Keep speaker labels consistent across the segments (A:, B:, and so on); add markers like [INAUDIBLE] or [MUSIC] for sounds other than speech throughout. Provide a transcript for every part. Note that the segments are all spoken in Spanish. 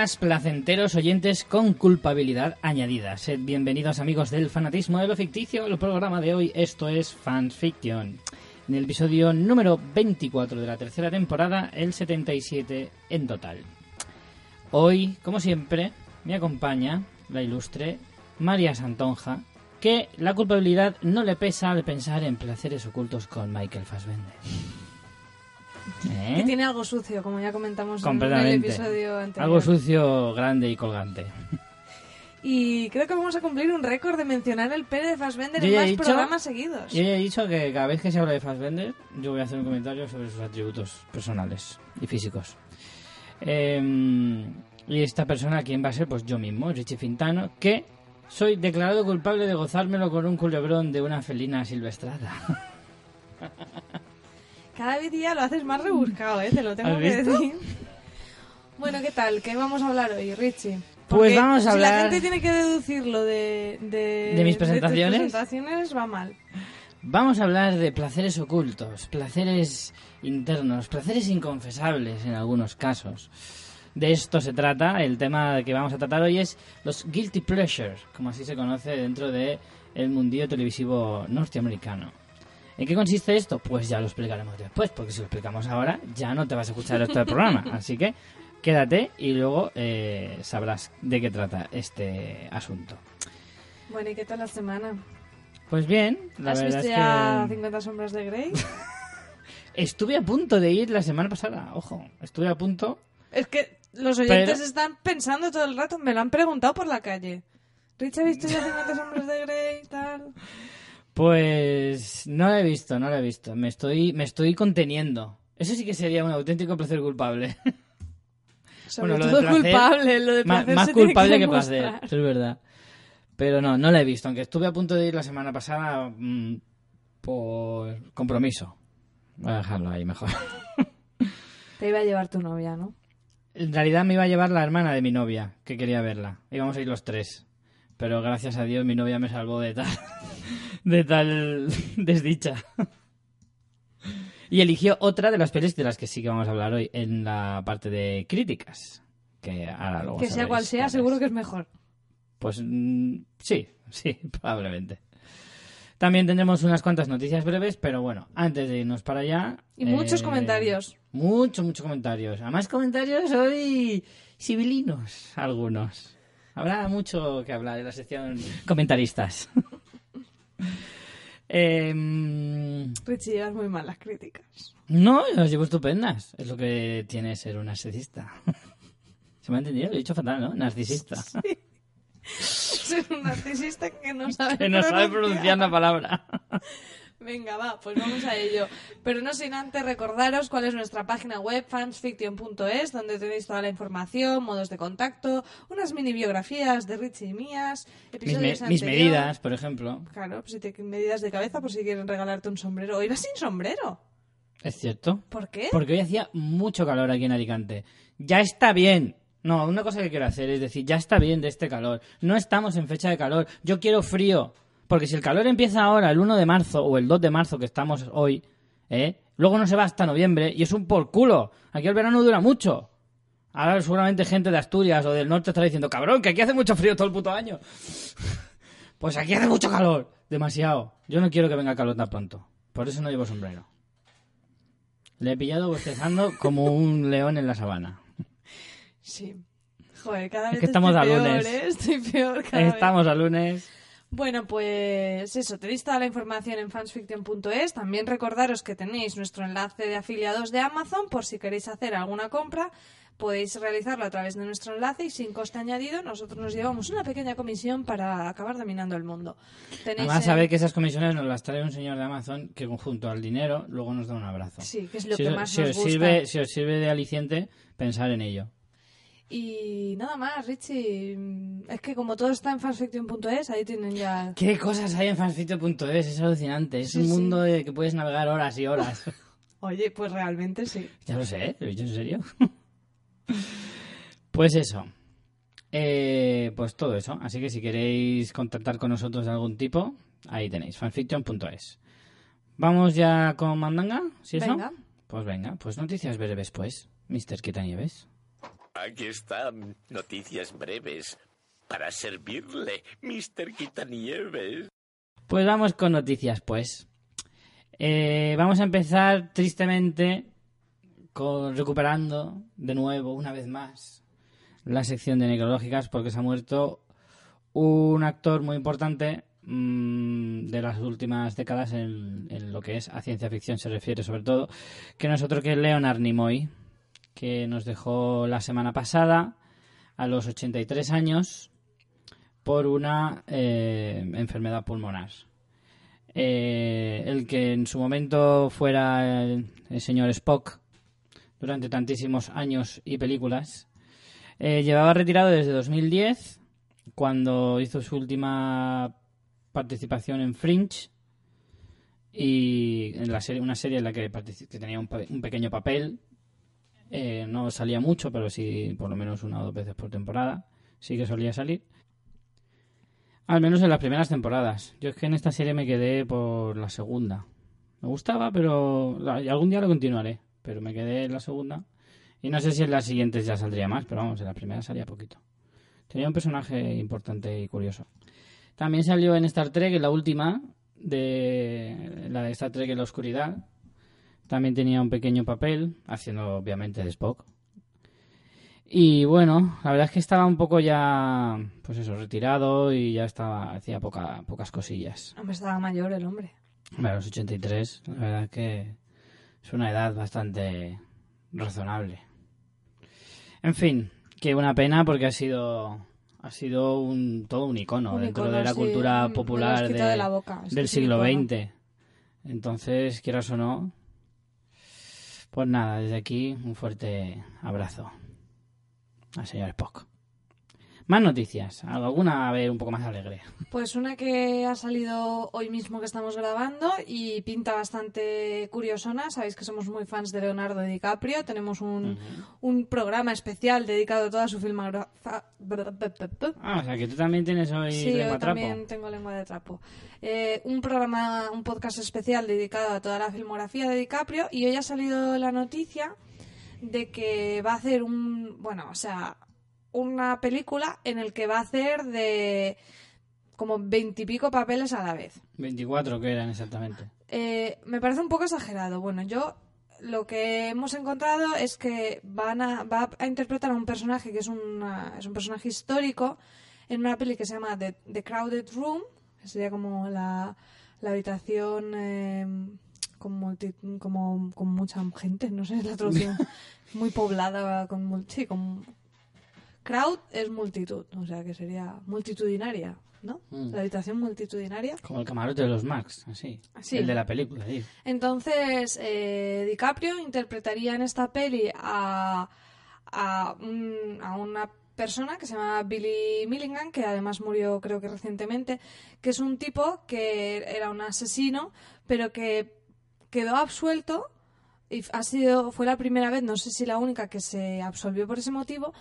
A: placenteros oyentes con culpabilidad añadida. Sed bienvenidos amigos del fanatismo de lo ficticio. El programa de hoy, esto es Fans Fiction. En el episodio número 24 de la tercera temporada, el 77 en total. Hoy, como siempre, me acompaña la ilustre María Santonja, que la culpabilidad no le pesa al pensar en placeres ocultos con Michael Fassbender. ¿Eh?
B: Que tiene algo sucio, como ya comentamos en el episodio anterior.
A: Algo sucio, grande y colgante.
B: Y creo que vamos a cumplir un récord de mencionar el pene de Fassbender en más
A: dicho-
B: programas seguidos.
A: Yo ya he dicho que cada vez que se habla de Fassbender, yo voy a hacer un comentario sobre sus atributos personales y físicos. Eh, y esta persona, ¿quién va a ser? Pues yo mismo, Richie Fintano, que soy declarado culpable de gozármelo con un culebrón de una felina silvestrada. [LAUGHS]
B: Cada día lo haces más rebuscado, ¿eh? Te lo tengo
A: ¿Has
B: que
A: visto?
B: decir. Bueno, ¿qué tal? ¿Qué vamos a hablar hoy, Richie?
A: Pues vamos a
B: si la
A: hablar-
B: gente tiene que deducirlo de... De,
A: ¿De mis
B: tus
A: presentaciones?
B: presentaciones, va mal.
A: Vamos a hablar de placeres ocultos, placeres internos, placeres inconfesables en algunos casos. De esto se trata, el tema que vamos a tratar hoy es los guilty pleasures, como así se conoce dentro de el mundillo televisivo norteamericano. ¿En qué consiste esto? Pues ya lo explicaremos después, porque si lo explicamos ahora ya no te vas a escuchar el resto del programa. [LAUGHS] Así que quédate y luego eh, sabrás de qué trata este asunto.
B: Bueno, ¿y qué tal la semana?
A: Pues bien, la
B: ¿Has
A: verdad
B: visto
A: es
B: ya
A: que...
B: 50 sombras de Grey? [LAUGHS]
A: Estuve a punto de ir la semana pasada, ojo, estuve a punto.
B: Es que los oyentes
A: Pero-
B: están pensando todo el rato, me lo han preguntado por la calle. Rich, ¿ha visto ya 50 sombras de Grey? Tal.
A: Pues no la he visto, no la he visto. Me estoy, me estoy conteniendo. Eso sí que sería un auténtico placer culpable. [LAUGHS]
B: Sobre
A: Bueno, lo de
B: todo
A: placer,
B: culpable, lo de placer
A: más
B: se tiene
A: culpable que, placer, eso es verdad. Pero no, no la he visto, aunque estuve a punto de ir la semana pasada mm, por compromiso. Voy a dejarlo ahí mejor. [LAUGHS]
B: Te iba a llevar tu novia, ¿no?
A: En realidad me iba a llevar la hermana de mi novia, que quería verla. Íbamos a ir los tres. Pero gracias a Dios mi novia me salvó de tal, [LAUGHS] de tal [LAUGHS] desdicha. Y eligió otra de las pelis de las que sí que vamos a hablar hoy en la parte de críticas. Que ahora luego
B: que sea cual sea, seguro que es mejor.
A: Pues mm, sí, [LAUGHS] sí, probablemente. También tendremos unas cuantas noticias breves, pero bueno, antes de irnos para allá...
B: Y muchos
A: eh,
B: comentarios.
A: Muchos, muchos comentarios. Además, comentarios hoy civilinos, algunos. Habrá mucho que hablar en la sección comentaristas. [LAUGHS] Em,
B: Richie, llevas muy mal las críticas.
A: no, yo las llevo estupendas. Es lo que tiene ser un narcisista. [LAUGHS] ¿Se me ha entendido? Lo he dicho fatal, ¿no? Narcisista.
B: Soy [LAUGHS] un narcisista que no sabe
A: Que no sabe pronunciar la palabra.
B: Venga, va, pues vamos a ello. Pero no sin antes recordaros cuál es nuestra página web, fansfiction.es, donde tenéis toda la información, modos de contacto, unas mini biografías de Richie y mías,
A: Mis,
B: episodios
A: me- mis
B: anteriores.
A: medidas, por ejemplo.
B: Claro, pues si te medidas de cabeza por si quieren regalarte un sombrero. Hoy vas sin sombrero.
A: ¿Es cierto?
B: ¿Por qué?
A: Porque hoy hacía mucho calor aquí en Alicante. Ya está bien. No, una cosa que quiero hacer es decir, ya está bien de este calor. No estamos en fecha de calor. Yo quiero frío. Porque si el calor empieza ahora, el 1 de marzo o el 2 de marzo, que estamos hoy, ¿eh? luego no se va hasta noviembre y es un por culo. Aquí el verano dura mucho. Ahora seguramente gente de Asturias o del norte estará diciendo, cabrón, que aquí hace mucho frío todo el puto año. [LAUGHS] Pues aquí hace mucho calor. Demasiado. Yo no quiero que venga calor tan pronto. Por eso no llevo sombrero. Le he pillado bostezando como un [LAUGHS] león en la sabana.
B: Sí. Joder, cada vez
A: que estamos
B: estoy
A: a
B: peor,
A: lunes.
B: ¿eh? Estoy peor cada vez.
A: Estamos a lunes.
B: Bueno, pues eso, tenéis toda la información en fansfiction.es. También recordaros que tenéis nuestro enlace de afiliados de Amazon por si queréis hacer alguna compra. Podéis realizarlo a través de nuestro enlace y sin coste añadido nosotros nos llevamos una pequeña comisión para acabar dominando el mundo. Tenéis
A: Además,
B: en-
A: sabéis que esas comisiones nos las trae un señor de Amazon que junto al dinero luego nos da un abrazo.
B: Sí, que es lo
A: si,
B: que
A: os-
B: más
A: si
B: nos
A: os
B: gusta.
A: sirve, si os sirve de aliciente, pensar en ello.
B: Y nada más, Richie. Es que como todo está en fansfiction.es, ahí tienen ya...
A: ¿Qué cosas hay en fansfiction.es? Es alucinante. Es
B: Sí,
A: un
B: sí.
A: mundo de que puedes navegar horas y horas. [LAUGHS]
B: Oye, pues realmente sí.
A: ya lo sé, lo he dicho en serio. [LAUGHS] pues eso. Eh, pues todo eso. Así que si queréis contactar con nosotros de algún tipo, ahí tenéis, fanfiction.es. ¿Vamos ya con Mandanga? ¿Sí eso?
B: Venga.
A: Pues venga, pues noticias breves pues, Mr. Quitanieves.
C: Aquí están noticias breves para servirle, Mr. Quitanieves.
A: Pues vamos con noticias, pues. Eh, vamos a empezar tristemente con recuperando de nuevo, una vez más, la sección de necrológicas porque se ha muerto un actor muy importante mm, de las últimas décadas en, en lo que es a ciencia ficción se refiere sobre todo, que no es otro que Leonard Nimoy, que nos dejó la semana pasada a los 83 años por una eh, enfermedad pulmonar. Eh, el que en su momento fuera el, señor Spock durante tantísimos años y películas, eh, llevaba retirado desde 2010, cuando hizo su última participación en Fringe y en la serie, una serie en la que, tenía un pequeño papel. Eh, no salía mucho, pero sí por lo menos una o dos veces por temporada. Sí que solía salir. Al menos en las primeras temporadas. Yo es que en esta serie me quedé por la segunda. Me gustaba, pero algún día lo continuaré. Pero me quedé en la segunda. Y no sé si en las siguientes ya saldría más, pero vamos, en la primera salía poquito. Tenía un personaje importante y curioso. También salió en Star Trek, en la última, de la de Star Trek en la oscuridad. También tenía un pequeño papel, haciendo obviamente de Spock. Y bueno, la verdad es que estaba un poco ya, pues eso, retirado y ya estaba, hacía poca, pocas cosillas.
B: Hombre, estaba mayor el hombre.
A: A los 83, la verdad es que es una edad bastante razonable. En fin, que una pena porque ha sido ha sido un todo un icono
B: Un
A: dentro
B: icono,
A: de la
B: sí,
A: cultura popular
B: quitado
A: de-
B: de la boca, es que
A: del siglo. XX. Entonces, quieras o no, pues nada, desde aquí un fuerte abrazo al señor Spock. Más noticias, alguna a ver un poco más alegre.
B: Pues una que ha salido hoy mismo que estamos grabando y pinta bastante curiosona. Sabéis que somos muy fans de Leonardo DiCaprio. Tenemos un, un programa especial dedicado a toda su filmografía.
A: Ah, o sea que tú también tienes hoy
B: Sí,
A: lengua
B: hoy
A: trapo.
B: también tengo lengua de trapo. Eh, un programa, un podcast especial dedicado a toda la filmografía de DiCaprio y hoy ha salido la noticia de que va a hacer un, bueno, o sea, una película en el que va a hacer de como veintipico papeles a la vez.
A: 24 que eran exactamente.
B: Eh, me parece un poco exagerado. Bueno, yo lo que hemos encontrado es que van a, va a interpretar a un personaje que es, una- es un personaje histórico en una peli que se llama The, The Crowded Room, que sería como la, la habitación eh, con, multi- como, con mucha gente, no sé la traducción, [LAUGHS] muy poblada, con, sí, con... Crowd es multitud, o sea que sería multitudinaria, ¿no?
A: Mm.
B: La habitación multitudinaria.
A: Como el camarote de los Max, así.
B: Sí.
A: El de la película, sí.
B: Entonces, eh, DiCaprio interpretaría en esta peli a, a, un- a una persona que se llama Billy Milligan, que además murió creo que recientemente, que es un tipo que era un asesino, pero que quedó absuelto y ha sido, fue la primera vez, no sé si la única, que se absolvió por ese motivo,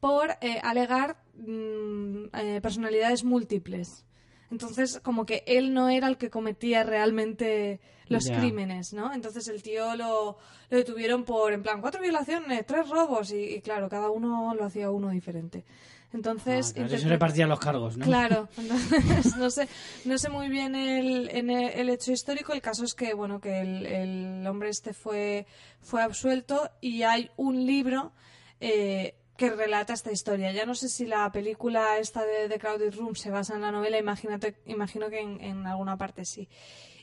B: por eh, alegar mm, eh, personalidades múltiples. Entonces, como que él no era el que cometía realmente los crímenes, ¿no? Entonces el tío lo, lo detuvieron por, en plan, cuatro violaciones, tres robos, y, y claro, cada uno lo hacía uno diferente. Entonces,
A: Ah, claro, eso
B: interpre-
A: repartían los cargos, ¿no?
B: Claro, [LAUGHS] entonces, no sé, no sé muy bien el, en el, el hecho histórico. El caso es que bueno que el, el hombre este fue fue absuelto y hay un libro eh, que relata esta historia. Ya no sé si la película esta de The Crowded Room se basa en la novela. Imagínate, imagino que en, en alguna parte sí.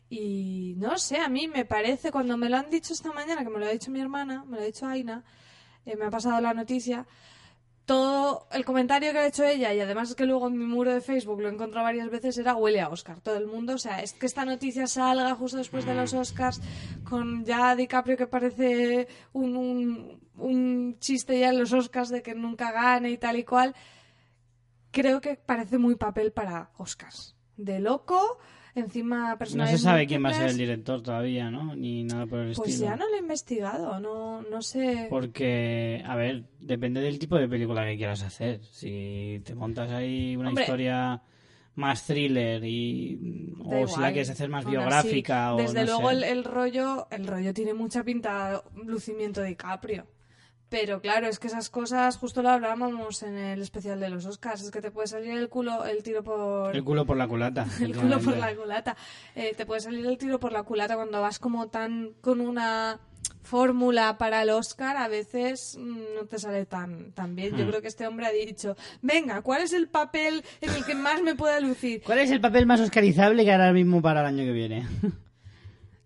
B: Y no sé, a mí me parece cuando me lo han dicho esta mañana, que me lo ha dicho mi hermana, me lo ha dicho Aina, eh, me ha pasado la noticia todo el comentario que ha hecho ella y además es que luego en mi muro de Facebook lo he encontrado varias veces era huele a Oscar. Todo el mundo, o sea, es que esta noticia salga justo después de los Oscars con ya DiCaprio que parece un, un, un chiste ya en los Oscars de que nunca gane y tal y cual. Creo que parece muy papel para Oscars. De loco, encima
A: No
B: personajes
A: se sabe quién va a ser el director todavía, ¿no? Ni nada por el
B: Pues
A: estilo.
B: ya no lo he investigado, no, no sé.
A: Porque, a ver, depende del tipo de película que quieras hacer. Si te montas ahí una
B: Hombre.
A: historia más thriller y
B: Da
A: o si la quieres hacer más
B: así,
A: biográfica o
B: desde
A: no
B: luego
A: sé.
B: el, el rollo el rollo tiene mucha pinta lucimiento de DiCaprio Pero claro, es que esas cosas justo lo hablábamos en el especial de los Oscars. Es que te puede salir el culo, el tiro por.
A: El culo por la culata. [LAUGHS]
B: el culo por la culata. Eh, te puede salir el tiro por la culata cuando vas como tan con una fórmula para el Oscar, a veces mm, no te sale tan, tan bien. Yo
A: Hmm.
B: creo que este hombre ha dicho, venga, ¿cuál es el papel en el que más me pueda lucir?
A: ¿Cuál es el papel más oscarizable que ahora mismo para el año que viene? [LAUGHS]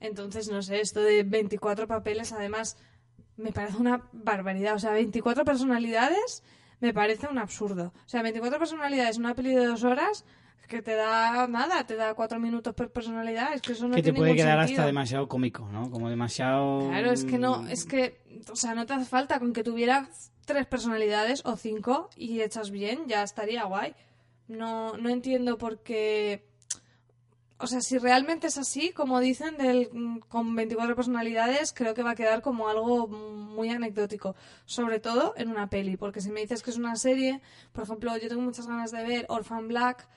B: Entonces, no sé, esto de 24 papeles, además, me parece una barbaridad. O sea, 24 personalidades me parece un absurdo. O sea, 24 personalidades, una peli de dos horas, que te da nada, te da cuatro minutos por personalidad. Es que eso no
A: que te
B: tiene
A: puede
B: ningún
A: quedar
B: sentido.
A: hasta demasiado cómico, ¿no? Como demasiado...
B: Claro, es que no, es que, o sea, no te hace falta con que tuvieras tres personalidades o cinco y echas bien, ya estaría guay. No, no entiendo por qué. O sea, si realmente es así, como dicen, del, mm, con 24 personalidades, creo que va a quedar como algo muy anecdótico. Sobre todo en una peli, porque si me dices que es una serie, por ejemplo, yo tengo muchas ganas de ver Orphan Black,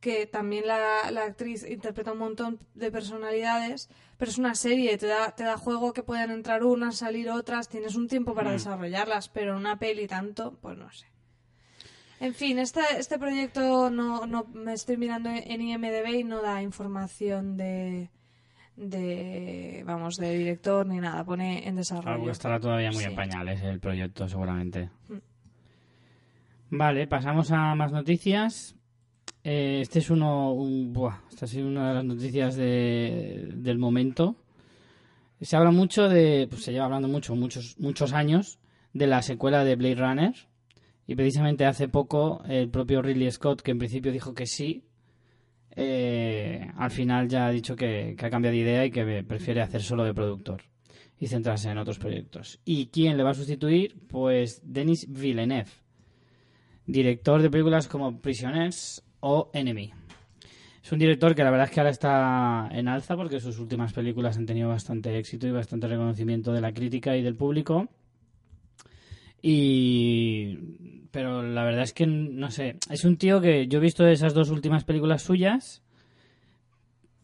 B: que también la, la actriz interpreta un montón de personalidades, pero es una serie, te da, te da juego que puedan entrar unas, salir otras, tienes un tiempo para
A: Mm.
B: desarrollarlas, pero en una peli tanto, pues no sé. En fin, este, este proyecto no, no me estoy mirando en IMDB y no da información de, de vamos de director ni nada, pone en desarrollo.
A: Algo estará todavía muy
B: Sí.
A: en pañales el proyecto, seguramente.
B: Mm.
A: Vale, pasamos a más noticias. Eh, este es uno, un, buah, esta ha sido una de las noticias de- del momento. Se habla mucho de, pues se lleva hablando mucho, muchos, muchos años, de la secuela de Blade Runner. Y precisamente hace poco el propio Ridley Scott, que en principio dijo que sí, eh, al final ya ha dicho que, que ha cambiado de idea y que prefiere hacer solo de productor y centrarse en otros proyectos. ¿Y quién le va a sustituir? Pues Denis Villeneuve, director de películas como Prisoners o Enemy. Es un director que la verdad es que ahora está en alza porque sus últimas películas han tenido bastante éxito y bastante reconocimiento de la crítica y del público. Y pero la verdad es que no sé, es un tío que yo he visto esas dos últimas películas suyas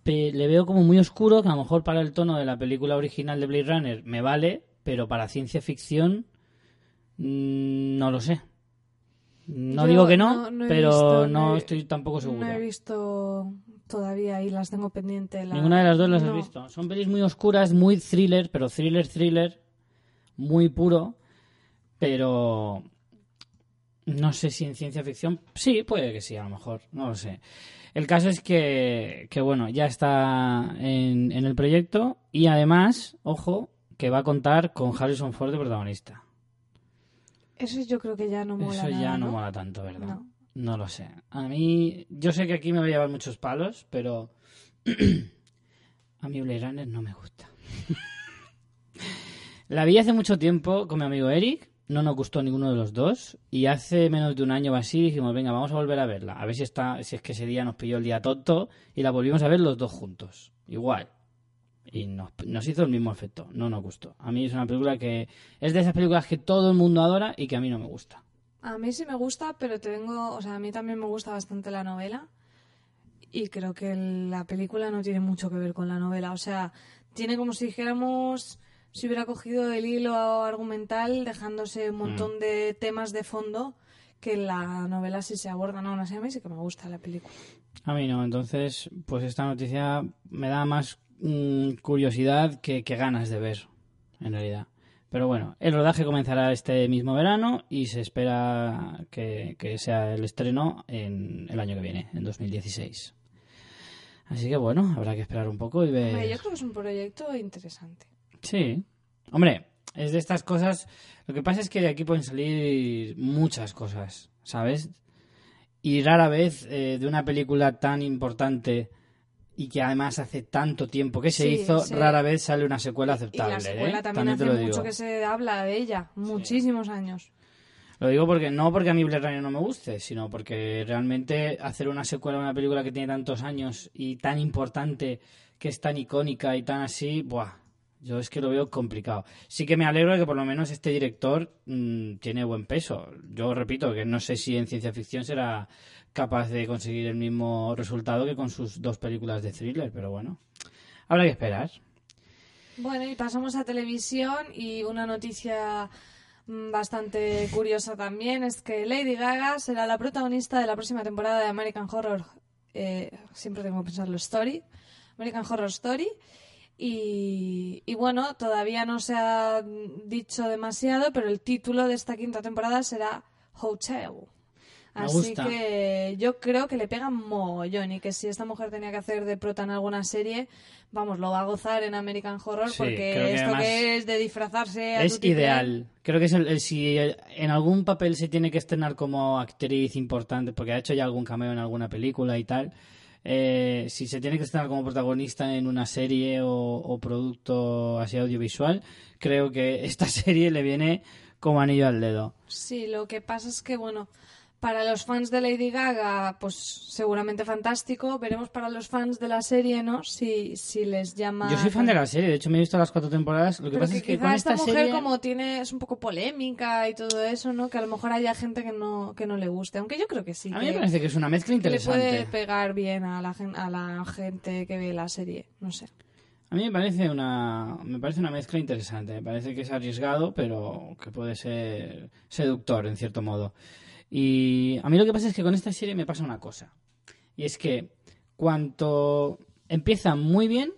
A: le veo como muy oscuro, que a lo mejor para el tono de la película original de Blade Runner me vale, pero para ciencia ficción mm, no lo sé. No
B: Yo
A: digo que no,
B: no- no he
A: pero
B: visto,
A: no
B: he-
A: estoy tampoco seguro.
B: No he visto todavía y las tengo pendiente. la-
A: Ninguna de las dos las has
B: No.
A: visto. Son pelis muy oscuras, muy thriller, pero thriller, thriller, muy puro, pero no sé si en ciencia ficción, sí, puede que sí, a lo mejor, no lo sé. El caso es que, que bueno, ya está en, en el proyecto y además, ojo, que va a contar con Harrison Ford de protagonista.
B: Eso yo creo que ya no mola
A: Eso ya
B: nada,
A: no
B: ¿no?
A: mola tanto, ¿verdad?
B: No.
A: No lo sé. A mí, yo sé que aquí me voy a llevar muchos palos, pero [CLEARS THROAT] a mí Blade Runner no me gusta. [LAUGHS] La vi hace mucho tiempo con mi amigo Eric, no nos gustó ninguno de los dos, y hace menos de un año o así dijimos, venga, vamos a volver a verla, a ver si está, si es que ese día nos pilló el día tonto, y la volvimos a ver los dos juntos, igual. Y nos, nos hizo el mismo efecto, no nos gustó. A mí es una película que es de esas películas que todo el mundo adora y que a mí no me gusta.
B: A mí sí me gusta, pero tengo, o sea, a mí también me gusta bastante la novela y creo que la película no tiene mucho que ver con la novela, o sea, tiene como si dijéramos si hubiera cogido el hilo argumental dejándose un montón de temas de fondo que la novela sí se abordan, aún así a mí sí que me gusta la película.
A: A mí no, entonces, pues esta noticia me da más mm, curiosidad que, que ganas de ver, en realidad. Pero bueno, el rodaje comenzará este mismo verano y se espera que, que sea el estreno en el año que viene, en 2016. Así que bueno, habrá que esperar un poco y ver.
B: Yo creo que es un proyecto interesante.
A: Sí. Hombre, es de estas cosas. Lo que pasa es que de aquí pueden salir muchas cosas, ¿sabes? Y rara vez eh, de una película tan importante y que además hace tanto tiempo que se
B: Sí,
A: hizo,
B: sí.
A: rara vez sale una secuela
B: Y
A: aceptable.
B: la secuela
A: ¿eh?
B: también,
A: te
B: hace mucho que se habla de ella, muchísimos años.
A: Lo digo porque no porque a mí Blade Runner no me guste, sino porque realmente hacer una secuela a una película que tiene tantos años y tan importante, que es tan icónica y tan así, buah, yo es que lo veo complicado. Sí que me alegro de que por lo menos este director mm, tiene buen peso. Yo repito que no sé si en ciencia ficción será capaz de conseguir el mismo resultado que con sus dos películas de thriller, pero bueno, habrá que esperar.
B: Bueno, y pasamos a televisión y una noticia mm, bastante curiosa también es que Lady Gaga será la protagonista de la próxima temporada de American Horror. eh, siempre tengo que pensarlo, Story. American Horror Story. Y, y bueno, todavía no se ha dicho demasiado, pero el título de esta quinta temporada será Hotel.
A: Me
B: Así
A: gusta.
B: que yo creo que le pega mogollón y que si esta mujer tenía que hacer de prota en alguna serie, vamos, lo va a gozar en American Horror
A: Sí,
B: porque
A: que
B: esto que es de disfrazarse a
A: Es ideal. Creo que es el, el- si el- en algún papel se tiene que estrenar como actriz importante, porque ha hecho ya algún cameo en alguna película y tal. Eh, si se tiene que estrenar como protagonista en una serie o, o producto así audiovisual, creo que esta [LAUGHS] serie le viene como anillo al dedo.
B: Sí, lo que pasa es que, bueno, para los fans de Lady Gaga, pues seguramente fantástico. Veremos para los fans de la serie, ¿no? Si, si les llama.
A: Yo soy fan de la serie, de hecho me he visto las cuatro temporadas. Lo que
B: Pero
A: pasa
B: que
A: es que con
B: esta,
A: esta
B: mujer
A: serie...
B: como tiene es un poco polémica y todo eso, ¿no? Que a lo mejor haya gente que no que no le guste, aunque yo creo que sí.
A: A mí me parece que es una mezcla
B: que le puede
A: interesante.
B: pegar bien a la, a la gente que ve la serie, no sé.
A: A mí me parece una me parece una mezcla interesante. Me parece que es arriesgado, pero que puede ser seductor en cierto modo. Y a mí lo que pasa es que con esta serie me pasa una cosa. Y es que cuanto empieza muy bien,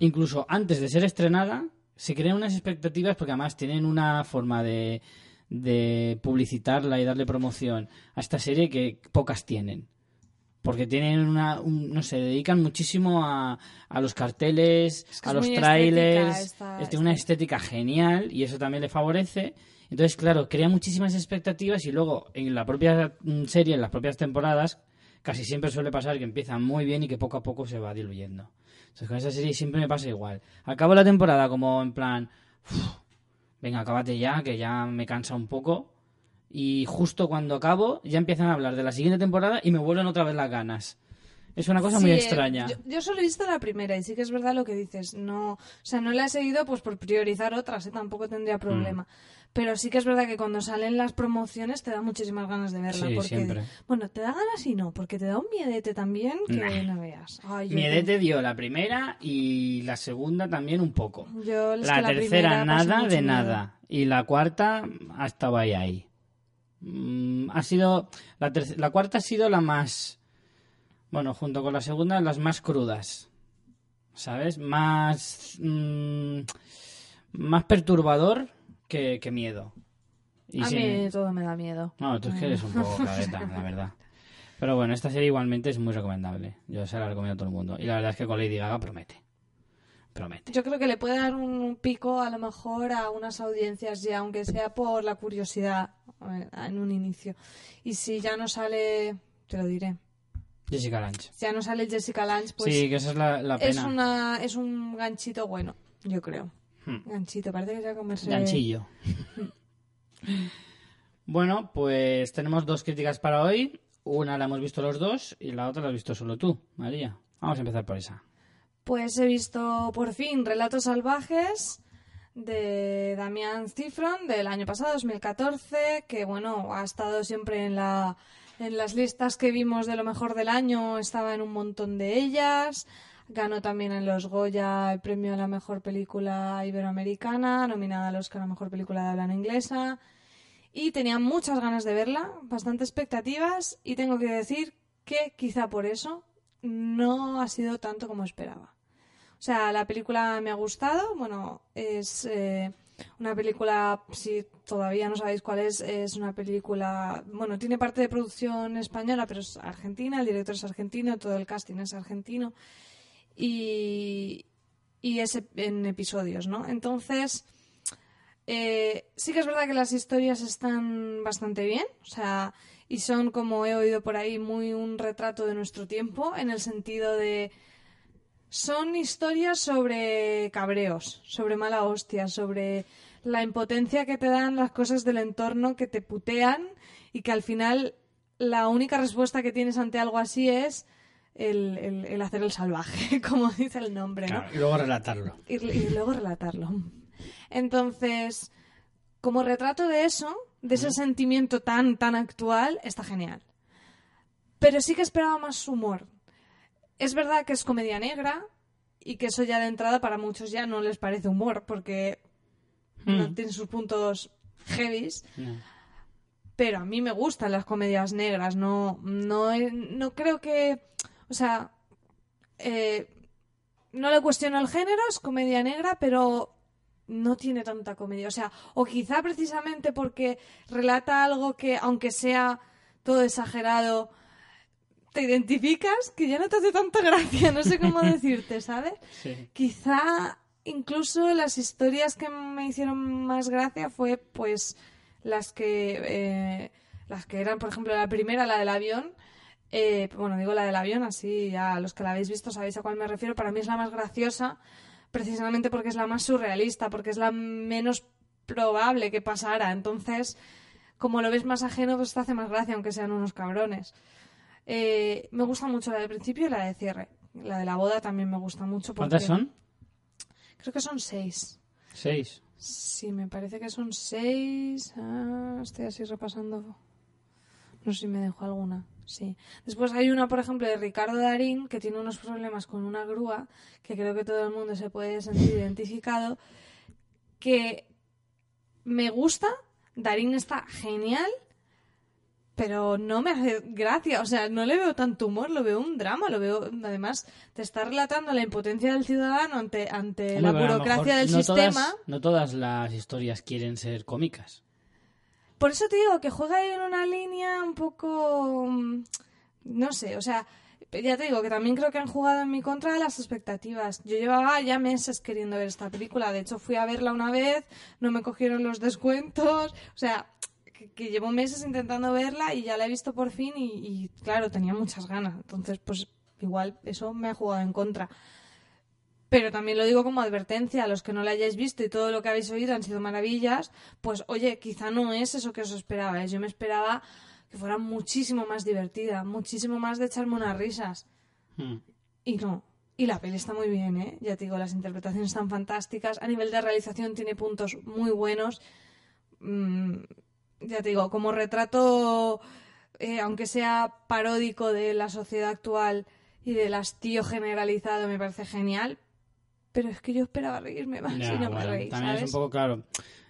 A: incluso antes de ser estrenada, se crean unas expectativas porque además tienen una forma de, de publicitarla y darle promoción a esta serie que pocas tienen. Porque tienen una, un- no sé, dedican muchísimo a, a los carteles,
B: Es que
A: a los trailers,
B: estética esta-
A: es de una estética genial y eso también le favorece. Entonces, claro, crea muchísimas expectativas y luego en la propia mm, serie, en las propias temporadas, casi siempre suele pasar que empiezan muy bien y que poco a poco se va diluyendo. Entonces, con esa serie siempre me pasa igual. Acabo la temporada como en plan, "Uf, venga, acábate ya, que ya me cansa un poco. Y justo cuando acabo, ya empiezan a hablar de la siguiente temporada y me vuelven otra vez las ganas. Es una cosa muy
B: Sí, eh,
A: extraña.
B: Yo, yo solo he visto la primera y sí que es verdad lo que dices. No, o sea, no la he seguido pues por priorizar otras, ¿eh? tampoco tendría problema.
A: Mm.
B: Pero sí que es verdad que cuando salen las promociones te da muchísimas ganas de verla.
A: Sí,
B: porque,
A: siempre.
B: Bueno, te da ganas y no, porque te da un miedete también que
A: Nah.
B: no veas. Ay, yo-
A: Miedete dio la primera y la segunda también un poco.
B: yo
A: La tercera nada de
B: miedo.
A: nada. Y la cuarta ha estado ahí ahí. Mm, ha sido. La, terc- la cuarta ha sido la más. Bueno, junto con la segunda, las más crudas. ¿Sabes? Más. mm, más perturbador que, que miedo. Y
B: A mí todo me da miedo.
A: No, tú es que eres un poco cabeta, la verdad. Pero bueno, esta serie igualmente es muy recomendable. Yo se la recomiendo a todo el mundo. Y la verdad es que con Lady Gaga promete. Promete.
B: Yo creo que le puede dar un pico a lo mejor a unas audiencias ya, aunque sea por la curiosidad eh, en un inicio. Y si ya no sale, te lo diré,
A: Jessica Lange.
B: si ya no sale Jessica Lange, pues
A: sí, que esa es la, la
B: es,
A: pena.
B: una, es un ganchito bueno, yo creo.
A: Hmm.
B: Ganchito, parece que se va a comerse...
A: Ganchillo. [LAUGHS] bueno, pues tenemos dos críticas para hoy. Una la hemos visto los dos y la otra la has visto solo tú, María. Vamos a empezar por esa.
B: Pues he visto por fin Relatos Salvajes de Damián Cifron del año pasado, 2014, que bueno, ha estado siempre en la en las listas que vimos de lo mejor del año, estaba en un montón de ellas. Ganó también en los Goya el premio a la mejor película iberoamericana, nominada al Oscar a la mejor película de habla inglesa. Y tenía muchas ganas de verla, bastante expectativas, y tengo que decir que quizá por eso no ha sido tanto como esperaba. O sea, la película me ha gustado. Bueno, es eh, una película, si todavía no sabéis cuál es, es una película, bueno, tiene parte de producción española, pero es argentina, el director es argentino, todo el casting es argentino. Y, y es en episodios, ¿no? Entonces, eh, sí que es verdad que las historias están bastante bien, o sea, y son, como he oído por ahí, muy un retrato de nuestro tiempo, en el sentido de son historias sobre cabreos, sobre mala hostia, sobre la impotencia que te dan las cosas del entorno que te putean y que al final la única respuesta que tienes ante algo así es el, el- el hacer el salvaje, [LAUGHS] como dice el nombre, ¿no?
A: Claro, y luego relatarlo.
B: y, y luego relatarlo. Entonces, como retrato de eso, de ese sentimiento tan, tan actual, está genial. Pero sí que esperaba más humor. Es verdad que es comedia negra y que eso ya de entrada para muchos ya no les parece humor porque no
A: Hmm.
B: tiene sus puntos heavies.
A: No.
B: Pero a mí me gustan las comedias negras, no, no, no creo que, o sea, eh, no le cuestiono el género, es comedia negra, pero no tiene tanta comedia. O sea, o quizá precisamente porque relata algo que, aunque sea todo exagerado, te identificas, que ya no te hace tanta gracia, no sé cómo [LAUGHS] decirte, ¿sabes?
A: Sí.
B: Quizá incluso las historias que me hicieron más gracia fue pues las que eh, las que eran por ejemplo la primera la del avión eh, bueno digo la del avión así ya los que la habéis visto sabéis a cuál me refiero para mí es la más graciosa precisamente porque es la más surrealista porque es la menos probable que pasara entonces como lo ves más ajeno pues te hace más gracia aunque sean unos cabrones Eh, me gusta mucho la del principio y la de cierre la de la boda también me gusta mucho
A: ¿Cuántas son?
B: Creo que son seis.
A: Seis.
B: Sí, me parece que son seis. Ah, estoy así repasando. No sé si me dejo alguna. Sí. Después hay una, por ejemplo, de Ricardo Darín, que tiene unos problemas con una grúa, que creo que todo el mundo se puede sentir identificado, que me gusta. Darín está genial, pero no me hace gracia. O sea, no le veo tanto humor, lo veo un drama, lo veo... Además, te está relatando la impotencia del ciudadano ante, ante la
A: Hombre,
B: burocracia del
A: no
B: sistema.
A: Todas, no todas las historias quieren ser cómicas.
B: Por eso te digo que juega ahí en una línea un poco. mm, No sé, o sea, ya te digo que también creo que han jugado en mi contra las expectativas. Yo llevaba ya meses queriendo ver esta película. De hecho, fui a verla una vez, no me cogieron los descuentos. O sea, que, que llevo meses intentando verla y ya la he visto por fin y, y, claro, tenía muchas ganas. Entonces, pues igual eso me ha jugado en contra. Pero también lo digo como advertencia a los que no la hayáis visto y todo lo que habéis oído han sido maravillas, pues oye, quizá no es eso que os esperabais. Yo me esperaba que fuera muchísimo más divertida, muchísimo más de echarme unas risas.
A: Hmm.
B: Y no. Y la peli está muy bien, ¿eh? Ya te digo, las interpretaciones están fantásticas. A nivel de realización tiene puntos muy buenos. Mm, ya te digo, como retrato, eh, aunque sea paródico de la sociedad actual y del hastío generalizado, me parece genial. Pero es que yo esperaba reírme más y no me reí,
A: también
B: ¿sabes?
A: es un poco claro.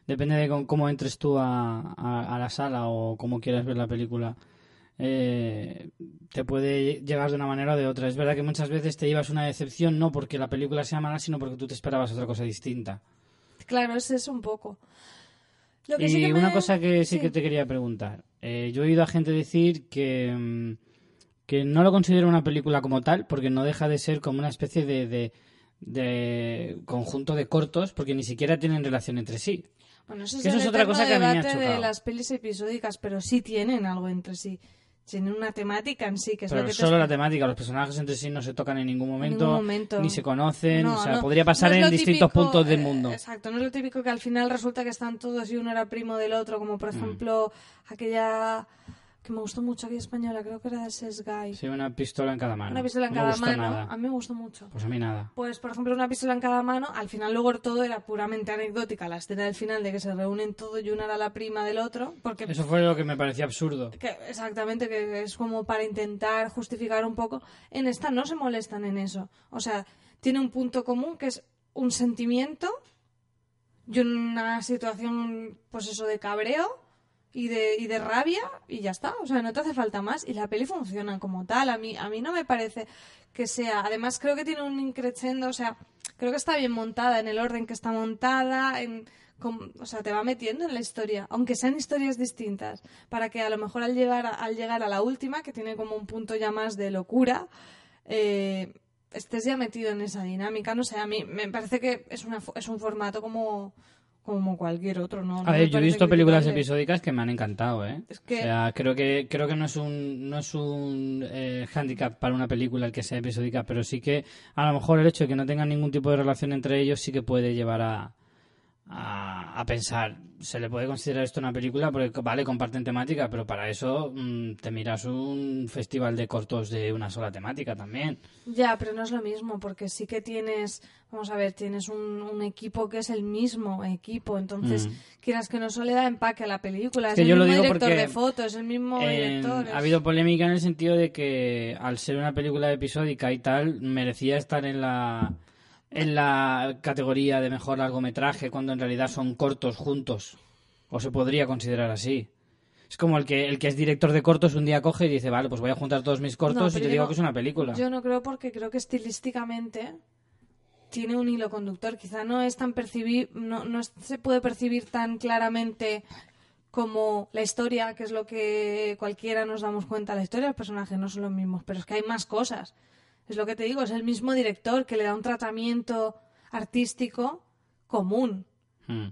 A: Depende de cómo, entres tú a, a- a la sala o cómo quieras ver la película. eh, te puede llegar de una manera o de otra. Es verdad que muchas veces te llevas una decepción no porque la película sea mala, sino porque tú te esperabas otra cosa distinta.
B: Claro, es eso un poco. Lo que
A: Y
B: sí que
A: una
B: me-
A: cosa que sí,
B: sí.
A: que te quería preguntar. Eh, yo he oído a gente decir que, mm, que no lo considero una película como tal, porque no deja de ser como una especie de, de, de conjunto de cortos, porque ni siquiera tienen relación entre sí.
B: Bueno, eso es,
A: eso otra cosa que a mí me ha
B: de las pelis episódicas, pero sí tienen algo entre sí. Tienen una temática en sí, que es
A: Pero
B: lo que te
A: solo la temática, los personajes entre sí no se tocan en ningún momento,
B: ningún momento.
A: ni se conocen,
B: No,
A: o sea,
B: no.
A: podría pasar
B: No
A: en distintos puntos del
B: eh,
A: mundo.
B: exacto, no es lo típico que al final resulta que están todos y uno era primo del otro, como
A: Mm.
B: por ejemplo aquella que me gustó mucho, aquella española, creo que era de Sesgay.
A: Sí, una pistola en cada mano.
B: Una pistola en
A: No
B: cada mano.
A: nada.
B: A mí me gustó mucho.
A: Pues a mí nada.
B: Pues, por ejemplo, una pistola en cada mano, al final luego todo era puramente anecdótica, la escena del final de que se reúnen todos y una era la prima del otro, porque
A: Eso fue lo que me parecía absurdo.
B: que- exactamente, que es como para intentar justificar un poco. En esta no se molestan en eso. O sea, tiene un punto común que es un sentimiento y una situación, pues eso, de cabreo y de, y de rabia y ya está. O sea, no te hace falta más. Y la peli funciona como tal. A mí, a mí no me parece que sea. Además, creo que tiene un increchendo, o sea, creo que está bien montada en el orden que está montada, en. com- o sea, te va metiendo en la historia, aunque sean historias distintas, para que a lo mejor al llegar al llegar a la última, que tiene como un punto ya más de locura, eh, estés ya metido en esa dinámica. No sé, a mí me parece que es, una, es un formato como, como cualquier otro, ¿no?
A: A ver, yo he visto películas episódicas que me han encantado, ¿eh?
B: Es que-
A: O sea, creo que creo que no es un no es un eh, handicap para una película el que sea episódica, pero sí que a lo mejor el hecho de que no tengan ningún tipo de relación entre ellos sí que puede llevar a a, a pensar, se le puede considerar esto una película porque vale, comparten temática, pero para eso mm, te miras un festival de cortos de una sola temática también.
B: Ya, pero no es lo mismo, porque sí que tienes, vamos a ver, tienes un, un equipo que es el mismo equipo, entonces,
A: Mm.
B: quieras que no solo le da empaque a la película, es,
A: que
B: el
A: yo lo
B: mismo
A: digo
B: director
A: porque
B: de foto, es el mismo director. es-
A: ha habido polémica en el sentido de que al ser una película episódica y tal, merecía estar en la en la categoría de mejor largometraje cuando en realidad son cortos juntos. O se podría considerar así. Es como el que, el que es director de cortos un día coge y dice, vale, pues voy a juntar todos mis cortos
B: No,
A: y te digo
B: no-
A: que es una película.
B: Yo no creo porque creo que estilísticamente tiene un hilo conductor. Quizá no es tan percibir, no, no se puede percibir tan claramente como la historia, que es lo que cualquiera nos damos cuenta. La historia y los personajes no son los mismos, pero es que hay más cosas. Es lo que te digo, es el mismo director que le da un tratamiento artístico común.
A: Mm.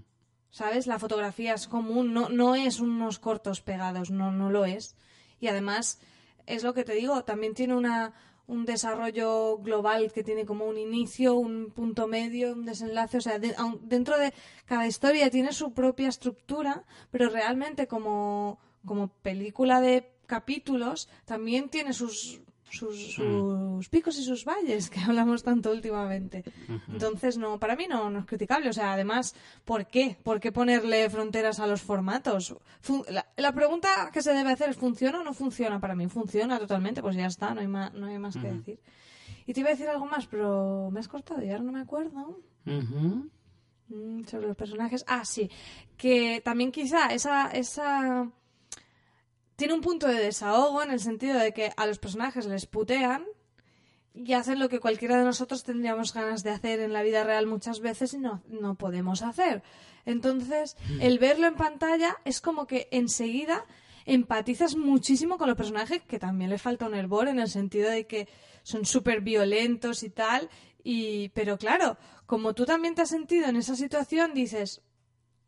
B: ¿Sabes? La fotografía es común, no, no es unos cortos pegados, no, no lo es. Y además, es lo que te digo, también tiene una, un desarrollo global que tiene como un inicio, un punto medio, un desenlace. O sea, de- dentro de cada historia tiene su propia estructura, pero realmente como, como película de capítulos también tiene sus, sus, sus picos y sus valles [LAUGHS] que hablamos tanto últimamente. Entonces, no, para mí no, no es criticable. O sea, además, ¿por qué? ¿Por qué ponerle fronteras a los formatos? Fun- la, la pregunta que se debe hacer es, ¿funciona o no funciona? Para mí funciona totalmente, pues ya está, no hay más, no hay más que decir. Y te iba a decir algo más, pero me has cortado y ahora no me acuerdo. Mm, sobre los personajes. Ah, sí. Que también quizá esa, esa. Tiene un punto de desahogo en el sentido de que a los personajes les putean y hacen lo que cualquiera de nosotros tendríamos ganas de hacer en la vida real muchas veces y no, no podemos hacer. Entonces, el verlo en pantalla es como que enseguida empatizas muchísimo con los personajes, que también le falta un hervor en el sentido de que son súper violentos y tal. Y, pero claro, como tú también te has sentido en esa situación, dices,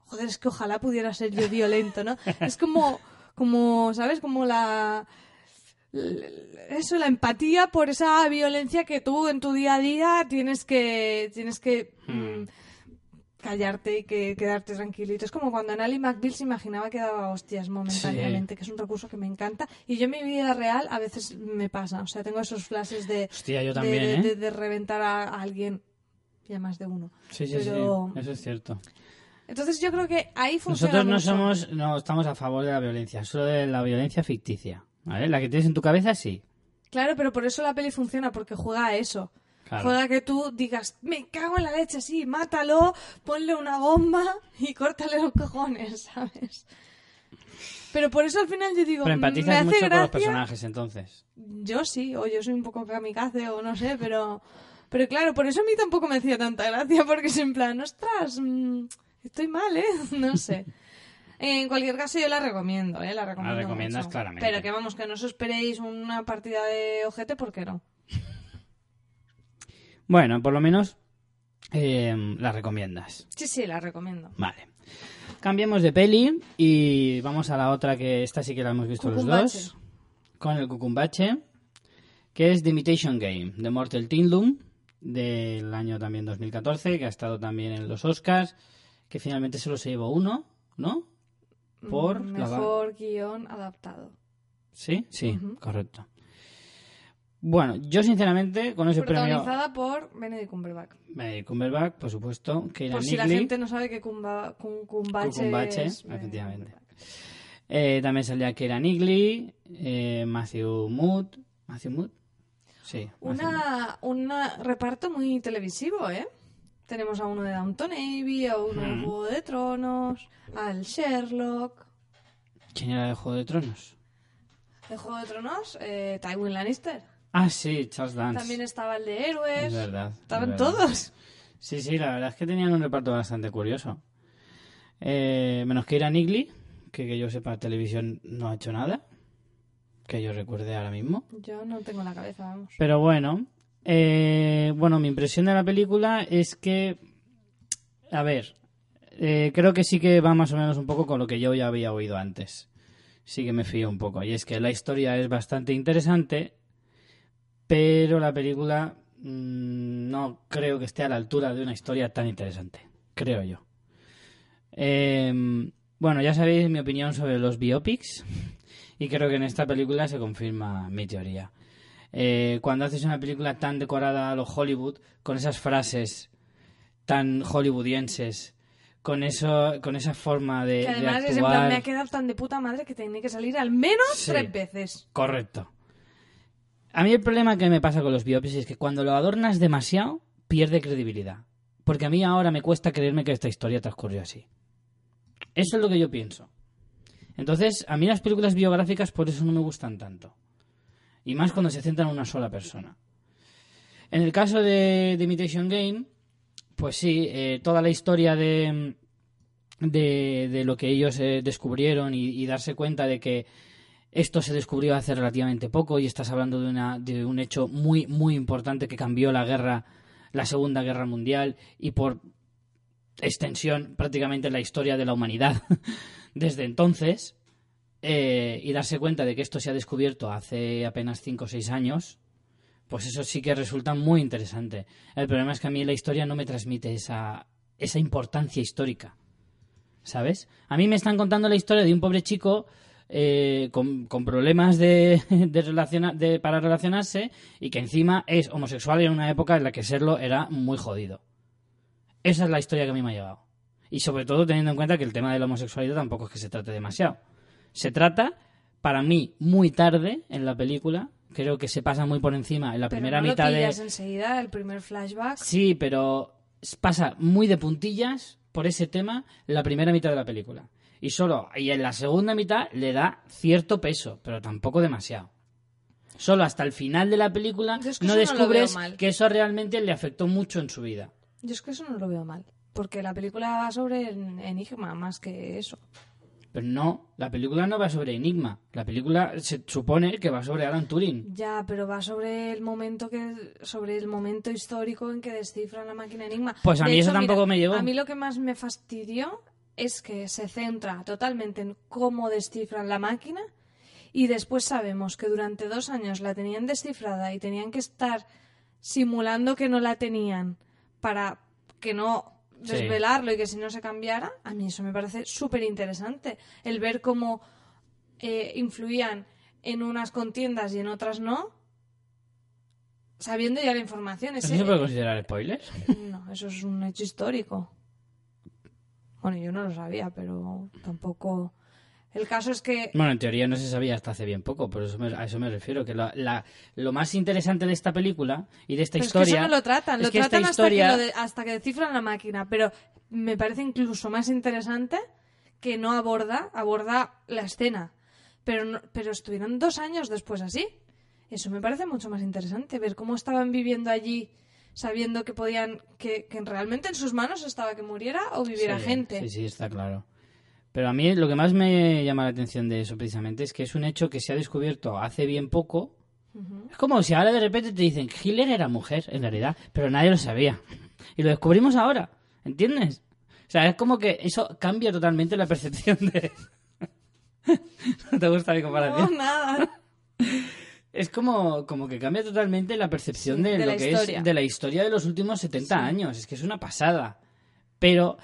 B: joder, es que ojalá pudiera ser yo violento, ¿no? [LAUGHS] Es como, como, ¿sabes? Como la, eso, la empatía por esa violencia que tú en tu día a día tienes que, tienes que mm, callarte y que quedarte tranquilito. Es como cuando Nally McBeal se imaginaba que daba hostias momentáneamente, que es un recurso que me encanta. Y yo en mi vida real a veces me pasa. O sea, tengo esos flashes de,
A: Hostia, yo también,
B: de,
A: ¿eh?
B: de- de reventar a, a alguien. Y a más de uno.
A: Sí, sí,
B: Pero-
A: sí, eso es cierto.
B: Entonces yo creo que ahí funciona
A: Nosotros no
B: mucho.
A: somos, no estamos a favor de la violencia, solo de la violencia ficticia. ¿vale? La que tienes en tu cabeza, sí.
B: Claro, pero por eso la peli funciona, porque juega a eso.
A: Claro.
B: Juega a que tú digas, me cago en la leche, sí, mátalo, ponle una bomba y córtale los cojones, [LAUGHS] ¿sabes? Pero por eso al final yo digo,
A: Pero
B: "Mm, me
A: empatizas
B: hace
A: mucho con los
B: gracia".
A: personajes, entonces.
B: Yo sí, o yo soy un poco kamikaze o no sé, pero... Pero claro, por eso a mí tampoco me hacía tanta gracia, porque es en plan, ostras, mm, estoy mal, ¿eh? [LAUGHS] No sé. En cualquier caso yo la recomiendo, ¿eh? La recomiendo
A: recomiendas
B: mucho.
A: claramente.
B: Pero que vamos, que no os esperéis una partida de ojete, porque no. [LAUGHS]
A: Bueno, por lo menos eh, la recomiendas.
B: Sí, sí, la recomiendo.
A: Vale. Cambiemos de peli y vamos a la otra que esta sí que la hemos visto los dos. Con el Cucumbache, que es The Imitation Game, de Mortal Kingdom, del año también 2014, que ha estado también en los Oscars, que finalmente solo se llevó uno, ¿no? Por
B: Mm,
A: la
B: Mejor guion adaptado.
A: Sí, sí, correcto. Bueno, yo sinceramente con ese premio...
B: Protagonizada por Benedict Cumberbatch.
A: Benedict Cumberbatch, por supuesto, que era
B: Por si la gente no sabe que Cumba, Cum- Cumbache, es
A: efectivamente. Eh, también salía Keira Knightley, eh, Matthew Mood. ¿Matthew Mood? Sí. Matthew Mood.
B: Una, un reparto muy televisivo, ¿eh? Tenemos a uno de Downton Abbey, a uno de
A: Mm.
B: Juego de Tronos, al Sherlock.
A: ¿Quién era de Juego de Tronos?
B: De Juego de Tronos, eh, Tywin Lannister.
A: Ah, sí, Charles Dance.
B: También estaba el de Héroes.
A: Es verdad. es
B: Estaban
A: verdad.
B: todos.
A: Sí, sí, la verdad es que tenían un reparto bastante curioso. Eh, menos Keira Knightley, que que yo sepa, televisión no ha hecho nada. Que yo recuerde ahora mismo.
B: Yo no tengo la cabeza, vamos.
A: Pero bueno, eh, bueno, mi impresión de la película es que, a ver, eh, creo que sí que va más o menos un poco con lo que yo ya había oído antes. Sí que me fío un poco. Y es que la historia es bastante interesante, pero la película mm, no creo que esté a la altura de una historia tan interesante. Creo yo. Eh, bueno, ya sabéis mi opinión sobre los biopics. Y creo que en esta película se confirma mi teoría. Eh, cuando haces una película tan decorada a lo Hollywood, con esas frases tan hollywoodienses, con eso, con esa forma de,
B: Que
A: de
B: además es en plan, me ha quedado tan de puta madre que tiene que salir al menos
A: Sí.
B: tres veces.
A: Correcto. A mí el problema que me pasa con los biopics es que cuando lo adornas demasiado, pierde credibilidad. Porque a mí ahora me cuesta creerme que esta historia transcurrió así. Eso es lo que yo pienso. Entonces, a mí las películas biográficas por eso no me gustan tanto. Y más cuando se centran en una sola persona. En el caso de, Imitation Game, pues sí, eh, toda la historia de, de, de lo que ellos eh, descubrieron y, y darse cuenta de que esto se descubrió hace relativamente poco y estás hablando de, una, de un hecho muy, muy importante que cambió la guerra, la Segunda Guerra Mundial y por extensión prácticamente la historia de la humanidad [LAUGHS] desde entonces eh, y darse cuenta de que esto se ha descubierto hace apenas 5 o 6 años, pues eso sí que resulta muy interesante. El problema es que a mí la historia no me transmite esa, esa importancia histórica. ¿Sabes? A mí me están contando la historia de un pobre chico eh, con, con problemas de, [LAUGHS] de, de- para relacionarse y que encima es homosexual en una época en la que serlo era muy jodido. Esa es la historia que a mí me ha llegado. Y sobre todo teniendo en cuenta que el tema de la homosexualidad tampoco es que se trate demasiado. Se trata, para mí, muy tarde en la película. Creo que se pasa muy por encima en la
B: Pero
A: primera
B: no
A: mitad
B: lo
A: de...
B: enseguida, el primer flashback.
A: Sí, pero pasa muy de puntillas por ese tema la primera mitad de la película. Y solo, y en la segunda mitad le da cierto peso, pero tampoco demasiado. Solo hasta el final de la película
B: Yo es que
A: no descubres que eso realmente le afectó mucho en su vida.
B: Yo es que eso no lo veo mal. Porque la película va sobre el enigma más que eso.
A: Pero no, la película no va sobre Enigma. La película se supone que va sobre Alan Turing.
B: Ya, pero va sobre el momento que sobre el momento histórico en que descifran la máquina Enigma.
A: Pues a
B: De
A: mí eso
B: hecho,
A: tampoco me llegó.
B: A mí lo que más me fastidió es que se centra totalmente en cómo descifran la máquina y después sabemos que durante dos años la tenían descifrada y tenían que estar simulando que no la tenían para que no
A: Sí.
B: desvelarlo y que si no se cambiara. A mí eso me parece súper interesante. El ver cómo eh, influían en unas contiendas y en otras no, sabiendo ya la información.
A: ¿Eso
B: Ese-
A: se puede considerar spoiler?
B: no, eso es un hecho histórico. Bueno, yo no lo sabía, pero tampoco. El caso es que.
A: Bueno, en teoría no se sabía hasta hace bien poco, por eso me- a eso me refiero. Que la- la- lo más interesante de esta película y de esta
B: pero es que
A: historia.
B: eso no lo tratan, lo tratan
A: historia-
B: hasta, que lo de- hasta que descifran la máquina. Pero me parece incluso más interesante que no aborda, aborda la escena. Pero, no- pero estuvieron dos años después así. Eso me parece mucho más interesante, ver cómo estaban viviendo allí sabiendo que podían, que, que realmente en sus manos estaba que muriera o viviera
A: Sí,
B: gente.
A: Sí, sí, está claro. Pero a mí lo que más me llama la atención de eso precisamente es que es un hecho que se ha descubierto hace bien poco. Es como si ahora de repente te dicen que Hitler era mujer, en realidad, pero nadie lo sabía. Y lo descubrimos ahora, ¿entiendes? O sea, es como que eso cambia totalmente la percepción de... [LAUGHS] ¿No te gusta mi
B: No,
A: comparación?
B: nada. [LAUGHS]
A: Es como, como que cambia totalmente la percepción
B: Sí,
A: de,
B: de
A: lo que
B: historia.
A: es de la historia de los últimos 70 años. Es que es una pasada. Pero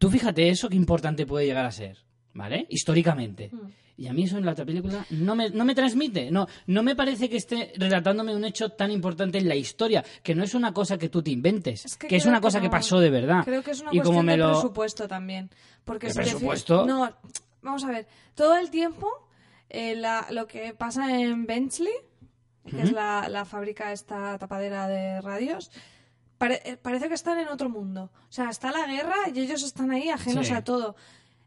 A: tú fíjate eso qué importante puede llegar a ser, ¿vale? Históricamente.
B: Mm.
A: Y a mí eso en la otra película no me, no me transmite. No, no me parece que esté relatándome un hecho tan importante en la historia, que no es una cosa que tú te inventes,
B: Es
A: que,
B: que
A: es una
B: que
A: cosa que pasó de verdad.
B: Creo que es una
A: y como
B: cuestión
A: me
B: de
A: lo...
B: presupuesto también. Porque
A: ¿De
B: si te
A: presupuesto?
B: No, vamos a ver. Todo el tiempo, eh, la- lo que pasa en Benchley, que es la, la fábrica esta tapadera de radios, pare- eh, parece que están en otro mundo. O sea, está la guerra y ellos están ahí ajenos
A: Sí.
B: a todo.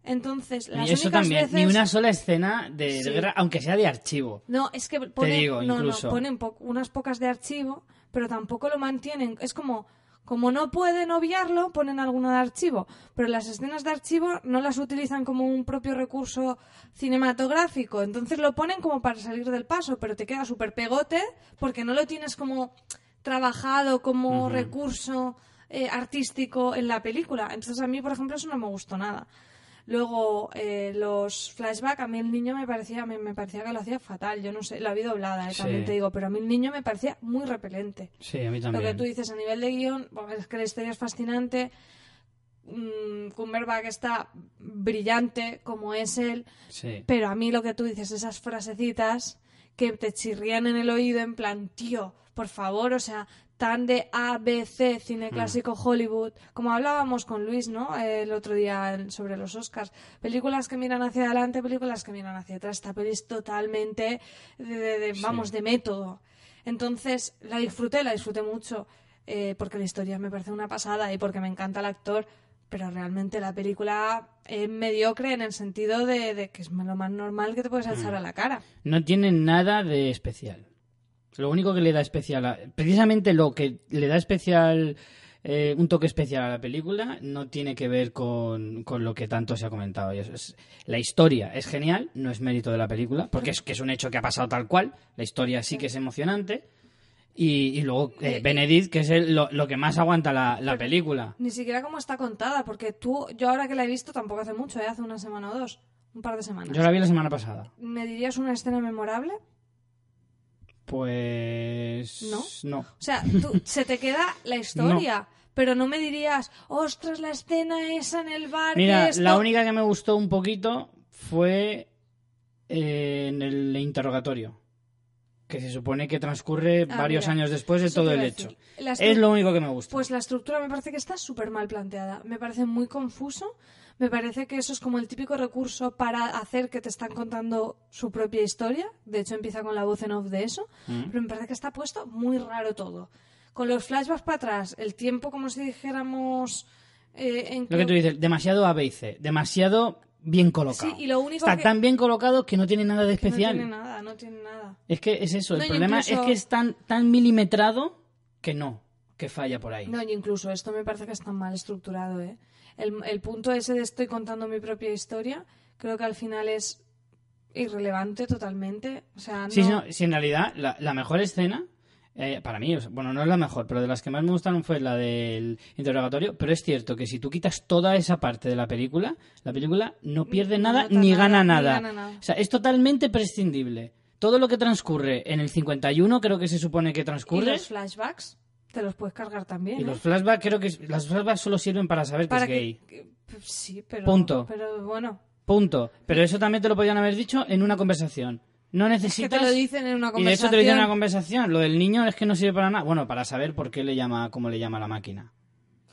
B: Entonces, las
A: Y eso
B: únicas
A: también,
B: veces...
A: ni una sola escena de, de
B: Sí.
A: guerra, aunque sea de archivo.
B: No, es que ponen,
A: digo,
B: no,
A: incluso.
B: no, ponen po- unas pocas de archivo, pero tampoco lo mantienen. Es como, como no pueden obviarlo, ponen alguna de archivo, pero las escenas de archivo no las utilizan como un propio recurso cinematográfico, entonces lo ponen como para salir del paso, pero te queda súper pegote porque no lo tienes como trabajado como recurso eh, artístico en la película. Entonces a mí, por ejemplo, eso no me gustó nada. Luego, eh, los flashbacks, a mí el niño me parecía, me, me parecía que lo hacía fatal. Yo no sé, la vi doblada, eh, también
A: Sí.
B: te digo, pero a mí el niño me parecía muy repelente.
A: Sí, a mí
B: Lo
A: también.
B: que tú dices a nivel de guion, es que la historia es fascinante. Mm, Cumberbatch está brillante, como es él,
A: Sí.
B: pero a mí lo que tú dices, esas frasecitas que te chirrían en el oído en plan, tío, por favor, o sea, tan de A, B, C, cine
A: Hmm.
B: clásico Hollywood, como hablábamos con Luis, ¿no? El otro día sobre los Oscars. Películas que miran hacia adelante, películas que miran hacia atrás. Esta peli es totalmente, de, de- de- vamos, de método. Entonces, la disfruté, la disfruté mucho, eh, porque la historia me parece una pasada y porque me encanta el actor, pero realmente la película es mediocre en el sentido de, de que es lo más normal que te puedes echar a la cara.
A: No tiene nada de especial. Lo único que le da especial, a- precisamente lo que le da especial, eh, un toque especial a la película, no tiene que ver con, con lo que tanto se ha comentado. Es- la historia es genial, no es mérito de la película, porque es que es un hecho que ha pasado tal cual. La historia sí que es emocionante. Y, y luego eh, Benedict, que es el- lo, lo que más aguanta la, la película.
B: Ni siquiera cómo está contada, porque tú, yo ahora que la he visto tampoco hace mucho, ¿eh? hace una semana o dos, un par de semanas.
A: Yo la vi la semana pasada.
B: ¿Me dirías una escena memorable?
A: Pues.
B: ¿No?
A: No.
B: O sea, tú- se te queda la [LAUGHS] historia, pero no me dirías, ostras, la escena esa en el bar.
A: Mira,
B: esto...
A: la única que me gustó un poquito fue eh, en el interrogatorio. Que se supone que transcurre
B: Ah,
A: varios
B: mira,
A: años después de todo el hecho. Es lo único que me gusta.
B: Pues la estructura me parece que está súper mal planteada. Me parece muy confuso. Me parece que eso es como el típico recurso para hacer que te están contando su propia historia. De hecho, empieza con la voz en off de eso.
A: Mm.
B: Pero me parece que está puesto muy raro todo. Con los flashbacks para atrás, el tiempo como si dijéramos... eh, en
A: Lo que tú dices, demasiado A, B y C. Demasiado bien colocado.
B: Sí, y lo único
A: Está
B: que-
A: tan bien colocado que no tiene nada de
B: que no
A: especial.
B: tiene nada, no tiene nada.
A: Es que es eso. El
B: No,
A: problema
B: incluso-
A: es que es tan, tan milimetrado que no. Que falla por ahí.
B: No, y incluso esto me parece que está mal estructurado, ¿eh? El, el punto ese de estoy contando mi propia historia, creo que al final es irrelevante totalmente. O sea, no...
A: Sí, no, sí, en realidad la, la mejor escena, eh, para mí, o sea, bueno, no es la mejor, pero de las que más me gustaron fue la del interrogatorio, pero es cierto que si tú quitas toda esa parte de la película, la película no pierde
B: No
A: nada ni
B: nada,
A: gana
B: ni
A: nada.
B: gana nada.
A: O sea, es totalmente prescindible. Todo lo que transcurre en el 51 creo que se supone que
B: Y
A: transcurre.
B: los flashbacks te los puedes cargar también.
A: Y
B: ¿eh?
A: los flashbacks creo que las flashbacks solo sirven para saber que es gay.
B: que- que- Sí, pero...
A: Punto.
B: Pero bueno,
A: Punto. Pero eso también te lo podían haber dicho en una conversación. No
B: es que
A: necesitas...
B: te lo dicen en una
A: Y de
B: conversación.
A: hecho te lo dicen en una conversación. Lo del niño es que no sirve para nada. Bueno, para saber por qué le llama, cómo le llama la máquina.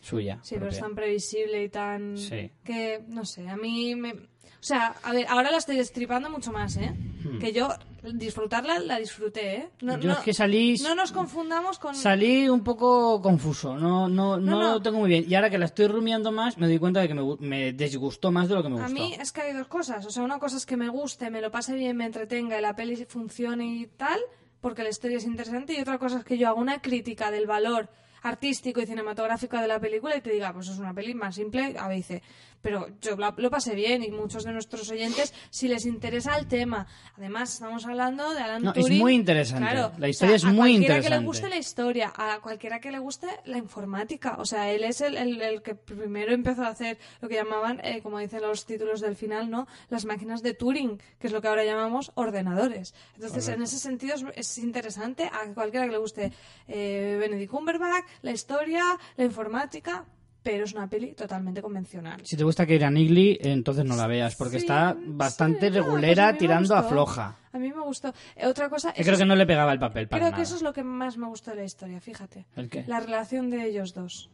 A: Suya.
B: Sí, pero es tan previsible y tan...
A: Sí.
B: Que, no sé, a mí me... O sea, a ver, ahora la estoy destripando mucho más, ¿eh? Que yo disfrutarla la disfruté, ¿eh? No,
A: Hmm. Yo
B: no-
A: es que salí,
B: no nos confundamos con...
A: salí un poco confuso. No, no, no, lo tengo muy bien. Y ahora que la estoy rumiando más, me doy cuenta de que me, me disgustó más de lo que me
B: A
A: gustó.
B: mí es que hay dos cosas. O sea, una cosa es que me guste, me lo pase bien, me entretenga y la peli funcione y tal, porque la historia es interesante. Y otra cosa es que yo hago una crítica del valor artístico y cinematográfico de la película y te diga, pues es una peli más simple, a veces. Pero yo lo pasé bien y muchos de nuestros oyentes, si les interesa el tema. Además, estamos hablando de Alan
A: No, es
B: Turing.
A: muy interesante.
B: Claro,
A: La historia
B: o sea,
A: es
B: a
A: muy
B: cualquiera que le
A: interesante.
B: guste la historia, a cualquiera que le guste la informática. O sea, él es el, el- el que primero empezó a hacer lo que llamaban, eh, como dicen los títulos del final, ¿no? Las máquinas de Turing, que es lo que ahora llamamos ordenadores. Entonces, en ese sentido es, es interesante a cualquiera que le guste eh, Benedict Cumberbatch, la historia, la informática, pero es una peli totalmente convencional.
A: Si te gusta Keira Knightley, entonces no la veas, porque
B: Sí,
A: está
B: sí,
A: bastante
B: no, pues
A: regulera
B: a
A: tirando a floja.
B: A mí me gustó. Eh, otra cosa,
A: Yo creo que no le pegaba el papel para
B: creo
A: nada.
B: que eso es lo que más me gustó de la historia, fíjate.
A: ¿El qué?
B: La relación de ellos dos.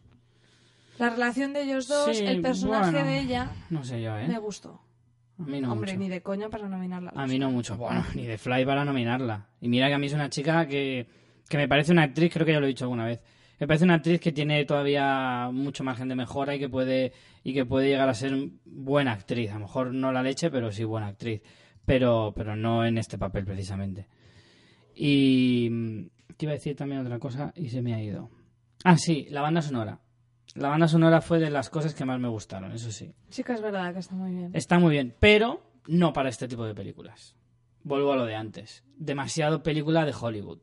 B: La relación de ellos dos,
A: Sí,
B: el personaje
A: bueno,
B: de ella,
A: No sé yo, ¿eh?
B: me gustó.
A: A mí no
B: Hombre,
A: mucho.
B: ni de coña para nominarla. al
A: A mí no mucho. Bueno, ni de Fly para nominarla. Y mira que a mí es una chica que, que me parece una actriz, creo que ya lo he dicho alguna vez. Me parece una actriz que tiene todavía mucho margen de mejora y que puede y que puede llegar a ser buena actriz. A lo mejor no la leche, pero sí buena actriz. Pero, pero no en este papel precisamente. Y mm, te iba a decir también otra cosa y se me ha ido. Ah, sí, la banda sonora. La banda sonora fue de las cosas que más me gustaron, eso sí.
B: Sí que es verdad que está muy bien.
A: Está muy bien, pero no para este tipo de películas. Vuelvo a lo de antes. Demasiado película de Hollywood.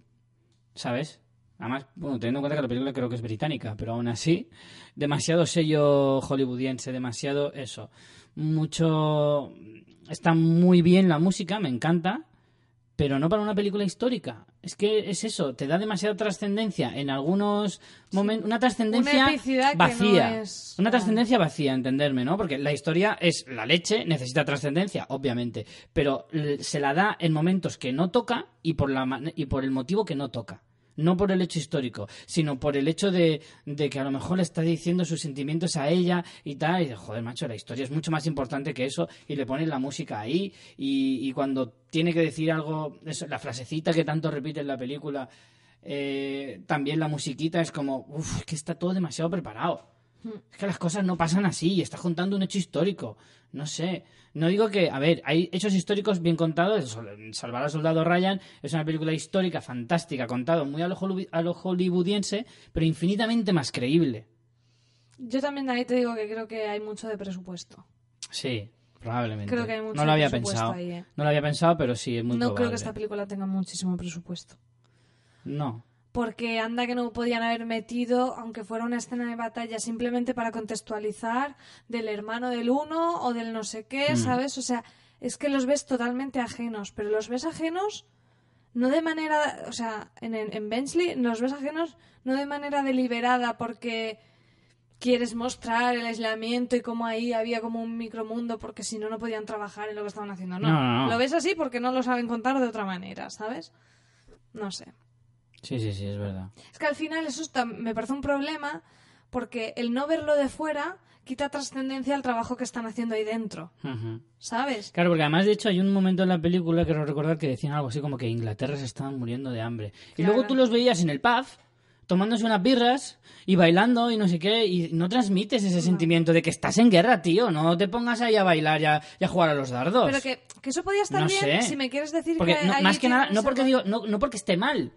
A: ¿Sabes? Además, bueno, teniendo en cuenta que la película creo que es británica, pero aún así, demasiado sello hollywoodiense, demasiado eso. Mucho. Está muy bien la música, me encanta, pero no para una película histórica. Es que es eso, te da demasiada trascendencia en algunos momentos. Una trascendencia
B: Una no
A: vacía.
B: es-
A: Una trascendencia vacía, entenderme, ¿no? Porque la historia es la leche, necesita trascendencia, obviamente, pero se la da en momentos que no toca y por, la, y por el motivo que no toca. No por el hecho histórico, sino por el hecho de, de que a lo mejor le está diciendo sus sentimientos a ella y tal. Y joder, macho, la historia es mucho más importante que eso. Y le ponen la música ahí. Y, y cuando tiene que decir algo, eso, la frasecita que tanto repite en la película, eh, también la musiquita es como, uff, que está todo demasiado preparado. Es que las cosas no pasan así, estás contando un hecho histórico. No sé. No digo que, a ver, hay hechos históricos bien contados. Salvar al soldado Ryan es una película histórica fantástica, contado muy a lo, hollywood- a lo hollywoodiense, pero infinitamente más creíble.
B: Yo también ahí te digo que creo que hay mucho de presupuesto.
A: Sí, probablemente.
B: Creo que hay mucho
A: no lo había
B: presupuesto
A: pensado.
B: ahí, ¿eh?
A: No lo había pensado, pero sí, es muy
B: no creo que esta película tenga muchísimo presupuesto.
A: No.
B: Porque anda que no podían haber metido, aunque fuera una escena de batalla, simplemente para contextualizar del hermano del uno o del no sé qué,
A: Mm.
B: ¿sabes? O sea, es que los ves totalmente ajenos, pero los ves ajenos no de manera, o sea, en, en los ves ajenos no de manera deliberada porque quieres mostrar el aislamiento y cómo ahí había como un micromundo porque si no no podían trabajar en lo que estaban haciendo. No,
A: No, no, no.
B: lo ves así porque no lo saben contar de otra manera, ¿sabes? No sé.
A: Sí, sí, sí, es verdad.
B: Es que al final eso está- me parece un problema porque el no verlo de fuera quita trascendencia al trabajo que están haciendo ahí dentro. ¿sabes?
A: Claro, porque además, de hecho, hay un momento en la película, quiero recordar, que decían algo así como que Inglaterra se estaban muriendo de hambre. Y
B: Claro.
A: luego tú los veías en el pub, tomándose unas birras y bailando y no sé qué, y no transmites ese sentimiento de que estás en guerra, tío. No te pongas ahí a bailar y a, y a jugar a los dardos.
B: Pero que, que eso podía estar
A: No
B: bien
A: sé.
B: si me quieres decir
A: Porque
B: que
A: no- más que nada, no
B: que
A: porque digo, no, no porque esté mal,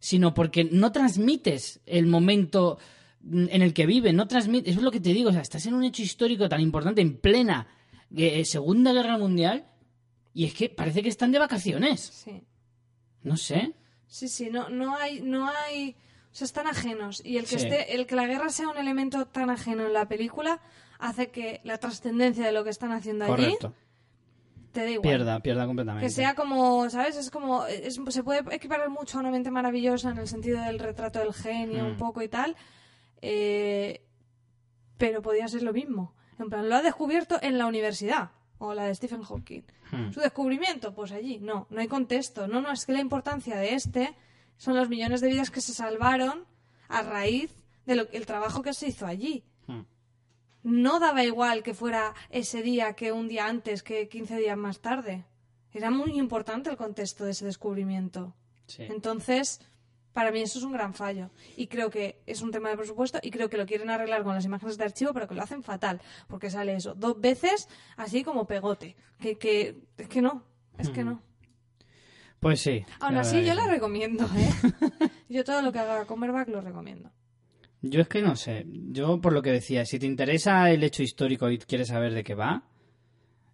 A: sino porque no transmites el momento en el que vive, no transmites, es lo que te digo, o sea, estás en un hecho histórico tan importante en plena eh, Segunda Guerra Mundial y es que parece que están de vacaciones.
B: Sí,
A: No sé.
B: sí, sí, no, no hay, no hay, o sea, están ajenos y el que
A: Sí.
B: esté, el que la guerra sea un elemento tan ajeno en la película hace que la trascendencia de lo que están haciendo allí. Te da igual.
A: Pierda, pierda completamente.
B: Que sea como, ¿sabes? Es como, es- se puede equiparar mucho a una mente maravillosa en el sentido del retrato del genio,
A: Mm.
B: un poco y tal. eh, pero podía ser lo mismo. En plan, lo ha descubierto en la universidad. O la de Stephen Hawking.
A: Hmm.
B: Su descubrimiento, pues allí. No, no hay contexto. No, no, es que la importancia de este son los millones de vidas que se salvaron a raíz del el trabajo que se hizo allí. No daba igual que fuera ese día que un día antes, que 15 días más tarde. Era muy importante el contexto de ese descubrimiento.
A: Sí.
B: Entonces, para mí eso es un gran fallo. Y creo que es un tema de presupuesto y creo que lo quieren arreglar con las imágenes de archivo, pero que lo hacen fatal. Porque sale eso dos veces así como pegote. Que, que es que no, es que no.
A: Pues sí.
B: Aún así, yo la recomiendo, ¿eh? [LAUGHS] yo todo lo que haga Cumberbatch lo recomiendo.
A: Yo es que no sé. Yo, por lo que decía, si te interesa el hecho histórico y quieres saber de qué va,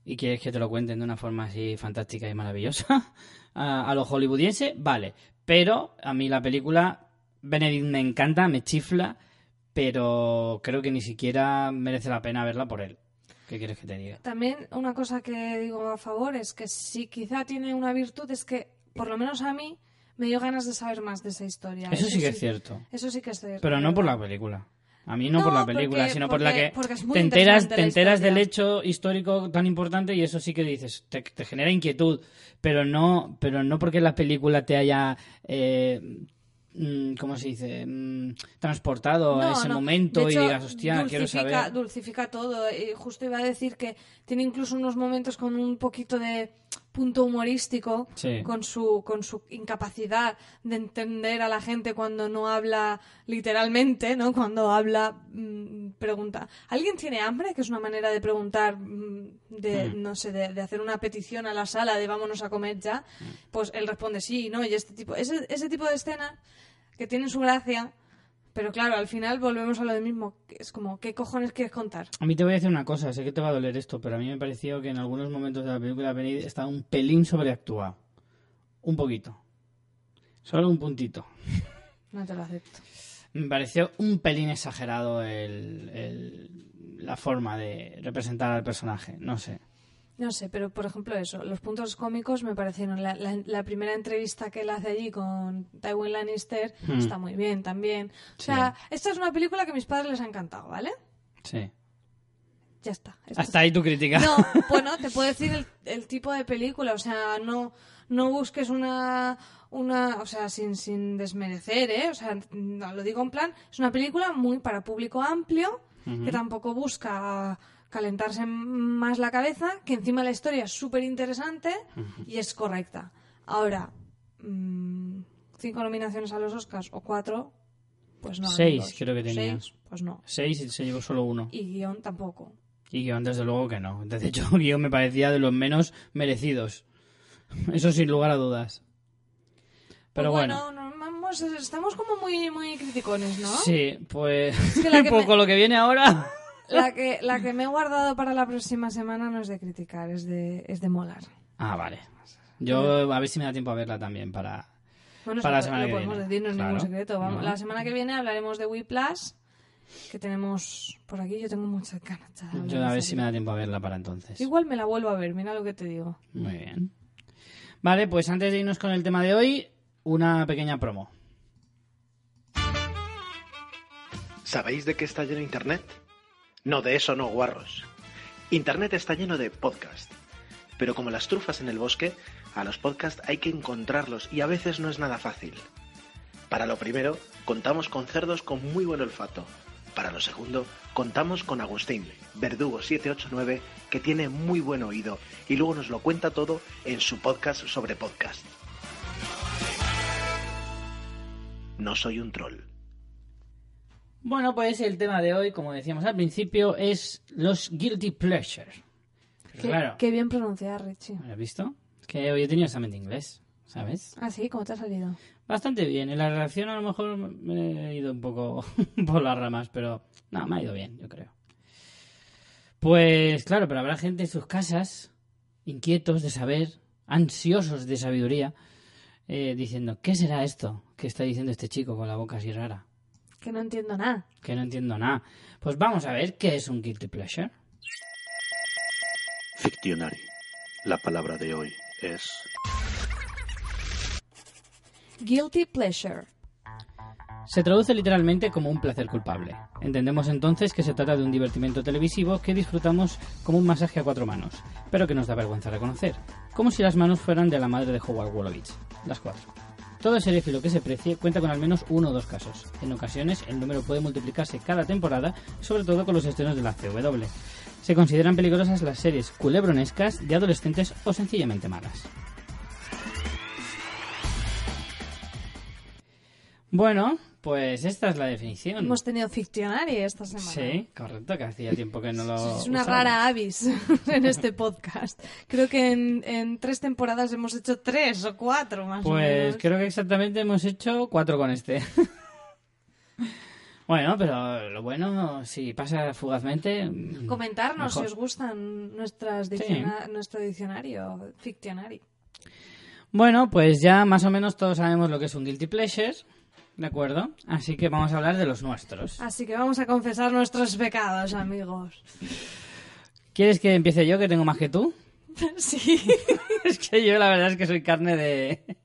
A: y quieres que te lo cuenten de una forma así fantástica y maravillosa, [LAUGHS] a, a lo hollywoodiense, vale. Pero a mí la película, Benedict me encanta, me chifla, pero creo que ni siquiera merece la pena verla por él. ¿Qué quieres que te diga?
B: También una cosa que digo a favor es que si quizá tiene una virtud es que, por lo menos a mí, me dio ganas de saber más de esa historia.
A: Eso sí que es cierto.
B: Eso sí que es cierto.
A: Pero no por la película. A mí no, por la película,
B: porque-
A: sino por la que te enteras, te enteras del hecho histórico tan importante y eso sí que dices, te, te genera inquietud, pero no, pero no porque la película te haya, eh, mm, ¿cómo se dice? Mm, transportado a
B: No,
A: ese
B: no.
A: momento
B: De
A: y digas, hostia, quiero saber.
B: Dulcifica todo. Y justo iba a decir que tiene incluso unos momentos con un poquito de punto humorístico,
A: Sí.
B: con, su, con su incapacidad de entender a la gente cuando no habla literalmente, ¿no? Cuando habla, mm, pregunta, ¿alguien tiene hambre? Que es una manera de preguntar, mm, de,
A: Mm.
B: no sé, de, de hacer una petición a la sala de vámonos a comer ya.
A: Mm.
B: Pues él responde sí, ¿no? Y este tipo, ese, ese tipo de escenas que tienen su gracia, pero claro, al final volvemos a lo mismo. Es como, ¿qué cojones quieres contar?
A: A mí te voy a decir una cosa, sé que te va a doler esto, pero a mí me pareció que en algunos momentos de la película Benedict estaba un pelín sobreactuado. Un poquito. Solo un puntito.
B: No te lo acepto.
A: Me pareció un pelín exagerado el, el- la forma de representar al personaje. No sé.
B: No sé, pero por ejemplo eso, los puntos cómicos me parecieron, la, la- la primera entrevista que él hace allí con Tywin Lannister
A: Hmm.
B: está muy bien también. O
A: Sí.
B: sea, esta es una película que a mis padres les ha encantado, ¿vale?
A: Sí.
B: Ya está.
A: Hasta ahí tu crítica.
B: No, [LAUGHS] bueno, te puedo decir el, el tipo de película, o sea, no, no busques una, una, o sea, sin, sin desmerecer, ¿eh? O sea, no, lo digo en plan, es una película muy para público amplio, que tampoco busca calentarse más la cabeza, que encima la historia es súper interesante y es correcta. Ahora, mm, cinco nominaciones a los Oscars o cuatro, Pues no.
A: Seis,
B: amigos.
A: creo que tenía.
B: Seis, pues no.
A: Seis y se llevó solo uno.
B: Y guion tampoco.
A: Y guion, desde luego que no. De hecho, [LAUGHS] guion me parecía de los menos merecidos. Eso sin lugar a dudas. Pero
B: Pues
A: bueno.
B: estamos como muy, muy criticones, ¿no?
A: Sí, pues
B: que la [LAUGHS]
A: un
B: que
A: poco
B: me-
A: lo que viene ahora.
B: La que, la que me he guardado para la próxima semana no es de criticar, es de, es de molar.
A: Ah, vale. Yo a ver si me da tiempo a verla también para...
B: Bueno,
A: Para la semana
B: lo
A: que
B: podemos
A: viene.
B: decir, no es ningún secreto. Vamos,
A: No.
B: La semana que viene hablaremos de Whiplash, que tenemos por aquí. Yo tengo muchas ganas.
A: Yo a ver si me da tiempo a verla para entonces.
B: Igual me la vuelvo a ver, mira lo que te digo.
A: Muy bien. Vale, pues antes de irnos con el tema de hoy, una pequeña promo.
D: ¿Sabéis de qué está lleno Internet? No, de eso no, guarros. Internet está lleno de podcast. Pero como las trufas en el bosque, a los podcasts hay que encontrarlos y a veces no es nada fácil. Para lo primero, contamos con cerdos con muy buen olfato. Para lo segundo, contamos con Agustín, Verdugo 789, que tiene muy buen oído y luego nos lo cuenta todo en su podcast sobre podcast. No soy un troll.
A: Bueno, pues el tema de hoy, como decíamos al principio, es los guilty pleasures.
B: Qué,
A: claro,
B: qué bien pronunciar, Richie.
A: ¿has visto? Es que hoy he tenido examen de inglés, ¿sabes?
B: Ah, sí, ¿cómo te ha salido?
A: Bastante bien. En la redacción a lo mejor me he ido un poco [LAUGHS] por las ramas, pero no, me ha ido bien, yo creo. Pues claro, pero habrá gente en sus casas, inquietos de saber, ansiosos de sabiduría, eh, diciendo, ¿qué será esto que está diciendo este chico con la boca así rara?
B: Que no entiendo nada.
A: Que no entiendo nada. Pues vamos a ver qué es un guilty pleasure.
D: Fictionary. La palabra de hoy es
B: Guilty pleasure.
A: Se traduce literalmente como un placer culpable. Entendemos entonces que se trata de un divertimento televisivo que disfrutamos como un masaje a cuatro manos, pero que nos da vergüenza reconocer, como si las manos fueran de la madre de Howard Wolowitz, las cuatro. Todo seréfilo que se precie cuenta con al menos uno o dos casos. En ocasiones el número puede multiplicarse cada temporada, sobre todo con los estrenos de la CW. Se consideran peligrosas las series culebronescas de adolescentes o sencillamente malas. Bueno, pues esta es la definición.
B: Hemos tenido Fictionary esta semana.
A: Sí, correcto, que hacía [LAUGHS] tiempo que no lo.
B: Es una rara avis [LAUGHS] en este podcast. Creo que en, en tres temporadas hemos hecho tres o cuatro más o
A: Pues
B: menos.
A: creo que exactamente hemos hecho cuatro con este. [LAUGHS] bueno, pero lo bueno, si pasa fugazmente. mm,
B: Comentarnos
A: mejor.
B: si os gustan nuestras dicciona- nuestro diccionario Fictionary.
A: Bueno, pues ya más o menos todos sabemos lo que es un guilty pleasure. ¿De acuerdo? Así que vamos a hablar de los nuestros.
B: Así que vamos a confesar nuestros pecados, amigos.
A: ¿Quieres que empiece yo, que tengo más que tú? [LAUGHS]
B: Sí. [LAUGHS]
A: es que yo la verdad es que soy carne de.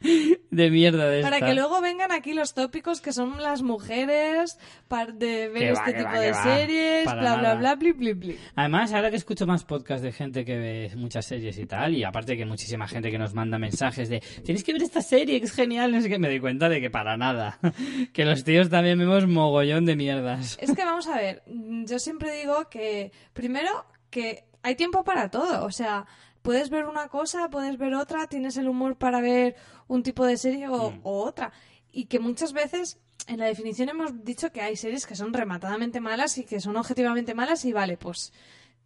A: De mierda de
B: Para
A: esta.
B: que luego vengan aquí los tópicos que son las mujeres par- de ver
A: Que va,
B: este
A: que
B: tipo
A: va,
B: de
A: que
B: series,
A: Para
B: bla, bla, bla, bli, bli, bli.
A: Además, ahora que escucho más podcasts de gente que ve muchas series y tal, y aparte que muchísima gente que nos manda mensajes de tienes que ver esta serie, que es genial, no sé qué, me doy cuenta de que para nada. [LAUGHS] que los tíos también vemos mogollón de mierdas.
B: Es que [LAUGHS] vamos a ver, yo siempre digo que, primero, que hay tiempo para todo. O sea, puedes ver una cosa, puedes ver otra, tienes el humor para ver un tipo de serie o,
A: Mm.
B: o otra. Y que muchas veces en la definición hemos dicho que hay series que son rematadamente malas y que son objetivamente malas y vale, pues...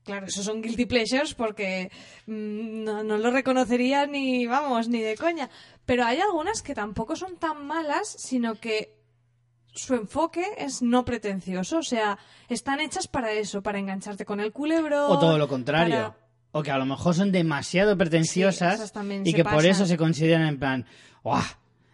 B: Claro, esos son guilty pleasures porque mm, no, no lo reconocería ni, vamos, ni de coña. Pero hay algunas que tampoco son tan malas, sino que su enfoque es no pretencioso, o sea, están hechas para eso, para engancharte con el culebro.
A: O todo lo contrario.
B: para-
A: O que a lo mejor son demasiado pretenciosas y que por eso se consideran en plan, ¡guau!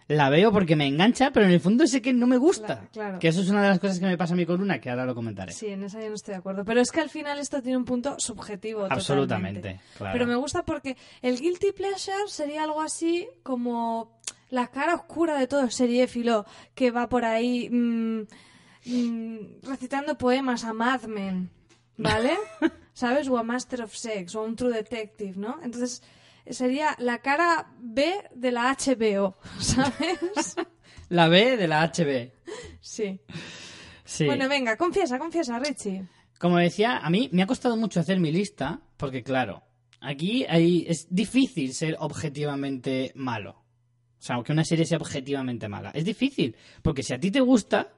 A: La veo porque me engancha, pero en el fondo sé que no me gusta.
B: Claro, claro.
A: Que eso es una de las cosas que me pasa a mí con una, que ahora lo comentaré.
B: Sí, en esa yo no estoy de acuerdo. Pero es que al final esto tiene un punto subjetivo.
A: Absolutamente,
B: totalmente.
A: claro.
B: Pero me gusta porque el guilty pleasure sería algo así como la cara oscura de todo seriéfilo que va por ahí mm, mm, recitando poemas a Mad Men, ¿vale? [LAUGHS] ¿Sabes? O a Master of Sex o a un True Detective, ¿no? Entonces sería la cara B de la HBO, [LAUGHS] ¿sabes?
A: La B de la HB.
B: Sí.
A: Sí.
B: Bueno, venga, confiesa, confiesa, Richie.
A: Como decía, a mí me ha costado mucho hacer mi lista, porque claro, aquí hay, es difícil ser objetivamente malo. O sea, que una serie sea objetivamente mala. Es difícil, porque si a ti te gusta,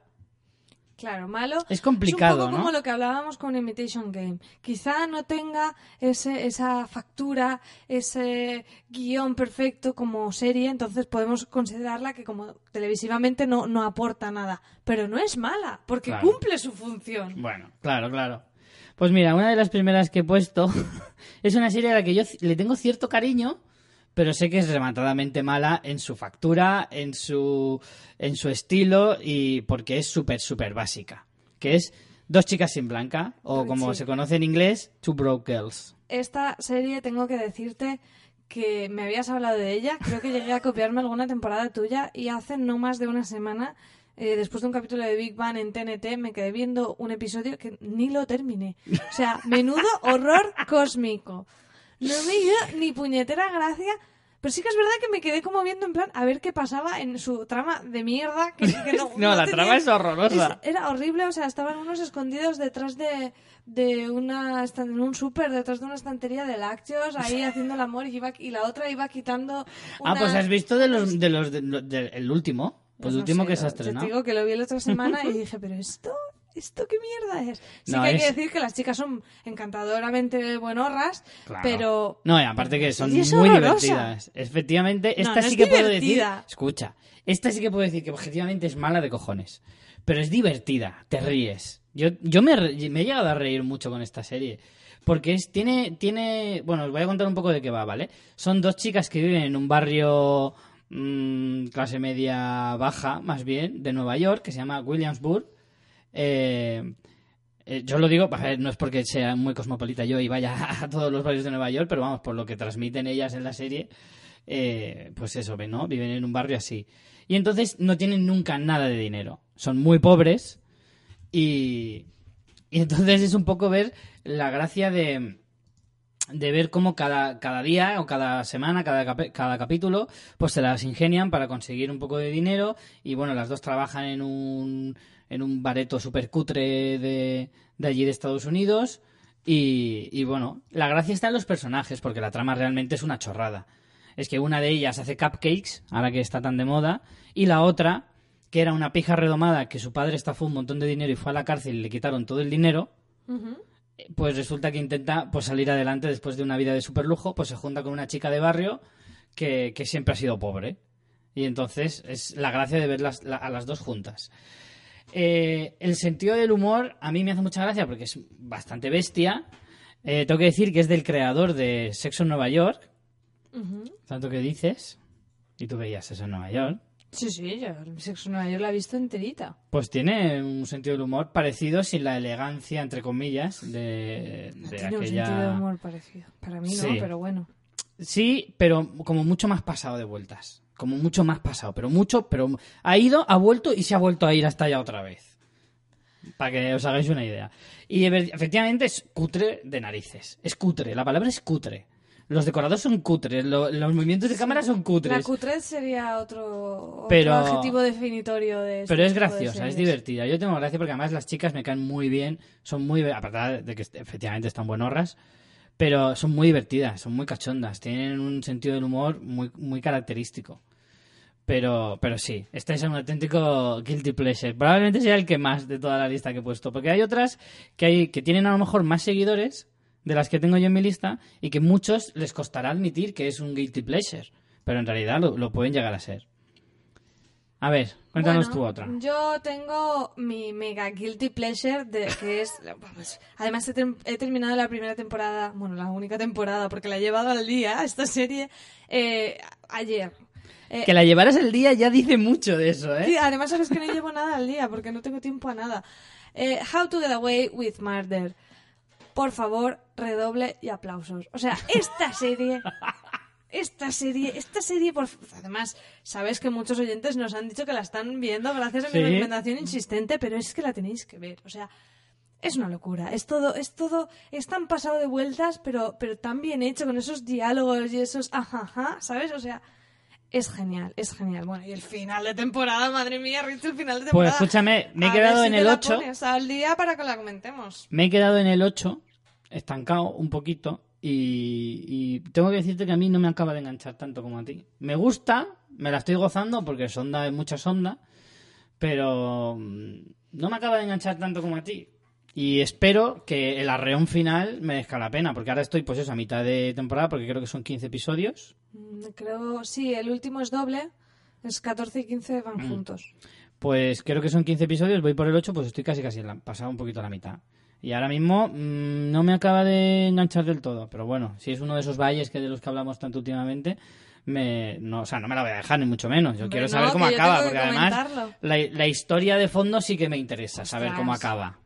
B: Claro, malo.
A: Es complicado,
B: Es un poco
A: ¿no?
B: como lo que hablábamos con Imitation Game. Quizá no tenga ese, esa factura, ese guion perfecto como serie, entonces podemos considerarla que como televisivamente no, no aporta nada. Pero no es mala, porque
A: Claro.
B: cumple su función.
A: Bueno, claro, claro. Pues mira, una de las primeras que he puesto [LAUGHS] es una serie a la que yo le tengo cierto cariño, pero sé que es rematadamente mala en su factura, en su, en su estilo y porque es súper, súper básica. Que es Dos chicas sin blanca, o como
B: Sí.
A: se conoce en inglés, Two Broke Girls.
B: Esta serie tengo que decirte que me habías hablado de ella, creo que llegué a copiarme alguna temporada tuya y hace no más de una semana, eh, después de un capítulo de Big Bang en TNT, me quedé viendo un episodio que ni lo terminé. O sea, menudo horror cósmico. No me dio ni puñetera gracia, pero sí que es verdad que me quedé como viendo en plan a ver qué pasaba en su trama de mierda. Que, que [LAUGHS] no,
A: No, la
B: tenía-
A: trama es horrorosa.
B: es- era horrible, o sea, estaban unos escondidos detrás de, de una en un súper, detrás de una estantería de lácteos, ahí [LAUGHS] haciendo el amor y, iba, y la otra iba quitando.
A: Ah, pues has visto de los, de los, de del- el último,
B: Pues
A: el
B: no
A: último
B: sé,
A: que se ha
B: yo te
A: estrenado.
B: digo que lo vi la otra semana y [LAUGHS] dije, pero esto, ¿esto qué mierda es? Sí
A: No,
B: que hay
A: es-
B: que decir que las chicas son encantadoramente buenorras,
A: Claro.
B: pero...
A: No, y aparte que son muy
B: horrorosa.
A: divertidas. Efectivamente, esta
B: no
A: sí
B: es
A: que puedo decir. Escucha, esta sí que puedo decir que objetivamente es mala de cojones. Pero es divertida, te ríes. Yo, yo me, me he llegado a reír mucho con esta serie. Porque es, tiene, tiene. Bueno, os voy a contar un poco de qué va, ¿vale? Son dos chicas que viven en un barrio. mm, clase media baja, más bien, de Nueva York, que se llama Williamsburg. Eh, eh, yo lo digo, a ver, no es porque sea muy cosmopolita yo y vaya [LAUGHS] a todos los barrios de Nueva York, pero vamos, por lo que transmiten ellas en la serie, eh, pues eso, ¿ven, ¿no? Viven en un barrio así. Y entonces no tienen nunca nada de dinero. Son muy pobres y, y entonces es un poco ver la gracia de, de ver cómo cada, cada día o cada semana, cada, cada capítulo, pues se las ingenian para conseguir un poco de dinero y bueno, las dos trabajan en un, en un bareto super cutre de, de allí de Estados Unidos y, y bueno, la gracia está en los personajes porque la trama realmente es una chorrada. Es que una de ellas hace cupcakes, ahora que está tan de moda, y la otra, que era una pija redomada que su padre estafó un montón de dinero y fue a la cárcel y le quitaron todo el dinero, pues resulta que intenta pues salir adelante después de una vida de superlujo, pues se junta con una chica de barrio que, que siempre ha sido pobre. Y entonces es la gracia de verlas la- a las dos juntas. Eh, el sentido del humor a mí me hace mucha gracia porque es bastante bestia. Eh, tengo que decir que es del creador de Sexo en Nueva York, tanto que dices, y tú veías eso en Nueva York.
B: Sí, sí, yo Sexo en Nueva York la he visto enterita.
A: Pues tiene un sentido del humor parecido, sin la elegancia, entre comillas, de,
B: No
A: de
B: tiene un sentido de humor parecido. Para mí no,
A: Sí.
B: pero bueno.
A: Sí, pero como mucho más pasado de vueltas. Como mucho más pasado, pero mucho, pero ha ido, ha vuelto y se ha vuelto a ir hasta allá otra vez. Para que os hagáis una idea. Y efe- efectivamente es cutre de narices. Es cutre, la palabra es cutre. Los decorados son cutres, lo- los movimientos de cámara son
B: La
A: cutres.
B: cutrez sería otro, otro
A: Pero-
B: adjetivo definitorio de este
A: Pero es graciosa, es divertida. Yo tengo gracia porque además las chicas me caen muy bien, son muy, aparte de que efectivamente están buenorras, pero son muy divertidas, son muy cachondas, tienen un sentido del humor muy, muy característico. Pero, pero sí, este es un auténtico guilty pleasure. Probablemente sea el que más de toda la lista que he puesto, porque hay otras que hay que tienen a lo mejor más seguidores de las que tengo yo en mi lista y que muchos les costará admitir que es un guilty pleasure, pero en realidad lo, lo pueden llegar a ser. A ver, cuéntanos
B: Bueno,
A: tú otra.
B: Yo tengo mi mega guilty pleasure de que es [LAUGHS] vamos, además he, terminado la primera temporada, bueno, la única temporada porque la he llevado al día esta serie eh, ayer. Eh,
A: Que la llevaras el día ya dice mucho de eso,
B: Sí,
A: ¿eh?
B: además sabes que no llevo nada al día porque no tengo tiempo a nada. Eh, How to Get Away with Murder. Por favor, redoble y aplausos. O sea, esta serie, esta serie, esta serie, por además, sabes que muchos oyentes nos han dicho que la están viendo gracias a mi
A: Sí.
B: recomendación insistente, pero es que la tenéis que ver. O sea, es una locura. Es todo, es todo, es tan pasado de vueltas, pero, pero tan bien hecho con esos diálogos y esos ajaja, ¿sabes? O sea, es genial, es genial. Bueno, y el final de temporada, madre mía, Rich, el final de
A: Pues
B: temporada.
A: escúchame, me he
B: A
A: quedado
B: ver si
A: en
B: te
A: el
B: la
A: 8.
B: pones al día para que la comentemos.
A: Me he quedado en el 8, estancado un poquito. Y, y tengo que decirte que a mí no me acaba de enganchar tanto como a ti. Me gusta, me la estoy gozando porque sonda es mucha sonda. Pero mm, no me acaba de enganchar tanto como a ti. Y espero que el arreón final merezca la pena, porque ahora estoy pues eso, a mitad de temporada, porque creo que son 15 episodios.
B: Mm, Creo, sí, el último es doble. Es 14 y 15 van
A: Mm.
B: juntos.
A: Pues creo que son 15 episodios, voy por el 8, pues estoy casi casi en la- pasado un poquito a la mitad. Y ahora mismo mm, no me acaba de enganchar del todo, pero bueno, si es uno de esos valles que de los que hablamos tanto últimamente, me, no, o sea, no me la voy a dejar ni mucho menos. Yo
B: Hombre,
A: quiero
B: no,
A: saber cómo acaba, porque además la, la historia de fondo sí que me interesa, saber
B: Ostras.
A: cómo acaba.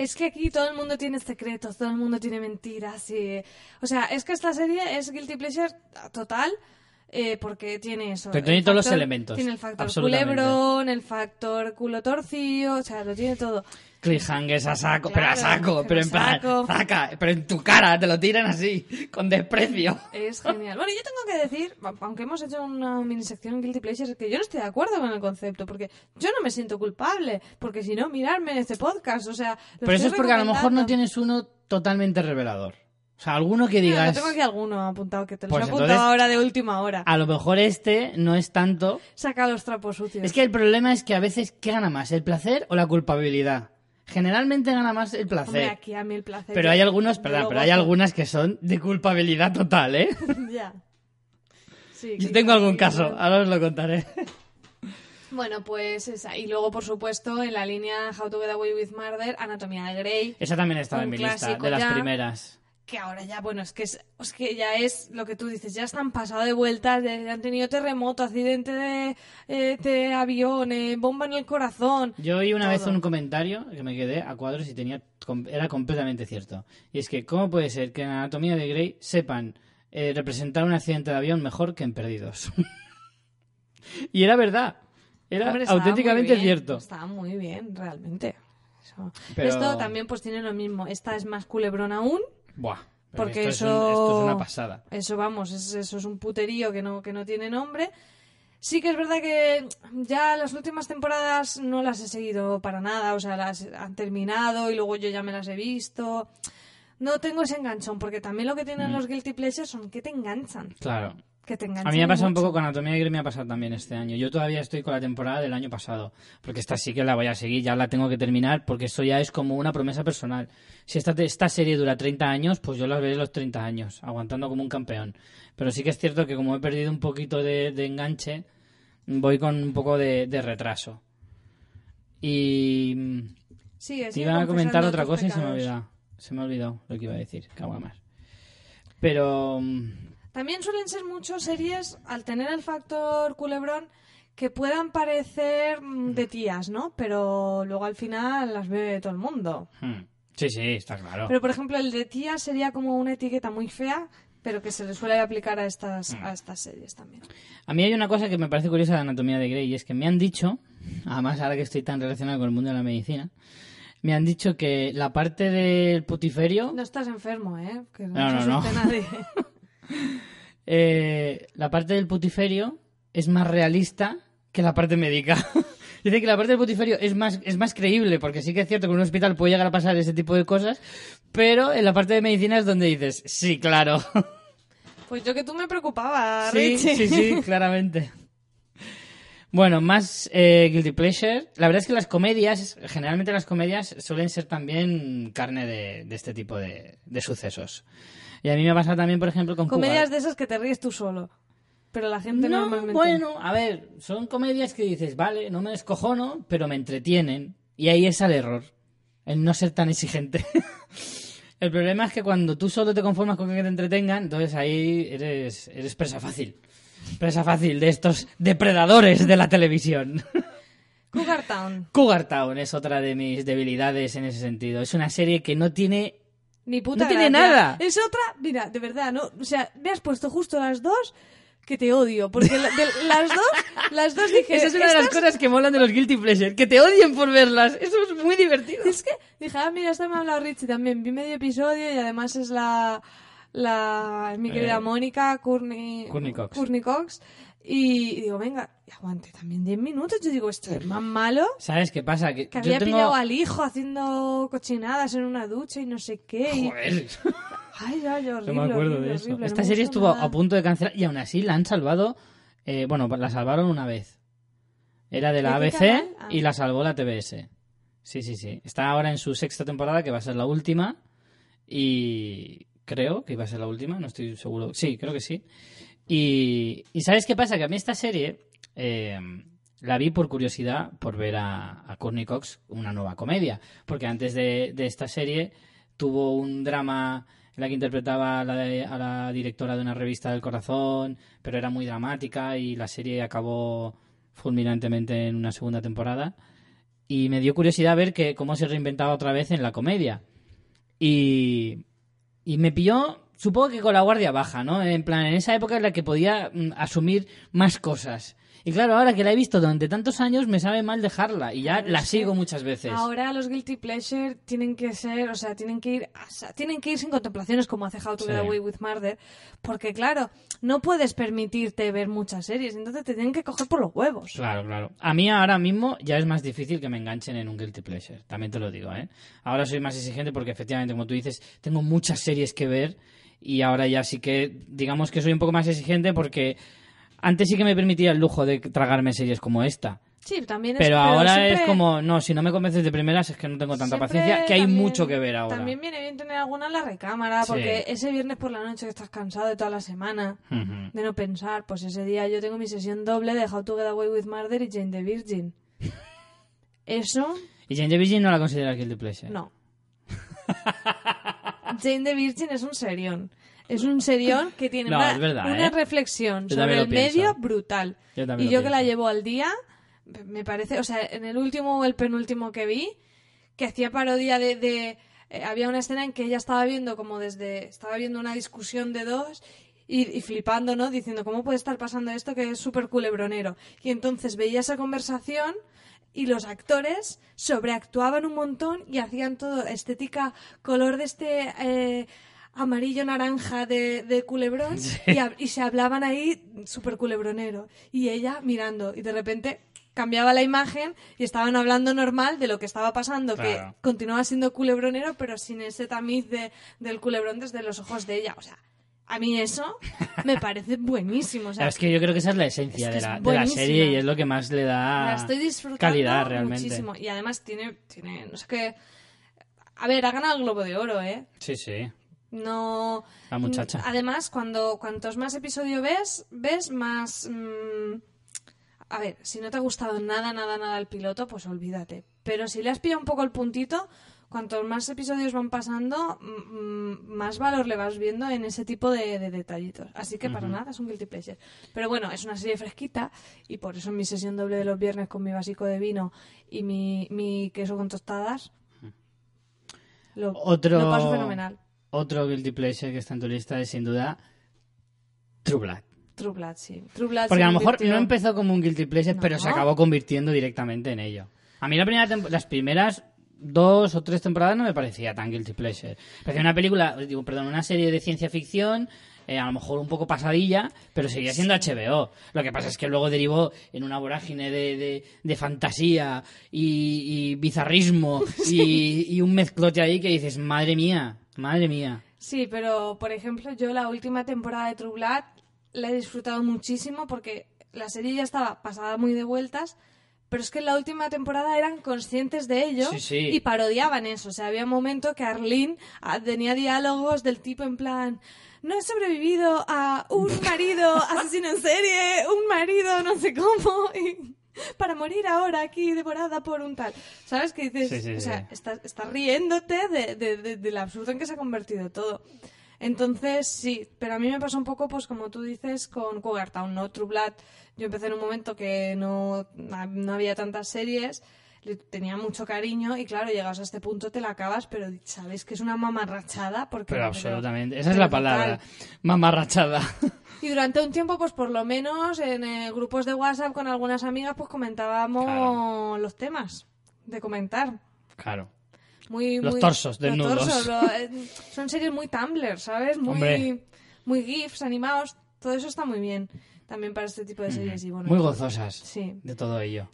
B: Es que aquí todo el mundo tiene secretos, todo el mundo tiene mentiras. Y... O sea, es que esta serie es Guilty Pleasure total. eh, porque tiene eso.
A: Que tiene todos los elementos,
B: Tiene el factor culebrón, el factor culo torcido, o sea, lo tiene todo.
A: Cliffhangers a saco, pero a saco,
B: pero
A: en plan,
B: saco.
A: saca, pero en tu cara, te lo tiran así, con desprecio.
B: Es genial. Bueno, yo tengo que decir, aunque hemos hecho una mini sección en Guilty Pleasures, que yo no estoy de acuerdo con el concepto, porque yo no me siento culpable, porque si no, mirarme en este podcast, o sea... lo
A: Pero eso es porque a lo mejor no tienes uno totalmente revelador. O sea, alguno que digas,
B: Yo tengo aquí alguno apuntado, que te los
A: Pues
B: he apuntado
A: entonces-
B: ahora de última hora.
A: a lo mejor este no es tanto.
B: Saca los trapos sucios.
A: Es que el problema es que a veces, ¿qué gana más? ¿El placer o la culpabilidad? Generalmente gana más el
B: Hombre,
A: placer.
B: aquí a mí el placer...
A: Pero hay algunos, perdón, pero hay algunas que son de culpabilidad total, ¿eh? [LAUGHS]
B: ya. Sí,
A: Yo tengo algún caso, ahora os lo contaré.
B: Bueno, pues esa. Y luego, por supuesto, en la línea How to Get Away with Murder, Anatomía de Grey,
A: Esa también estaba en mi lista, de las
B: ya.
A: primeras.
B: Que ahora ya, bueno, es que, es, es que ya es lo que tú dices, ya están pasados de vueltas, ya han tenido terremoto, accidente de, eh, de avión, eh, bomba en el corazón.
A: Yo oí una vez un comentario que me quedé a cuadros y tenía era completamente cierto. Y es que, ¿cómo puede ser que en Anatomía de Grey sepan eh, representar un accidente de avión mejor que en Perdidos? [LAUGHS] y era verdad. Era
B: Hombre,
A: auténticamente
B: bien,
A: cierto.
B: Estaba muy bien, realmente. Eso.
A: Pero-
B: Esto también pues tiene lo mismo. Esta es más culebrón aún.
A: Buah.
B: Porque
A: esto,
B: eso...
A: es un- esto es una pasada.
B: Eso, vamos, es- eso es un puterío que no, que no tiene nombre. Sí que es verdad que ya las últimas temporadas no las he seguido para nada, o sea, las han terminado y luego yo ya me las he visto. No tengo ese enganchón, porque también lo que
A: Mm.
B: tienen los guilty pleasures son que te enganchan,
A: Claro.
B: Que te enganchan
A: A mí me ha pasado un poco con Anatomía de Grey, me ha pasado también este año. Yo todavía estoy con la temporada del año pasado, porque esta sí que la voy a seguir, ya la tengo que terminar, porque esto ya es como una promesa personal. Si esta, esta serie dura 30 años, pues yo la veré los 30 años, aguantando como un campeón. Pero sí que es cierto que como he perdido un poquito de, de enganche, voy con un poco de, de retraso. Y
B: Sigue,
A: te iba a comentar otra cosa y se me ha olvidado. Se me ha olvidado lo que iba a decir, cago más. Pero... mm,
B: También suelen ser muchas series, al tener el factor culebrón, que puedan parecer mm, de tías, ¿no? Pero luego al final las ve todo el mundo.
A: hmm, Sí, sí, está claro.
B: Pero, por ejemplo, el de tía sería como una etiqueta muy fea, pero que se le suele aplicar a estas,
A: Mm.
B: a estas series también.
A: A mí hay una cosa que me parece curiosa de Anatomía de Grey y es que me han dicho, además ahora que estoy tan relacionado con el mundo de la medicina, me han dicho que la parte del putiferio,
B: No estás enfermo, ¿eh? Que no,
A: No, no,
B: nadie. [LAUGHS] [LAUGHS]
A: eh, la parte del putiferio es más realista que la parte médica. [LAUGHS] Dice que la parte del putiferio es más, es más creíble, porque sí que es cierto que en un hospital puede llegar a pasar ese tipo de cosas, pero en la parte de medicina es donde dices, sí, claro. [LAUGHS]
B: Pues yo que tú me preocupaba,
A: Sí,
B: Richie.
A: sí, sí, claramente. Bueno, más eh, Guilty Pleasure. La verdad es que las comedias, generalmente las comedias suelen ser también carne de, de este tipo de, de sucesos. Y a mí me ha pasado también, por ejemplo, con
B: Comedias de esas que te ríes tú solo. Pero la gente
A: No,
B: normalmente...
A: bueno, a ver, son comedias que dices, vale, no me descojono, pero me entretienen. Y ahí está el error, el no ser tan exigente. [LAUGHS] el problema es que cuando tú solo te conformas con que te entretengan, entonces ahí eres, eres presa fácil. Presa fácil de estos depredadores de la televisión. [LAUGHS]
B: Cougar Town.
A: Cougar Town es otra de mis debilidades en ese sentido. Es una serie que no tiene
B: Ni puta
A: No tiene nada.
B: Es otra, mira, de verdad, no, o sea, me has puesto justo las dos que te odio, porque la- de- las dos, las dos dije,
A: Esa es una de las
B: "Estas-
A: cosas que molan de los Guilty Pleasure, que te odien por verlas. Eso es muy divertido.
B: Es que dije, ah, mira, esta me ha hablado Richie también. Vi medio episodio y además es la. la mi querida
A: Eh,
B: Mónica Courtney,
A: Courtney Cox.
B: Courtney Cox. Y, digo, venga, aguante también 10 minutos. Yo digo, esto es más [LAUGHS] malo.
A: ¿Sabes qué pasa? Que,
B: había
A: tengo...
B: pillado al hijo haciendo cochinadas en una ducha y no sé qué.
A: Joder. [LAUGHS]
B: Ay, ay, horrible.
A: No me acuerdo
B: horrible,
A: de eso.
B: horrible,
A: Esta serie estuvo
B: nada.
A: a punto de cancelar y aún así la han salvado. eh, bueno, la salvaron una vez. Era de la
B: ¿De qué
A: ABC?
B: Ah.
A: y la salvó la TBS. Sí, sí, sí. Está ahora en su sexta temporada, que va a ser la última. Y creo que iba a ser la última, no estoy seguro. Sí, creo que sí. Y, y ¿sabes qué pasa? Que a mí esta serie eh, la vi por curiosidad, por ver a, a Courtney Cox una nueva comedia. Porque antes de, de esta serie tuvo un drama en la que interpretaba a la, de- a la directora de una revista del corazón, pero era muy dramática y la serie acabó fulminantemente en una segunda temporada. Y me dio curiosidad ver que cómo se reinventaba otra vez en la comedia. Y, y me pilló, supongo que con la guardia baja, ¿no? En plan, en esa época en la que podía mm, asumir más cosas. Y claro, ahora que la he visto durante tantos años, me sabe mal dejarla. Y ya
B: Pero
A: la
B: es
A: sigo muchas veces.
B: Ahora los guilty pleasure tienen que ser, o sea, tienen que ir, o sea, tienen que ir sin contemplaciones como hace How to Get
A: Sí.
B: Away with Murder, porque claro, no puedes permitirte ver muchas series, entonces te tienen que coger por los huevos.
A: Claro, claro. A mí ahora mismo ya es más difícil que me enganchen en un guilty pleasure. También te lo digo, ¿eh? Ahora soy más exigente porque efectivamente, como tú dices, tengo muchas series que ver y ahora ya sí que, digamos que soy un poco más exigente porque antes sí que me permitía el lujo de tragarme series como esta.
B: Sí, también es
A: Pero ahora
B: siempre-
A: es como, no, si no me convences de primeras es que no tengo tanta
B: siempre
A: paciencia, que hay
B: también-
A: mucho que ver ahora.
B: También viene bien tener alguna en la recámara,
A: Sí.
B: porque ese viernes por la noche que estás cansado de toda la semana,
A: Ujú.
B: de no pensar, pues ese día yo tengo mi sesión doble de How to Get Away with Murder y Jane the Virgin. [LAUGHS] Eso,
A: Y Jane the Virgin no la considera guilty pleasure.
B: no. [LAUGHS] Jane the Virgin es un serión. Es un serión que tiene
A: No,
B: una,
A: es verdad,
B: una
A: ¿eh?
B: reflexión
A: Yo
B: sobre el
A: pienso.
B: medio brutal.
A: Yo
B: y yo que la llevo al día, me parece, o sea, en el último o el penúltimo que vi, que hacía parodia de... de- eh, había una escena en que ella estaba viendo como desde... Estaba viendo una discusión de dos y, y flipando, ¿no? Diciendo, ¿cómo puede estar pasando esto que es súper culebronero? Y entonces veía esa conversación y los actores sobreactuaban un montón y hacían todo estética, color de este... eh, amarillo naranja de, de culebrón y, se hablaban ahí súper culebronero y ella mirando y de repente cambiaba la imagen y estaban hablando normal de lo que estaba pasando
A: Claro.
B: que continuaba siendo culebronero pero sin ese tamiz de, del culebrón desde los ojos de ella o sea a mí eso me parece buenísimo o sea,
A: Es que yo creo que esa es la esencia
B: Es que
A: de,
B: es
A: la, de la serie y es lo que más le da
B: la estoy disfrutando
A: calidad realmente.
B: muchísimo y además tiene tiene no sé qué a ver ha ganado el globo de oro eh
A: Sí, sí.
B: no
A: La muchacha.
B: además cuando cuantos más episodios ves ves más mm, a ver si no te ha gustado nada nada nada el piloto pues olvídate pero si le has pillado un poco el puntito cuantos más episodios van pasando más valor le vas viendo en ese tipo de, de detallitos así que para nada es un guilty pleasure pero bueno es una serie fresquita y por eso en mi sesión doble de los viernes con mi básico de vino y mi, mi queso con tostadas lo,
A: Otro,
B: lo paso fenomenal
A: otro guilty pleasure que está en tu lista es sin duda True Blood.
B: True Blood, sí. True Blood
A: Porque a lo mejor no empezó como un guilty pleasure,
B: No.
A: pero se acabó convirtiendo directamente en ello. A mí la primera las primeras dos o tres temporadas no me parecía tan guilty pleasure. Parecía una película, digo, perdón, una serie de ciencia ficción, eh, a lo mejor un poco pasadilla, pero seguía siendo HBO. Lo que pasa es que luego derivó en una vorágine de, de- de fantasía y, y bizarrismo [LAUGHS] y, y un mezclote ahí que dices, madre mía, madre mía.
B: Sí, pero por ejemplo, yo la última temporada de True Blood la he disfrutado muchísimo porque la serie ya estaba pasada muy de vueltas, pero es que en la última temporada eran conscientes de ello
A: Sí, sí.
B: y parodiaban eso. O sea, había un momento que Arlene ah, tenía diálogos del tipo en plan. No he sobrevivido a un [LAUGHS] marido asesino en serie, un marido no sé cómo, y para morir ahora aquí devorada por un tal. ¿Sabes qué dices?
A: Sí,
B: o sea, estás, estás riéndote de, de, de- absurdo en que se ha convertido todo. Entonces, sí, pero a mí me pasó un poco, pues como tú dices, con Cougar Town, ¿no? True Blood, yo empecé en un momento que no, no había tantas series, le tenía mucho cariño y claro, llegados a este punto te la acabas, pero sabes que es una mamarrachada porque...
A: Pero absolutamente. Esa es la palabra.
B: total.
A: Mamarrachada.
B: Y durante un tiempo, pues por lo menos en eh, grupos de WhatsApp con algunas amigas, pues comentábamos
A: Claro.
B: los temas de comentar.
A: claro.
B: Muy,
A: Los
B: muy-
A: torsos
B: los
A: desnudos.
B: torsos, lo- eh, son series muy Tumblr, ¿sabes? Muy,
A: Hombre.
B: muy GIFs, animados. Todo eso está muy bien también para este tipo de series. Y bueno,
A: Muy gozosas
B: Sí.
A: de todo ello.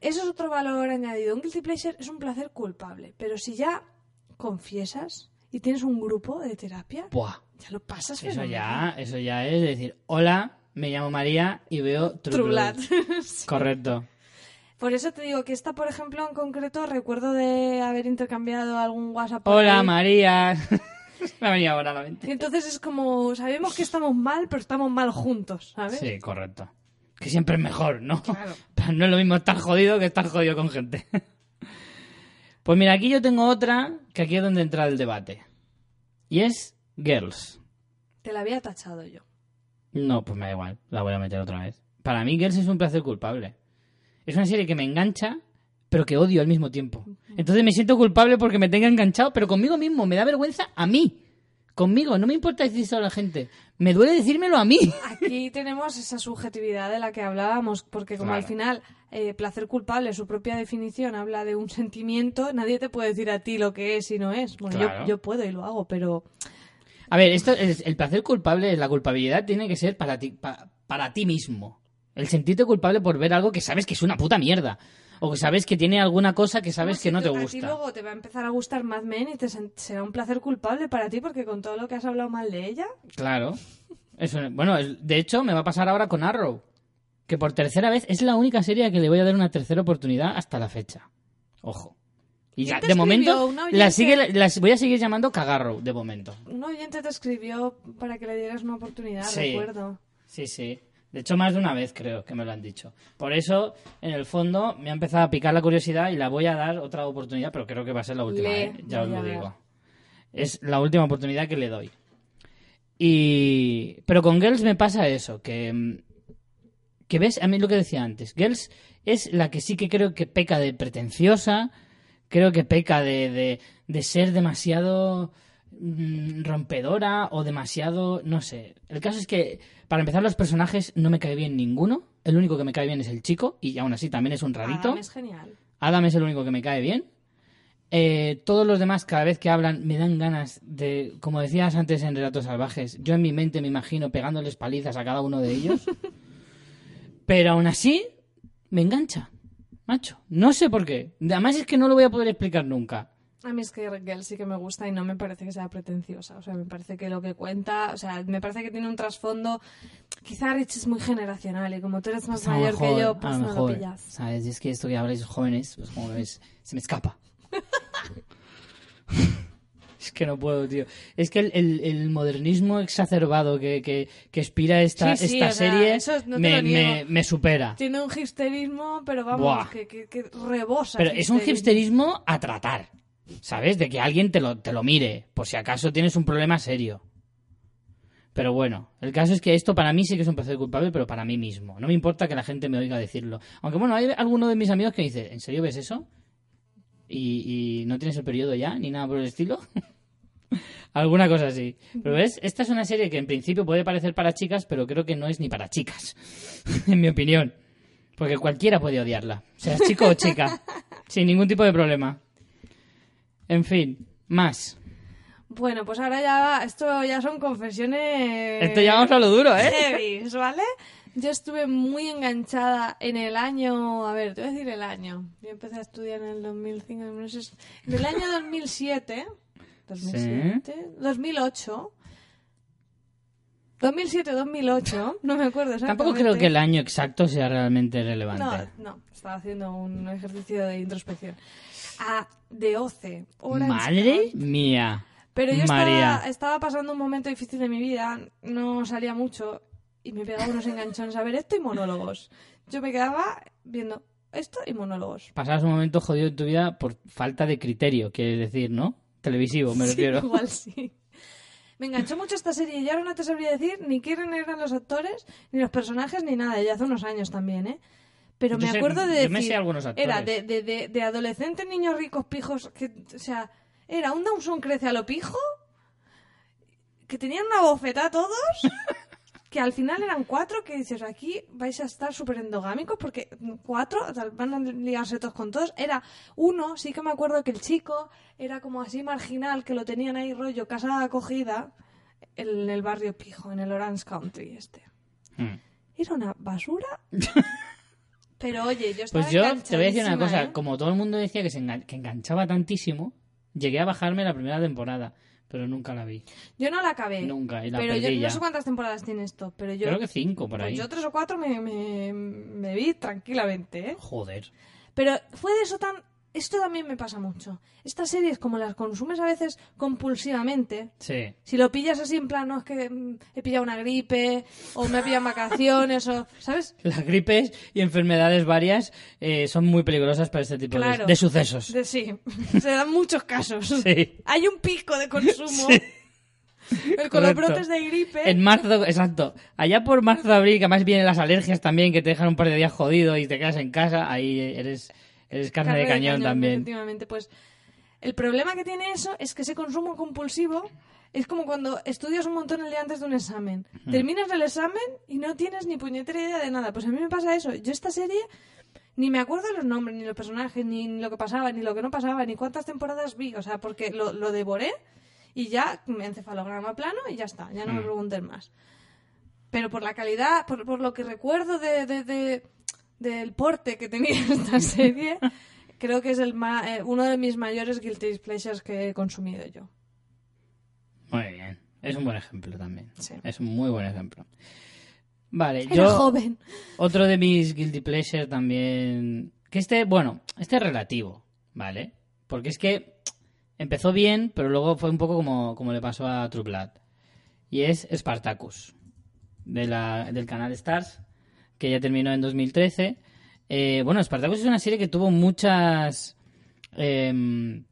B: Eso es otro valor añadido. Un guilty pleasure es un placer culpable. Pero si ya confiesas y tienes un grupo de terapia,
A: Buah.
B: ya lo pasas
A: Eso
B: fenomenal.
A: ya, eso ya es decir, hola, me llamo María y veo True,
B: True
A: Blood.
B: Blood. [LAUGHS]
A: Correcto.
B: Por eso te digo que esta, por ejemplo, en concreto, recuerdo de haber intercambiado algún WhatsApp. por
A: Hola,
B: ahí.
A: María. [LAUGHS] Me ha venido ahora a la mente.
B: Y entonces es como, sabemos que estamos mal, pero estamos mal juntos, ¿sabes?
A: Sí, correcto. Que siempre es mejor, ¿no?
B: Claro. [LAUGHS]
A: Pero no es lo mismo estar jodido que estar jodido con gente. [LAUGHS] Pues mira, aquí yo tengo otra que aquí es donde entra el debate. Y es Girls.
B: Te la había tachado yo.
A: No, pues me da igual, la voy a meter otra vez. Para mí Girls es un placer culpable. Es una serie que me engancha, pero que odio al mismo tiempo. Entonces me siento culpable porque me tenga enganchado, pero conmigo mismo, me da vergüenza a mí. Conmigo, no me importa decírselo a la gente. Me duele decírmelo a mí.
B: Aquí tenemos esa subjetividad de la que hablábamos, porque como
A: Claro.
B: al final eh, placer culpable, su propia definición habla de un sentimiento, nadie te puede decir a ti lo que es y no es. Bueno,
A: Claro.
B: yo, yo puedo y lo hago, pero
A: A ver, esto es, el placer culpable, la culpabilidad tiene que ser para ti, pa- para ti mismo. El sentirte culpable por ver algo que sabes que es una puta mierda. O que sabes que tiene alguna cosa que sabes que no te gusta.
B: luego te va a empezar a gustar Mad Men y te será un placer culpable para ti porque con todo lo que has hablado mal de ella.
A: Claro. Eso, bueno, de hecho, me va a pasar ahora con Arrow. Que por tercera vez es la única serie a que le voy a dar una tercera oportunidad hasta la fecha. Ojo. Y
B: ¿Quién
A: ya, de momento,
B: ¿Un
A: la sigue, las voy a seguir llamando Cagarrow, de momento.
B: Un oyente te escribió para que le dieras una oportunidad,
A: Sí.
B: recuerdo.
A: Sí, sí. De hecho, más de una vez creo que me lo han dicho. Por eso, en el fondo, me ha empezado a picar la curiosidad y la voy a dar otra oportunidad, pero creo que va a ser la última,
B: Le
A: ¿eh? ya os lo digo. Es la última oportunidad que le doy. Y... Pero con Girls me pasa eso, que... mm, Que ves, a mí lo que decía antes, Girls es la que sí que creo que peca de pretenciosa, creo que peca de, de, de ser demasiado rompedora o demasiado, no sé. El caso es que, para empezar, los personajes no me cae bien ninguno. El único que me cae bien es el chico, y aún así también es un rarito.
B: Adam es genial.
A: Adam es el único que me cae bien. Eh, todos los demás, cada vez que hablan, me dan ganas de, como decías antes en Relatos Salvajes, yo en mi mente me imagino pegándoles palizas a cada uno de ellos. [LAUGHS] Pero aún así, me engancha, macho. No sé por qué. Además es que no lo voy a poder explicar nunca.
B: A mí es que Girl sí que me gusta y no me parece que sea pretenciosa. O sea, me parece que lo que cuenta, o sea, me parece que tiene un trasfondo. Quizá Rich es muy generacional y como tú eres más
A: Pues lo
B: mayor que yo, pues
A: lo
B: no lo
A: mejor,
B: pillas.
A: ¿Sabes? Y es que esto que habláis jóvenes, pues como ves, se me escapa. [LAUGHS] es que no puedo, tío. Es que el, el- el modernismo exacerbado que, que, que expira esta,
B: Sí, sí,
A: esta
B: sea,
A: serie
B: eso no
A: me,
B: lo
A: me, me supera.
B: Tiene un hipsterismo, pero vamos, que, que, que rebosa.
A: Pero es un hipsterismo a tratar, ¿sabes? De que alguien te lo, te lo mire, por si acaso tienes un problema serio. Pero bueno, el caso es que esto para mí sí que es un placer culpable, pero para mí mismo. No me importa que la gente me oiga decirlo. Aunque bueno, hay alguno de mis amigos que dice, ¿en serio ves eso? ¿Y, y no tienes el periodo ya? Ni nada por el estilo. [LAUGHS] Alguna cosa así. Pero ves, esta es una serie que en principio puede parecer para chicas, pero creo que no es ni para chicas, [LAUGHS] en mi opinión. Porque cualquiera puede odiarla, seas chico o chica, [LAUGHS] sin ningún tipo de problema. En fin, más.
B: Bueno, pues ahora ya, esto ya son confesiones.
A: Esto ya vamos a lo duro, ¿eh?
B: heavies, ¿vale? Yo estuve muy enganchada en el año, a ver, te voy a decir el año. Yo empecé a estudiar en el 2005, no sé, en el año 2007, 2007, 2008, 2007, 2008, no me acuerdo exactamente.
A: Tampoco creo que el año exacto sea realmente relevante.
B: No, no, estaba haciendo un ejercicio de introspección. A de OCE, Orange
A: Madre
B: County.
A: mía.
B: Pero yo estaba, estaba pasando un momento difícil de mi vida, no salía mucho y me pegaba unos enganchones a ver esto y monólogos. Yo me quedaba viendo esto y monólogos.
A: Pasabas un momento jodido en tu vida por falta de criterio, quieres decir, ¿no? Televisivo, me
B: Sí,
A: refiero. [LAUGHS]
B: igual sí. Me enganchó mucho esta serie y ahora no te sabría decir ni quiénes eran los actores, ni los personajes, ni nada. Ya hace unos años también, ¿eh? Pero
A: Yo
B: me
A: sé-
B: acuerdo de
A: me
B: decir,
A: sé algunos.
B: Era de, de, de, de adolescentes niños ricos pijos que, o sea, era un Dawson crece a lo pijo, que tenían una bofetada todos, [LAUGHS] que al final eran cuatro, que dices, aquí vais a estar súper endogámicos, porque cuatro van a liarse todos con todos. Era uno, sí que me acuerdo que el chico era como así marginal, que lo tenían ahí rollo casa acogida en el barrio pijo, en el Orange Country este.
A: Mm.
B: Era una basura. [LAUGHS] Pero oye, yo estaba
A: Pues yo te voy a decir una cosa,
B: ¿eh?
A: como todo el mundo decía que se engan- que enganchaba tantísimo, llegué a bajarme la primera temporada. pero nunca la vi.
B: Yo no la acabé.
A: Nunca, y la
B: pero yo no sé cuántas temporadas tiene esto, pero yo...
A: Creo que cinco por
B: pues
A: ahí.
B: yo tres o cuatro me, me, me vi tranquilamente, ¿eh?
A: Joder.
B: Pero fue de eso tan... Esto también me pasa mucho. Estas series, como las consumes a veces compulsivamente,
A: Sí.
B: si lo pillas así en plan, no es que mm, he pillado una gripe, o me he pillado en vacaciones, o... ¿Sabes? [LAUGHS]
A: Las gripes y enfermedades varias eh, son muy peligrosas para este tipo de-
B: Claro.
A: de, sucesos.
B: De, sí, [LAUGHS] se dan muchos casos.
A: Sí.
B: Hay un pico de consumo.
A: Sí.
B: El con los brotes de gripe.
A: En marzo, exacto. Allá por marzo, abril, que además vienen las alergias también, que te dejan un par de días jodido y te quedas en casa, ahí eres, eres carne, de cañón, también.
B: Efectivamente, pues el problema que tiene eso es que ese consumo compulsivo es como cuando estudias un montón el día antes de un examen. Terminas el examen y no tienes ni puñetera idea de nada. Pues a mí me pasa eso. Yo esta serie ni me acuerdo los nombres, ni los personajes, ni, ni lo que pasaba, ni lo que no pasaba, ni cuántas temporadas vi. O sea, porque lo, lo devoré y ya me encefalograma plano y ya está. Ya no me
A: Mm.
B: pregunten más. Pero por la calidad, por, por lo que recuerdo de, de- de- del porte que tenía [LAUGHS] esta serie, creo que es el ma- eh, uno de mis mayores guilty pleasures que he consumido yo.
A: Muy bien. Es un buen ejemplo también.
B: Sí.
A: Es un muy buen ejemplo. Vale,
B: Era
A: yo...
B: joven.
A: Otro de mis guilty pleasure también. Que este, bueno, este es relativo, ¿vale? Porque es que empezó bien, pero luego fue un poco como, como le pasó a True Blood. Y es Spartacus, de la, del canal Stars, que ya terminó en 2013. Eh, bueno, Spartacus es una serie que tuvo muchas. em,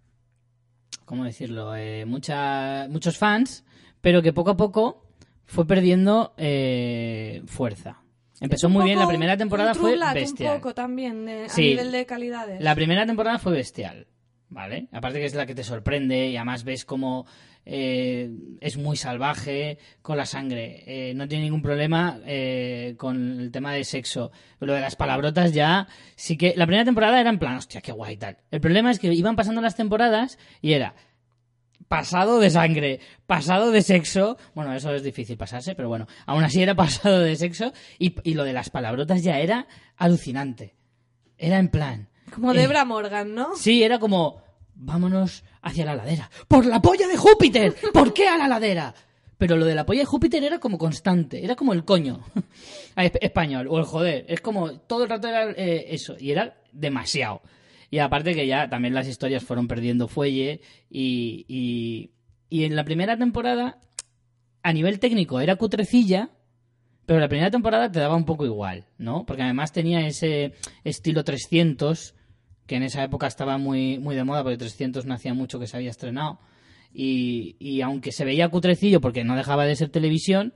A: ¿Cómo decirlo? Eh, mucha- muchos fans, pero que poco a poco fue perdiendo eh, fuerza. Empezó muy bien, la primera temporada fue bestial.
B: Un poco también, de- a
A: Sí.
B: nivel de calidades.
A: La primera temporada fue bestial, ¿vale? Aparte que es la que te sorprende y además ves como eh, es muy salvaje con la sangre. Eh, no tiene ningún problema eh, con el tema de sexo. Lo de las palabrotas ya sí que... La primera temporada era en plan, hostia, qué guay tal. El problema es que iban pasando las temporadas y era pasado de sangre, pasado de sexo. Bueno, eso es difícil pasarse, pero bueno, aún así era [LAUGHS] pasado de sexo y, y lo de las palabrotas ya era alucinante. Era en plan...
B: Como Debra Morgan, ¿no?
A: Sí, era como, vámonos hacia la ladera. ¡Por la polla de Júpiter! ¿Por qué a la ladera? Pero lo de la polla de Júpiter era como constante, era como el coño [LAUGHS] esp- español, o el joder. Es como todo el rato era eh, eso, y era demasiado. Y aparte que ya también las historias fueron perdiendo fuelle y, y, y en la primera temporada, a nivel técnico, era cutrecilla, pero la primera temporada te daba un poco igual, ¿no? Porque además tenía ese estilo 300, que en esa época estaba muy, muy de moda, porque 300 no hacía mucho que se había estrenado. Y, y aunque se veía cutrecillo porque no dejaba de ser televisión,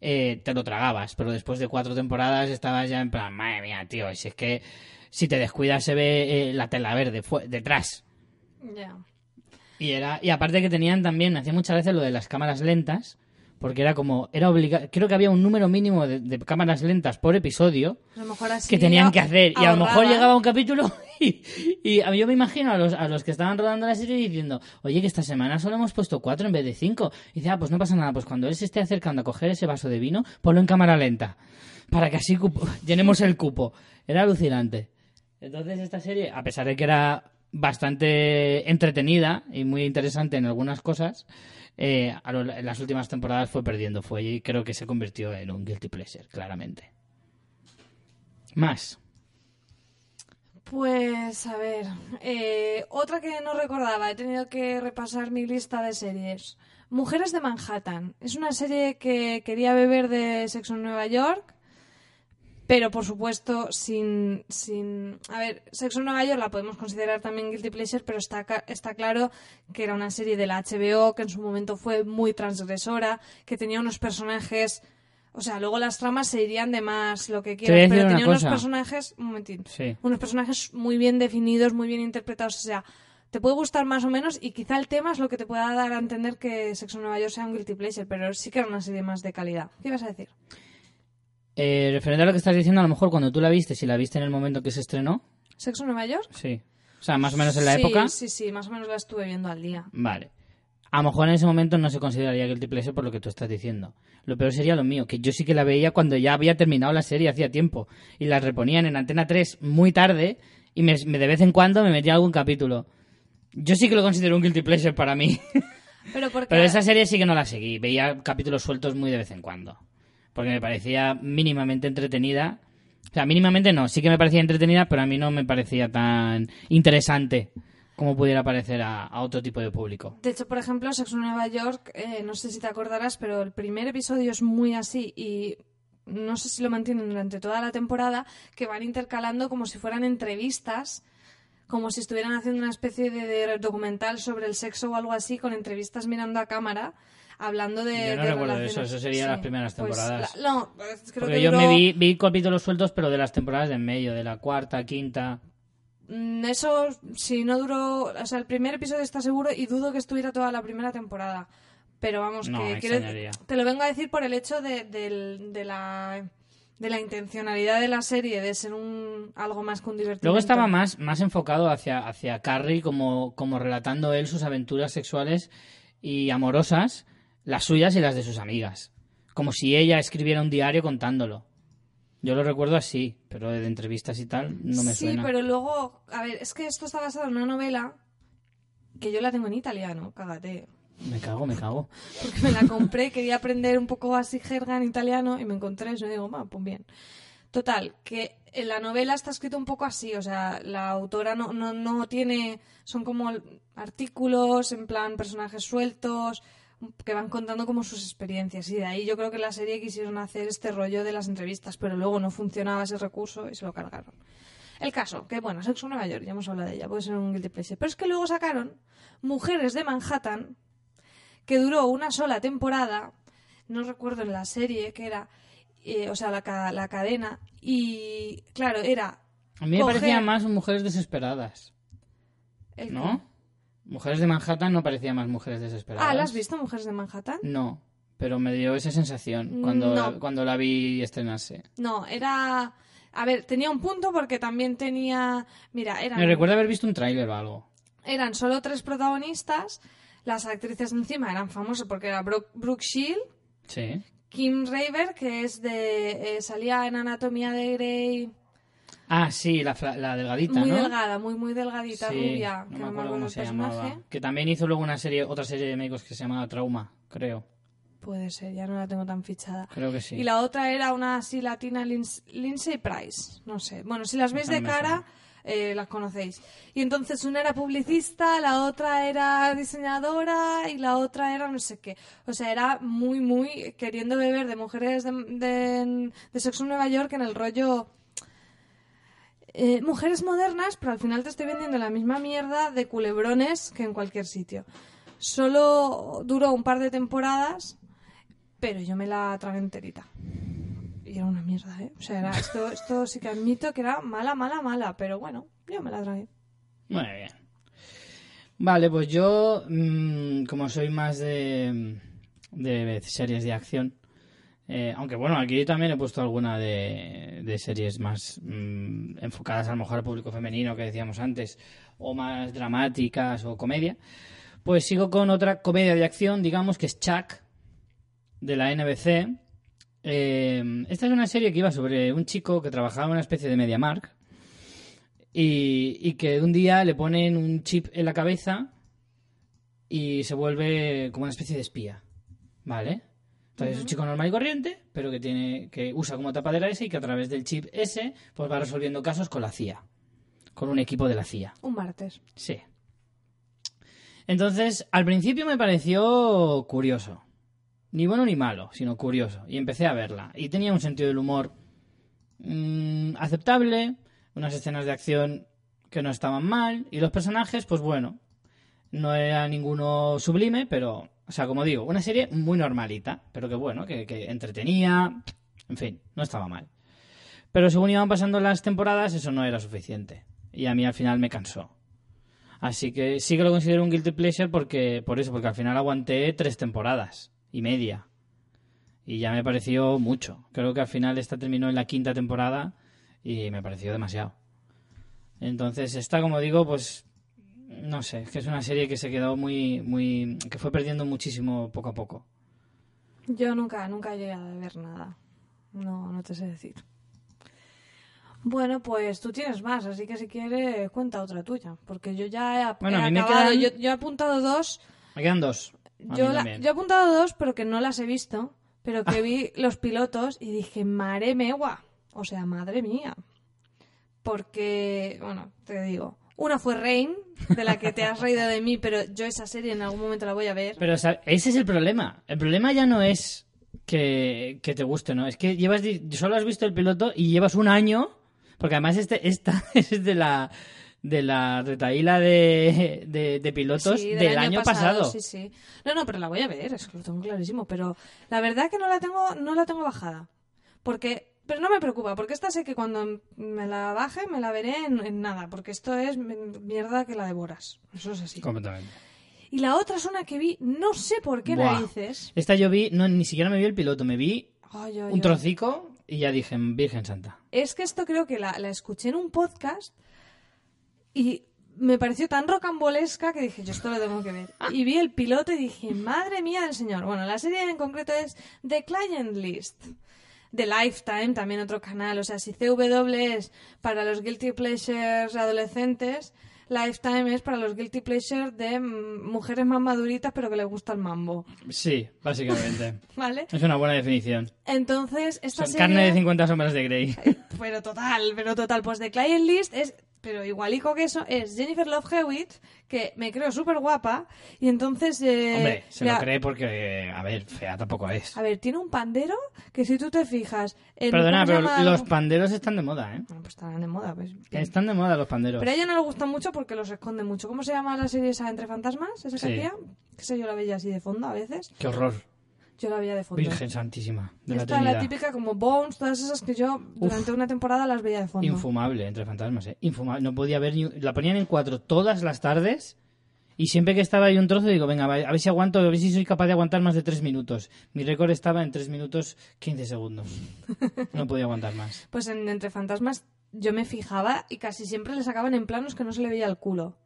A: eh, te lo tragabas. Pero después de cuatro temporadas estabas ya en plan, madre mía, tío, si es que si te descuidas se ve eh, la tela verde detrás.
B: Ya.
A: Y era y aparte que tenían también, hacía muchas veces lo de las cámaras lentas, porque era como, era obligado, creo que había un número mínimo de, de cámaras lentas por episodio
B: A lo mejor así
A: que tenían que hacer. Y a lo mejor llegaba un capítulo [LAUGHS] y, yo me imagino a los, a los que estaban rodando la serie diciendo, oye, que esta semana solo hemos puesto cuatro en vez de cinco. Y dice, ah, pues no pasa nada, pues cuando él se esté acercando a coger ese vaso de vino, ponlo en cámara lenta. Para que así cupo- [LAUGHS] llenemos el cupo. Era alucinante. Entonces esta serie, a pesar de que era bastante entretenida y muy interesante en algunas cosas, eh, a lo- en las últimas temporadas fue perdiendo fuelle y creo que se convirtió en un guilty pleasure, claramente. Más.
B: Pues a ver, eh, otra que no recordaba, he tenido que repasar mi lista de series. Mujeres de Manhattan. Es una serie que quería beber de Sexo en Nueva York, pero por supuesto sin, sin... A ver, Sexo en Nueva York la podemos considerar también Guilty Pleasure, pero está, está claro que era una serie de la HBO que en su momento fue muy transgresora, que tenía unos personajes... O sea, luego las tramas se irían de más lo que quieras, pero tenía unos
A: cosa.
B: personajes... Un momentito
A: Sí.
B: unos personajes muy bien definidos, muy bien interpretados. O sea, te puede gustar más o menos y quizá el tema es lo que te pueda dar a entender que Sexo en Nueva York sea un guilty pleasure, pero sí que era una serie más de calidad. ¿Qué ibas a decir?
A: Eh, referente a lo que estás diciendo, a lo mejor cuando tú la viste, si la viste en el momento que se estrenó,
B: ¿Sexo en Nueva York?
A: sí. O sea, más o menos en la
B: sí,
A: época.
B: Sí, sí, más o menos la estuve viendo al día.
A: Vale. A lo mejor en ese momento no se consideraría guilty pleasure por lo que tú estás diciendo. Lo peor sería lo mío, que yo sí que la veía cuando ya había terminado la serie hacía tiempo. Y la reponían en Antena 3 muy tarde y me, me- de vez en cuando me metía algún capítulo. Yo sí que lo considero un guilty pleasure para mí.
B: Pero porque... [LAUGHS]
A: Pero esa serie sí que no la seguí. Veía capítulos sueltos muy de vez en cuando. Porque me parecía mínimamente entretenida. O sea, mínimamente no. Sí que me parecía entretenida, pero a mí no me parecía tan interesante como pudiera parecer a, otro tipo de público.
B: De hecho, por ejemplo, Sexo en Nueva York, eh, no sé si te acordarás, pero el primer episodio es muy así y no sé si lo mantienen durante toda la temporada, que van intercalando como si fueran entrevistas, como si estuvieran haciendo una especie de documental sobre el sexo o algo así, con entrevistas mirando a cámara, hablando de...
A: Yo no
B: de
A: recuerdo
B: relaciones.
A: eso, eso sería las primeras
B: pues
A: temporadas.
B: la- no, pues creo
A: Porque
B: que
A: yo
B: duró-
A: me vi, vi capítulos sueltos, pero de las temporadas de en medio, de la cuarta, quinta.
B: Mm, Eso, si no duró, o sea, el primer episodio está seguro y dudo que estuviera toda la primera temporada. Pero vamos,
A: No,
B: que quiero- te lo vengo a decir por el hecho de, del- de la de la intencionalidad de la serie de ser un algo más que un divertimento.
A: Luego estaba más, más enfocado hacia, hacia Carrie como, como relatando él sus aventuras sexuales y amorosas, las suyas y las de sus amigas. Como si ella escribiera un diario contándolo. Yo lo recuerdo así, pero de entrevistas y tal no me
B: sí,
A: suena.
B: pero luego, a ver, es que esto está basado en una novela que yo la tengo en italiano, cágate.
A: Me cago, me cago.
B: porque me la compré, [LAUGHS] quería aprender un poco así jerga en italiano y me encontré eso y digo, "Ma, pues bien. Total, que en la novela está escrito un poco así, o sea, la autora no, no, no tiene, son como artículos, en plan personajes sueltos, que van contando como sus experiencias y de ahí yo creo que la serie quisieron hacer este rollo de las entrevistas, pero luego no funcionaba ese recurso y se lo cargaron. El caso, que bueno, Sexo Nueva York, ya hemos hablado de ella, puede ser un guilty pleasure, pero es que luego sacaron Mujeres de Manhattan, que duró una sola temporada, no recuerdo en la serie que era, eh, o sea, la, la cadena, y claro, era...
A: A mí me
B: coger
A: parecía más mujeres desesperadas,
B: el
A: ¿no? Mujeres de Manhattan no parecía más mujeres desesperadas.
B: Ah, ¿la has visto, Mujeres de Manhattan?
A: No, pero me dio esa sensación cuando,
B: No.
A: la, cuando la vi estrenarse.
B: No, era... A ver, tenía un punto porque también tenía... Mira, eran,
A: Me recuerda haber visto un tráiler o algo.
B: eran solo tres protagonistas, las actrices encima eran famosas porque era Brooke, Brooke Shield,
A: Sí.
B: Kim Raver, que es de... eh, salía en Anatomía de Grey,
A: Ah, sí, la, la delgadita,
B: muy
A: ¿no?
B: delgada, muy, muy delgadita,
A: Sí,
B: rubia,
A: no
B: que
A: me acuerdo cómo se
B: personaje.
A: llamaba. Que también hizo luego una serie, otra serie de médicos que se llamaba Trauma, creo.
B: Puede ser, ya no la tengo tan fichada.
A: Creo que sí.
B: Y la otra era una así latina, Lindsay Price. No sé. Bueno, si las veis de cara, eh, las conocéis. Y entonces una era publicista, la otra era diseñadora y la otra era no sé qué. O sea, era muy, muy queriendo beber de mujeres de, de, de sexo en Nueva York en el rollo. Eh, mujeres modernas, pero al final te estoy vendiendo la misma mierda de culebrones que en cualquier sitio. Solo duró un par de temporadas pero yo me la tragué enterita. Y era una mierda, ¿eh? O sea, era, esto, esto sí que admito que era mala, mala, mala, pero bueno, yo me la tragué.
A: Muy bien. Vale, pues yo, mm, como soy más de, de series de acción, eh, aunque bueno, aquí también he puesto alguna de, series más mm, enfocadas a lo mejor al público femenino que decíamos antes, o más dramáticas o comedia, pues sigo con otra comedia de acción, digamos, que es Chuck, de la NBC. Eh, esta es una serie que iba sobre un chico que trabajaba en una especie de MediaMark y, y que un día le ponen un chip en la cabeza y se vuelve como una especie de espía. ¿Vale? Entonces es un chico normal y corriente, pero que tiene que usa como tapadera ese y que a través del chip ese pues va resolviendo casos con la CIA, con un equipo de la CIA.
B: Un martes.
A: Sí. Entonces, al principio me pareció curioso. Ni bueno ni malo, sino curioso. Y empecé a verla. Y tenía un sentido del humor mm, aceptable, unas escenas de acción que no estaban mal, y los personajes, pues bueno, no era ninguno sublime, pero, o sea, como digo, una serie muy normalita, pero que bueno, que, que entretenía, en fin, no estaba mal. Pero según iban pasando las temporadas, eso no era suficiente. Y a mí al final me cansó. Así que sí que lo considero un guilty pleasure porque, por eso, porque al final aguanté tres temporadas y media. Y ya me pareció mucho. Creo que al final esta terminó en la quinta temporada y me pareció demasiado. Entonces, esta, como digo, pues no sé, es que es una serie que se quedó muy, muy, que fue perdiendo muchísimo poco a poco.
B: Yo nunca, nunca llegué a ver nada. No, no te sé decir. Bueno, pues tú tienes más, así que si quieres cuenta otra tuya, porque yo ya he,
A: Bueno,
B: he
A: a mí me quedan-
B: Yo, yo he apuntado dos.
A: Me quedan dos.
B: Yo, la- yo he apuntado dos, pero que no las he visto. Pero que [LAUGHS] vi los pilotos y dije, madre megua. O sea, madre mía. Porque, bueno, te digo. Una fue Rain, de la que te has reído de mí, pero yo esa serie en algún momento la voy a ver.
A: Pero o sea, ese es el problema. El problema ya no es que, que te guste, ¿no? Es que llevas solo has visto el piloto y llevas un año, porque además este esta [LAUGHS] es de la de la retaíla de, de, de pilotos
B: Sí,
A: del, año, pasado.
B: Sí, sí. No, no, pero la voy a ver, es que lo tengo clarísimo. Pero la verdad que no la tengo, no la tengo bajada. Porque, pero no me preocupa, porque esta sé que cuando me la baje me la veré en, en nada, porque esto es mierda que la devoras. Eso es así.
A: Completamente.
B: Y la otra es una que vi, no sé por qué
A: Buah.
B: narices.
A: Esta yo vi, no, ni siquiera me vi el piloto, me vi
B: Ay, ay,
A: un
B: ay.
A: trocico y ya dije, Virgen Santa.
B: Es que esto creo que la, la escuché en un podcast y me pareció tan rocambolesca que dije, yo esto lo tengo que ver. Y vi el piloto y dije, madre mía del señor. Bueno, la serie en concreto es The Client List. De Lifetime, también otro canal. O sea, si CW es para los guilty pleasures adolescentes, Lifetime es para los guilty pleasures de mm, mujeres más maduritas pero que les gusta el mambo.
A: Sí, básicamente. [LAUGHS]
B: ¿Vale?
A: es una buena definición.
B: Entonces, esta
A: Son
B: serie...
A: carne de 50 sombras de Grey. [LAUGHS]
B: Pero total, pero total. Pues The Client List es, pero igualico que eso, es Jennifer Love Hewitt, que me creo súper guapa, y entonces... eh,
A: Hombre, se
B: mira,
A: lo cree porque, eh, a ver, fea tampoco es.
B: A ver, tiene un pandero que si tú te fijas... En,
A: Perdona,
B: ¿cómo se
A: pero
B: llama?
A: los panderos están de moda, ¿eh?
B: Bueno, pues estarán de moda, pues.
A: Están de moda los panderos.
B: Pero a ella no le gusta mucho porque los esconde mucho. ¿Cómo se llama la serie esa Entre Fantasmas? ¿Esa que
A: Sí.
B: hacía? Que sé yo la veía así de fondo a veces.
A: Qué horror.
B: Yo la veía de fondo.
A: Virgen Santísima. De la
B: Esta es la
A: Trinidad.
B: típica como Bones, todas esas que yo durante una temporada las veía de fondo.
A: Infumable, entre fantasmas, ¿eh? Infumable. No podía ver ni... La ponían en cuatro todas las tardes y siempre que estaba ahí un trozo digo, venga, a ver si aguanto, a ver si soy capaz de aguantar más de tres minutos. Mi récord estaba en tres minutos 15 segundos. [LAUGHS] No podía aguantar más.
B: Pues en Entre Fantasmas yo me fijaba y casi siempre le sacaban en planos que no se le veía el culo.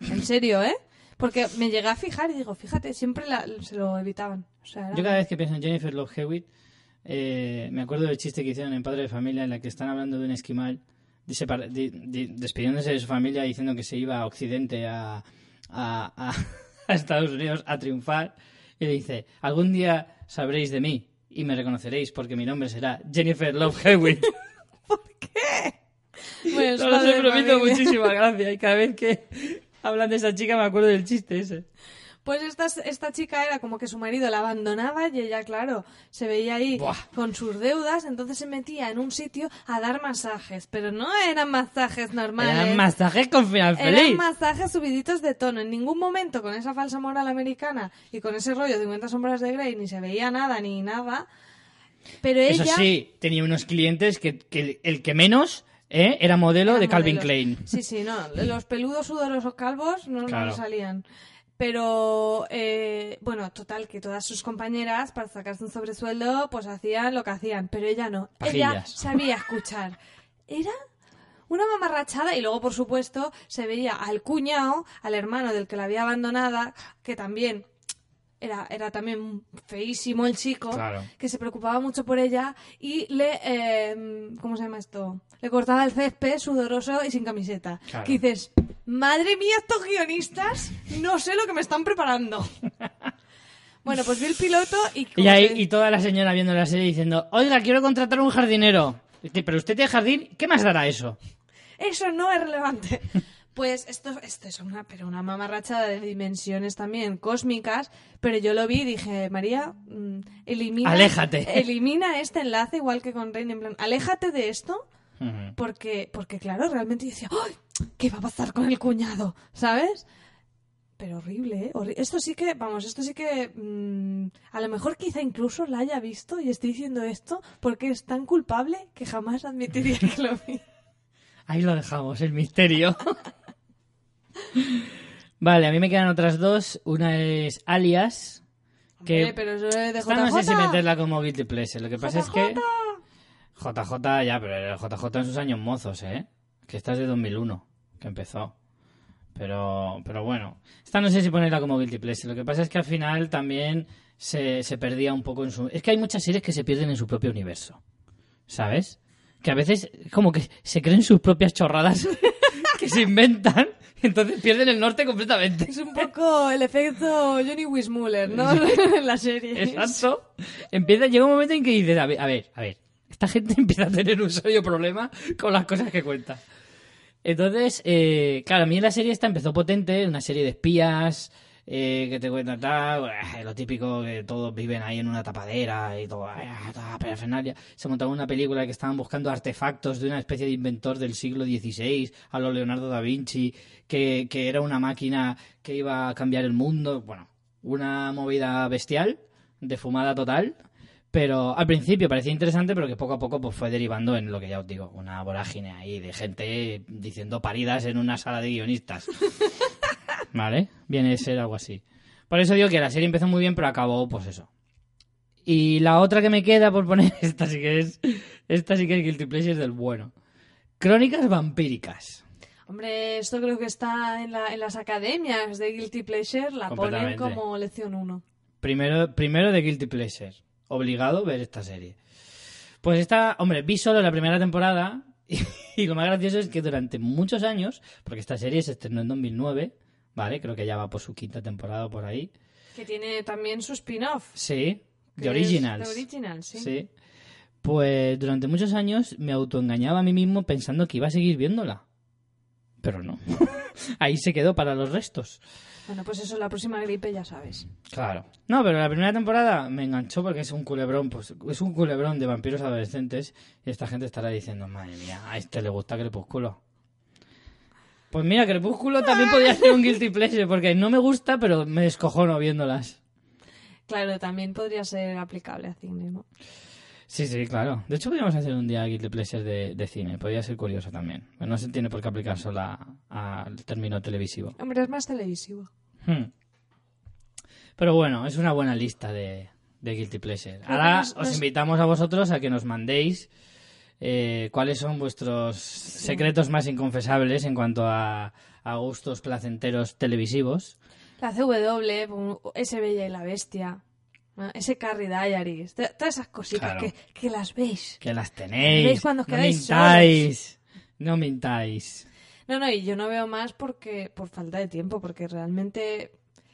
B: En serio, ¿eh? Porque me llegué a fijar y digo, fíjate, siempre la- se lo evitaban. Sea,
A: Yo cada vez que pienso en Jennifer Love Hewitt, eh, me acuerdo del chiste que hicieron en Padre de Familia en la que están hablando de un esquimal de de- de- despidiéndose de su familia diciendo que se iba a Occidente a, a- a- [LAUGHS] a Estados Unidos a triunfar y le dice, algún día sabréis de mí y me reconoceréis porque mi nombre será Jennifer Love Hewitt. [LAUGHS]
B: Bueno, es
A: No lo sé, pero me hizo
B: familia.
A: muchísima gracia y cada vez que hablan de esa chica me acuerdo del chiste ese.
B: Pues esta, esta chica era como que su marido la abandonaba y ella, claro, se veía ahí
A: Buah.
B: con sus deudas, entonces se metía en un sitio a dar masajes, pero no eran masajes normales.
A: Eran masajes con final
B: Eran
A: feliz.
B: masajes subiditos de tono. En ningún momento con esa falsa moral americana y con ese rollo de 50 sombras de Grey ni se veía nada ni nada. Pero
A: Eso
B: ella...
A: sí, tenía unos clientes que, que el- que menos ¿eh? era modelo
B: eran
A: de Calvin. Klein.
B: Sí, sí, no. Los peludos sudorosos calvos no, no
A: Claro.
B: salían. Pero, eh, bueno, total, que todas sus compañeras, para sacarse un sobresueldo, pues hacían lo que hacían. Pero ella no. Ella sabía escuchar. Era una mamarrachada y luego, por supuesto, se veía al cuñado, al hermano del que la había abandonada, que también era, era también feísimo el chico,
A: Claro.
B: que se preocupaba mucho por ella y le, eh, ¿cómo se llama esto? Le cortaba el césped sudoroso y sin camiseta.
A: Claro.
B: Que dices, madre mía, estos guionistas, no sé lo que me están preparando. [LAUGHS] bueno, pues vi el piloto y...
A: Y, ahí,
B: que-
A: y toda la señora viendo la serie diciendo, oiga, quiero contratar un jardinero. Pero usted tiene jardín, ¿qué más dará eso?
B: Eso no es relevante. [LAUGHS] Pues esto, esto es una, pero una mamarrachada de dimensiones también cósmicas, pero yo lo vi y dije, María, mm, elimina,
A: Aléjate. [LAUGHS]
B: elimina este enlace igual que con Rain, en plan, aléjate de esto, porque, porque claro, realmente yo decía, ¡ay! ¿Qué va a pasar con el cuñado? ¿Sabes? Pero horrible, ¿eh? Horri- esto sí que, vamos, esto sí que mm, a lo mejor quizá incluso la haya visto y estoy diciendo esto porque es tan culpable que jamás admitiría [LAUGHS] que lo vi.
A: Ahí lo dejamos, el misterio. [LAUGHS] vale, a mí me quedan otras dos. Una es Alias, que
B: Hombre, pero eso es de
A: esta no sé si meterla como Guilty Pleasure. Lo que pasa es que... JJ, ya, pero el JJ en sus años mozos, ¿eh? Que esta es de 2001, que empezó. Pero, pero bueno, esta no sé si ponerla como Guilty Pleasure. Lo que pasa es que al final también se, se perdía un poco en su... Es que hay muchas series que se pierden en su propio universo, ¿sabes? Que a veces como que se creen sus propias chorradas [LAUGHS] que se inventan Entonces pierden el norte completamente.
B: Es un poco el efecto Johnny Wismuller, ¿no? en [LAUGHS] la serie.
A: Exacto. Empieza, llega un momento en que dices, a ver, a ver, a ver, esta gente [LAUGHS] empieza a tener un serio problema con las cosas que cuenta. Entonces, eh, claro, a mí la serie esta empezó potente, una serie de espías, eh, que te cuentan tal, eh, lo típico que todos viven ahí en una tapadera y todo, eh, toda parafernalia. Se montaba una película que estaban buscando artefactos de una especie de inventor del siglo XVI, a lo Leonardo da Vinci, que, que era una máquina que iba a cambiar el mundo. Bueno, una movida bestial, de fumada total. Pero al principio parecía interesante, pero que poco a poco pues, fue derivando en lo que ya os digo, una vorágine ahí de gente diciendo paridas en una sala de guionistas. [LAUGHS] ¿Vale? Viene a ser algo así. Por eso digo que la serie empezó muy bien, pero acabó, pues eso. Y la otra que me queda por poner, [LAUGHS] esta sí que es, esta sí que es Guilty Pleasure del bueno. Crónicas vampíricas.
B: Hombre, esto creo que está en, la- en las academias de Guilty Pleasure, la ponen como lección 1.
A: Primero, primero de Guilty Pleasure. Obligado ver esta serie. Pues esta, hombre, vi solo la primera temporada y, [LAUGHS] y lo más gracioso es que durante muchos años, porque esta serie se estrenó en 2009, ¿vale? Creo que ya va por su quinta temporada por ahí.
B: Que tiene también su spin-off.
A: Sí, de Originals.
B: De Originals, sí.
A: Sí. Pues durante muchos años me autoengañaba a mí mismo pensando que iba a seguir viéndola. Pero no. [LAUGHS] Ahí se quedó para los restos.
B: Bueno, pues eso, la próxima gripe ya sabes.
A: Claro. No, pero la primera temporada me enganchó porque es un culebrón, pues es un culebrón de vampiros adolescentes y esta gente estará diciendo, madre mía, a este le gusta Crepúsculo. Pues mira, Crepúsculo también podría ser un guilty pleasure porque no me gusta, pero me descojono viéndolas.
B: Claro, también podría ser aplicable a cine, ¿no?
A: Sí, sí, claro. De hecho, podríamos hacer un día guilty pleasure de, de cine. Podría ser curioso también. Pero no se tiene por qué aplicar solo al término televisivo.
B: Hombre, es más televisivo.
A: Hmm. Pero bueno, es una buena lista de, de Guilty Pleasure. Ahora
B: nos-
A: os
B: nos-
A: invitamos a vosotros a que nos mandéis eh, cuáles son vuestros secretos más inconfesables en cuanto a, a gustos placenteros televisivos.
B: La CW, ese Bella y la Bestia, ¿no? ese Carrie Diaries, todas esas cositas
A: Claro.
B: que, que las veis.
A: Que las tenéis.
B: Veis cuando os
A: no mintáis. No mintáis.
B: No, no, y yo no veo más porque por falta de tiempo, porque realmente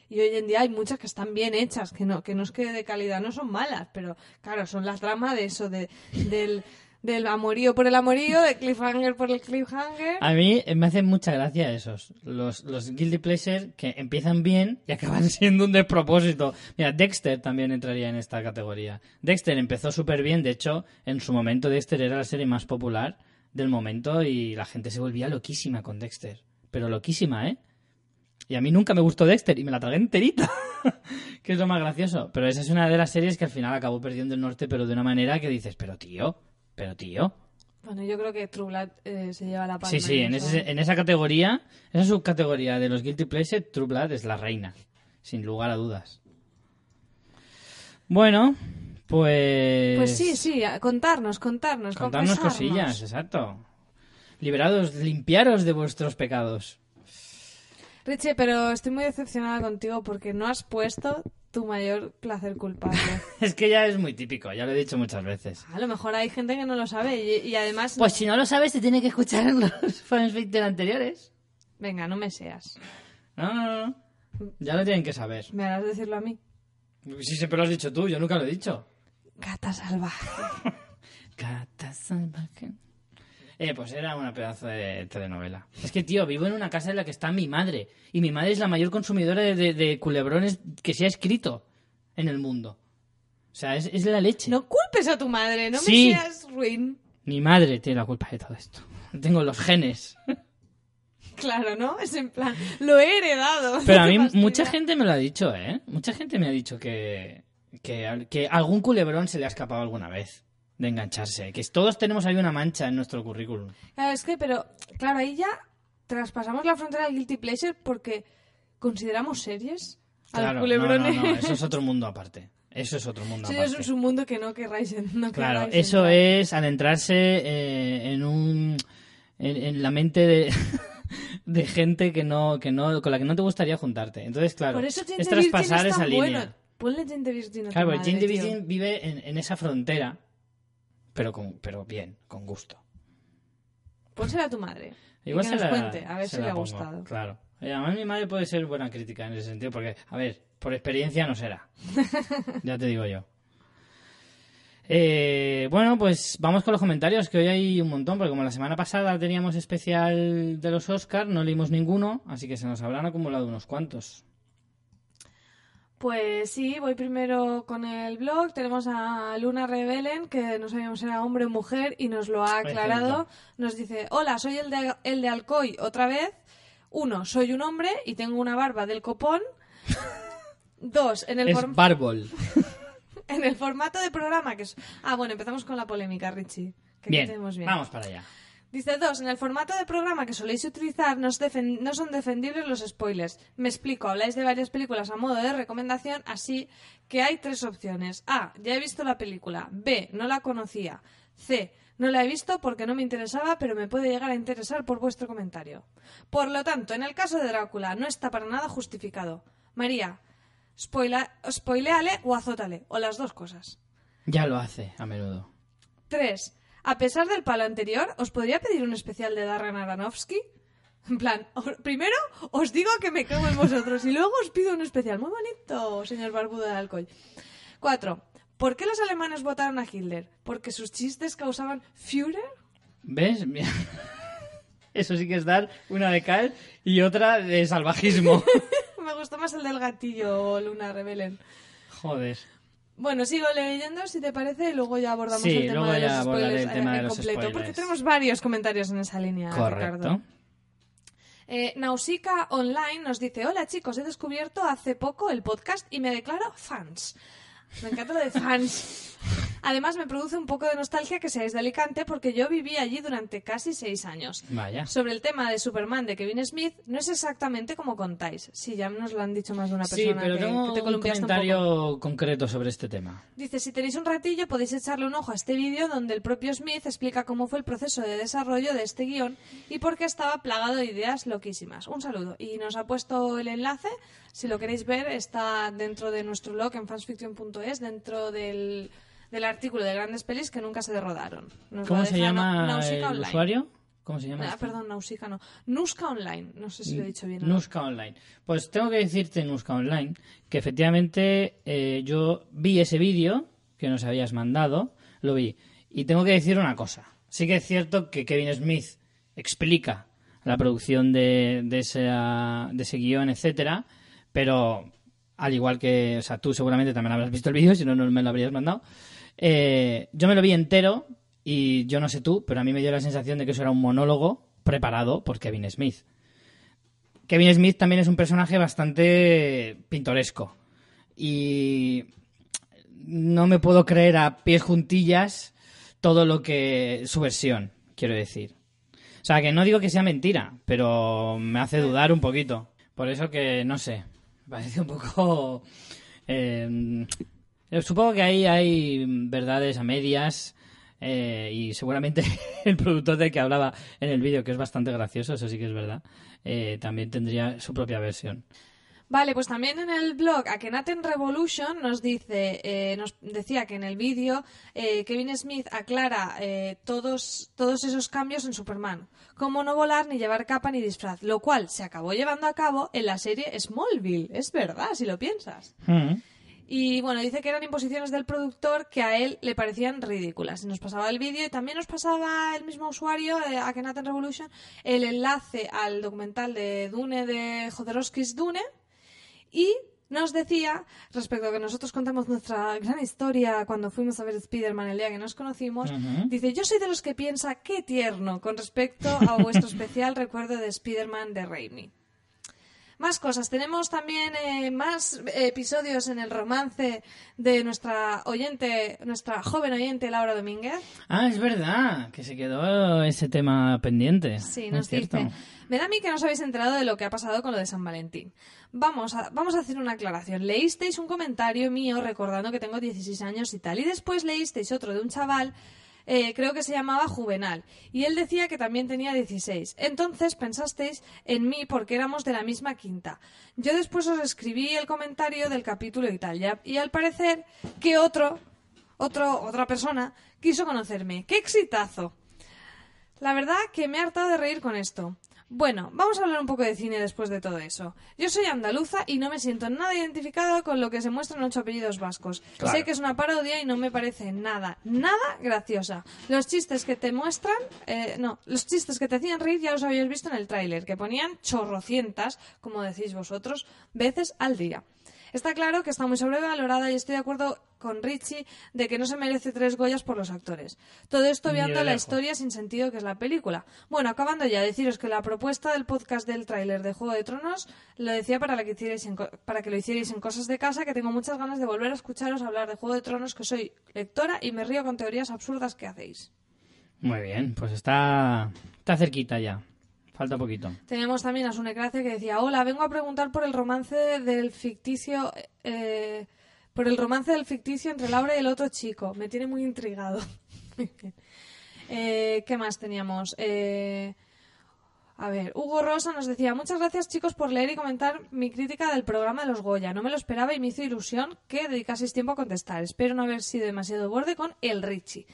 B: y hoy en día hay muchas que están bien hechas, que no que no es que de calidad no son malas, pero claro, son la trama de eso de del del amorío por el amorío, de cliffhanger por el cliffhanger.
A: A mí me hacen mucha gracia esos. Los, los Guilty Pleasure que empiezan bien y acaban [LAUGHS] siendo un despropósito. Mira, Dexter también entraría en esta categoría. Dexter empezó súper bien. De hecho, en su momento Dexter era la serie más popular del momento y la gente se volvía loquísima con Dexter. Pero loquísima, ¿eh? Y a mí nunca me gustó Dexter y me la tragué enterita. [LAUGHS] que es lo más gracioso. Pero esa es una de las series que al final acabó perdiendo el norte, pero de una manera que dices, pero tío, pero tío.
B: Bueno, yo creo que True Blood eh, se lleva la palma.
A: Sí, sí, en, ese- en esa categoría, esa subcategoría de los Guilty Pleasure, True Blood es la reina, sin lugar a dudas. Bueno, pues...
B: Pues sí, sí, contarnos, contarnos,
A: Contarnos cosillas, exacto. Liberados, limpiaros de vuestros pecados.
B: Richie, pero estoy muy decepcionada contigo porque no has puesto tu mayor placer culpable. [LAUGHS]
A: Es que ya es muy típico, ya lo he dicho muchas veces.
B: A lo mejor hay gente que no lo sabe y, y además...
A: Pues si no lo sabes, te tiene que escuchar en los [LAUGHS] fanfiction anteriores.
B: Venga, no me seas.
A: No, no, no. Ya lo tienen que saber.
B: ¿Me harás decirlo a mí?
A: Sí, siempre lo has dicho tú, yo nunca lo he dicho.
B: Gata salvaje. [LAUGHS]
A: Gata salvaje. Eh, pues era una pedazo de telenovela. Es que, tío, vivo en una casa en la que está mi madre. Y mi madre es la mayor consumidora de, de- de culebrones que se ha escrito en el mundo. O sea, es, es la leche.
B: No culpes a tu madre, no
A: Sí.
B: me seas ruin.
A: Mi madre tiene la culpa de todo esto. Tengo los genes.
B: Claro, ¿no? Es en plan, lo he heredado. [LAUGHS]
A: Pero a mí mucha gente me lo ha dicho, ¿eh? Mucha gente me ha dicho que, que, que algún culebrón se le ha escapado alguna vez de engancharse. Que todos tenemos ahí una mancha en nuestro currículum.
B: Claro, es que, pero, claro, ahí ya traspasamos la frontera del guilty pleasure porque consideramos series a
A: Claro,
B: los culebrones.
A: No, no, no, eso es otro [LAUGHS] mundo aparte. Eso es otro mundo
B: Sí,
A: aparte.
B: eso es un mundo que no querráis, no
A: Claro,
B: querráis
A: eso
B: entrar.
A: es adentrarse eh, en un en, en la mente de, [LAUGHS] de gente que no que no con la que no te gustaría juntarte. Entonces, claro,
B: Por eso
A: es traspasar esa línea.
B: Ponle Jane Virgin a tu
A: Claro, porque
B: madre,
A: Jane. Virgin vive en, en esa frontera, pero con pero bien, con gusto.
B: Pónsela a tu madre.
A: Igual
B: que
A: se
B: nos
A: la-
B: cuente, a ver si le ha
A: pongo,
B: gustado.
A: Claro. Y además mi madre puede ser buena crítica en ese sentido, porque, a ver, por experiencia no será. [LAUGHS] ya te digo yo. Eh, bueno, pues vamos con los comentarios, que hoy hay un montón, porque como la semana pasada teníamos especial de los Oscars, no leímos ninguno, así que se nos habrán acumulado unos cuantos.
B: Pues sí, voy primero con el blog. Tenemos a Luna Rebelen, que no sabíamos si era hombre o mujer, y nos lo ha aclarado. Nos dice, hola, soy el de, el de Alcoy otra vez. Uno, soy un hombre y tengo una barba del copón. [LAUGHS] Dos, en el,
A: Es Barbol. [LAUGHS]
B: en el formato de programa que es... Ah, bueno, empezamos con la polémica, Richie. Que
A: Bien,
B: bien.
A: vamos para allá.
B: Dice dos, en el formato de programa que soléis utilizar no, son defendibles los spoilers. Me explico, habláis de varias películas a modo de recomendación, así que hay tres opciones. A, ya he visto la película. B, no la conocía. C, no la he visto porque no me interesaba, pero me puede llegar a interesar por vuestro comentario. Por lo tanto, en el caso de Drácula no está para nada justificado. María, spoileale o azótale, o las dos cosas.
A: Ya lo hace a menudo.
B: 3. A pesar del palo anterior, ¿os podría pedir un especial de Darren Aronofsky? En plan, primero os digo que me cago en vosotros y luego os pido un especial. Muy bonito, señor Barbudo de Alcoy. 4. ¿Por qué los alemanes votaron a Hitler? ¿Porque sus chistes causaban Führer?
A: ¿Ves? Mira. [LAUGHS] Eso sí que es dar una de cal y otra de salvajismo. [LAUGHS]
B: Me gustó más el del gatillo, Luna Rebelen.
A: Joder.
B: Bueno, sigo leyendo, si te parece, y luego ya abordamos
A: Sí,
B: el tema
A: luego
B: de los spoilers
A: el tema
B: eh,
A: de
B: en
A: los
B: completo, porque tenemos varios comentarios en esa línea, Ricardo.
A: Correcto.
B: Eh, Nausicaa Online nos dice, hola chicos, he descubierto hace poco el podcast y me declaro fans. Me encanta lo de fans. [LAUGHS] Además me produce un poco de nostalgia que seáis de Alicante porque yo viví allí durante casi seis años.
A: Vaya.
B: Sobre el tema de Superman de Kevin Smith, no es exactamente como contáis. Sí, ya nos lo han dicho más de una persona
A: Sí, pero
B: que,
A: tengo
B: que te
A: un comentario concreto sobre este tema.
B: Dice, si tenéis un ratillo podéis echarle un ojo a este vídeo donde el propio Smith explica cómo fue el proceso de desarrollo de este guion y por qué estaba plagado de ideas loquísimas. Un saludo. Y nos ha puesto el enlace, si lo queréis ver, está dentro de nuestro blog en fansfiction.es, dentro del, del artículo de grandes pelis que nunca se rodaron. Nos
A: ¿Cómo se llama el
B: Online.
A: usuario? ¿Cómo se llama?
B: Ah,
A: esto?
B: perdón, Nausicaa no. Nuska Online. No sé si lo he dicho bien. o no.
A: Online. Pues tengo que decirte, Nuska Online, que efectivamente eh, yo vi ese vídeo que nos habías mandado, lo vi. Y tengo que decir una cosa. Sí que es cierto que Kevin Smith explica la producción de, de, esa- de ese guion, etcétera, pero al igual que, o sea, tú seguramente también habrás visto el vídeo, si no, no me lo habrías mandado. Eh, yo me lo vi entero y yo no sé tú, pero a mí me dio la sensación de que eso era un monólogo preparado por Kevin Smith. Kevin Smith también es un personaje bastante pintoresco. Y no me puedo creer a pies juntillas todo lo que. su versión, quiero decir. O sea, que no digo que sea mentira, pero me hace dudar un poquito. Por eso que, no sé, [LAUGHS] parece un poco. eh, supongo que ahí hay verdades a medias. eh, y seguramente [LAUGHS] el productor del que hablaba en el vídeo, que es bastante gracioso, eso sí que es verdad, eh, también tendría su propia versión.
B: Vale, pues también en el blog Akhenaten Revolution nos dice, eh, nos decía que en el vídeo eh, Kevin Smith aclara eh, todos, todos esos cambios en Superman, como no volar ni llevar capa ni disfraz, lo cual se acabó llevando a cabo en la serie Smallville, es verdad, si lo piensas.
A: Mm.
B: Y bueno, dice que eran imposiciones del productor que a él le parecían ridículas. Y nos pasaba el vídeo y también nos pasaba el mismo usuario, eh, Revolution, el enlace al documental de Dune de Jodorowsky's Dune. Y nos decía, respecto a que nosotros contamos nuestra gran historia cuando fuimos a ver Spider-Man el día que nos conocimos, dice, yo soy de los que piensa qué tierno con respecto a vuestro [LAUGHS] especial recuerdo de Spider-Man de Raimi. Más cosas. Tenemos también eh, más episodios en el romance de nuestra oyente, nuestra joven oyente Laura Domínguez.
A: Ah, es verdad, que se quedó ese tema pendiente.
B: Sí,
A: Es
B: nos
A: cierto.
B: dice. Me da a mí que no os habéis enterado de lo que ha pasado con lo de San Valentín. Vamos a, vamos a hacer una aclaración. Leísteis un comentario mío recordando que tengo 16 años y tal. Y después leísteis otro de un chaval, eh, creo que se llamaba Juvenal. Y él decía que también tenía 16. Entonces pensasteis en mí porque éramos de la misma quinta. Yo después os escribí el comentario del capítulo y tal. ya- Y al parecer que otro, otro, otra persona quiso conocerme. ¡Qué exitazo! La verdad que me he hartado de reír con esto. Bueno, vamos a hablar un poco de cine después de todo eso. Yo soy andaluza y no me siento nada identificada con lo que se muestra en ocho apellidos vascos.
A: Claro.
B: Sé que es una parodia y no me parece nada, nada graciosa. Los chistes que te muestran, eh, no, los chistes que te hacían reír ya los habíais visto en el tráiler, que ponían chorrocientas, como decís vosotros, veces al día. Está claro que está muy sobrevalorada y estoy de acuerdo con Richie de que no se merece tres Goyas por los actores. Todo esto obviando la historia sin sentido que es la película. Bueno, acabando ya, deciros que la propuesta del podcast del tráiler de Juego de Tronos lo decía para, que hicierais en co- para que lo hicierais en cosas de casa, que tengo muchas ganas de volver a escucharos hablar de Juego de Tronos, que soy lectora y me río con teorías absurdas que hacéis.
A: Muy bien, pues está, está cerquita ya. Falta poquito.
B: Teníamos también a Sunecracia que decía, hola, vengo a preguntar por el romance del ficticio... eh, por el romance del ficticio entre Laura y el otro chico. Me tiene muy intrigado. [LAUGHS] Eh, ¿Qué más teníamos? Eh, a ver, Hugo Rosa nos decía, muchas gracias chicos por leer y comentar mi crítica del programa de los Goya. No me lo esperaba y me hizo ilusión que dedicaseis tiempo a contestar. Espero no haber sido demasiado borde con el Richie.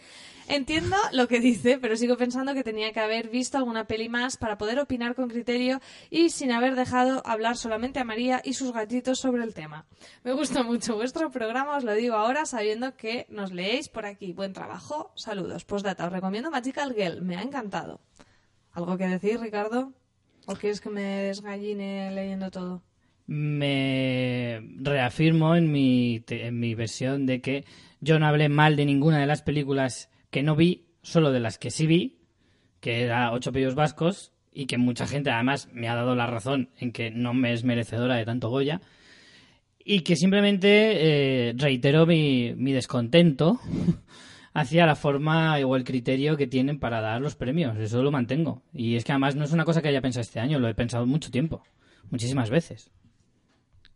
B: Entiendo lo que dice, pero sigo pensando que tenía que haber visto alguna peli más para poder opinar con criterio y sin haber dejado hablar solamente a María y sus gatitos sobre el tema. Me gusta mucho vuestro programa, os lo digo ahora sabiendo que nos leéis por aquí. Buen trabajo, saludos. Postdata, os recomiendo Magical Girl, me ha encantado. ¿Algo que decir, Ricardo? ¿O quieres que me desgalline leyendo todo?
A: Me reafirmo en mi, en mi versión de que yo no hablé mal de ninguna de las películas que no vi, solo de las que sí vi, que era Ocho Pellos Vascos, y que mucha gente además me ha dado la razón en que no me es merecedora de tanto Goya, y que simplemente eh, reitero mi, mi descontento [LAUGHS] hacia la forma o el criterio que tienen para dar los premios. Eso lo mantengo. Y es que además no es una cosa que haya pensado este año, lo he pensado mucho tiempo, muchísimas veces.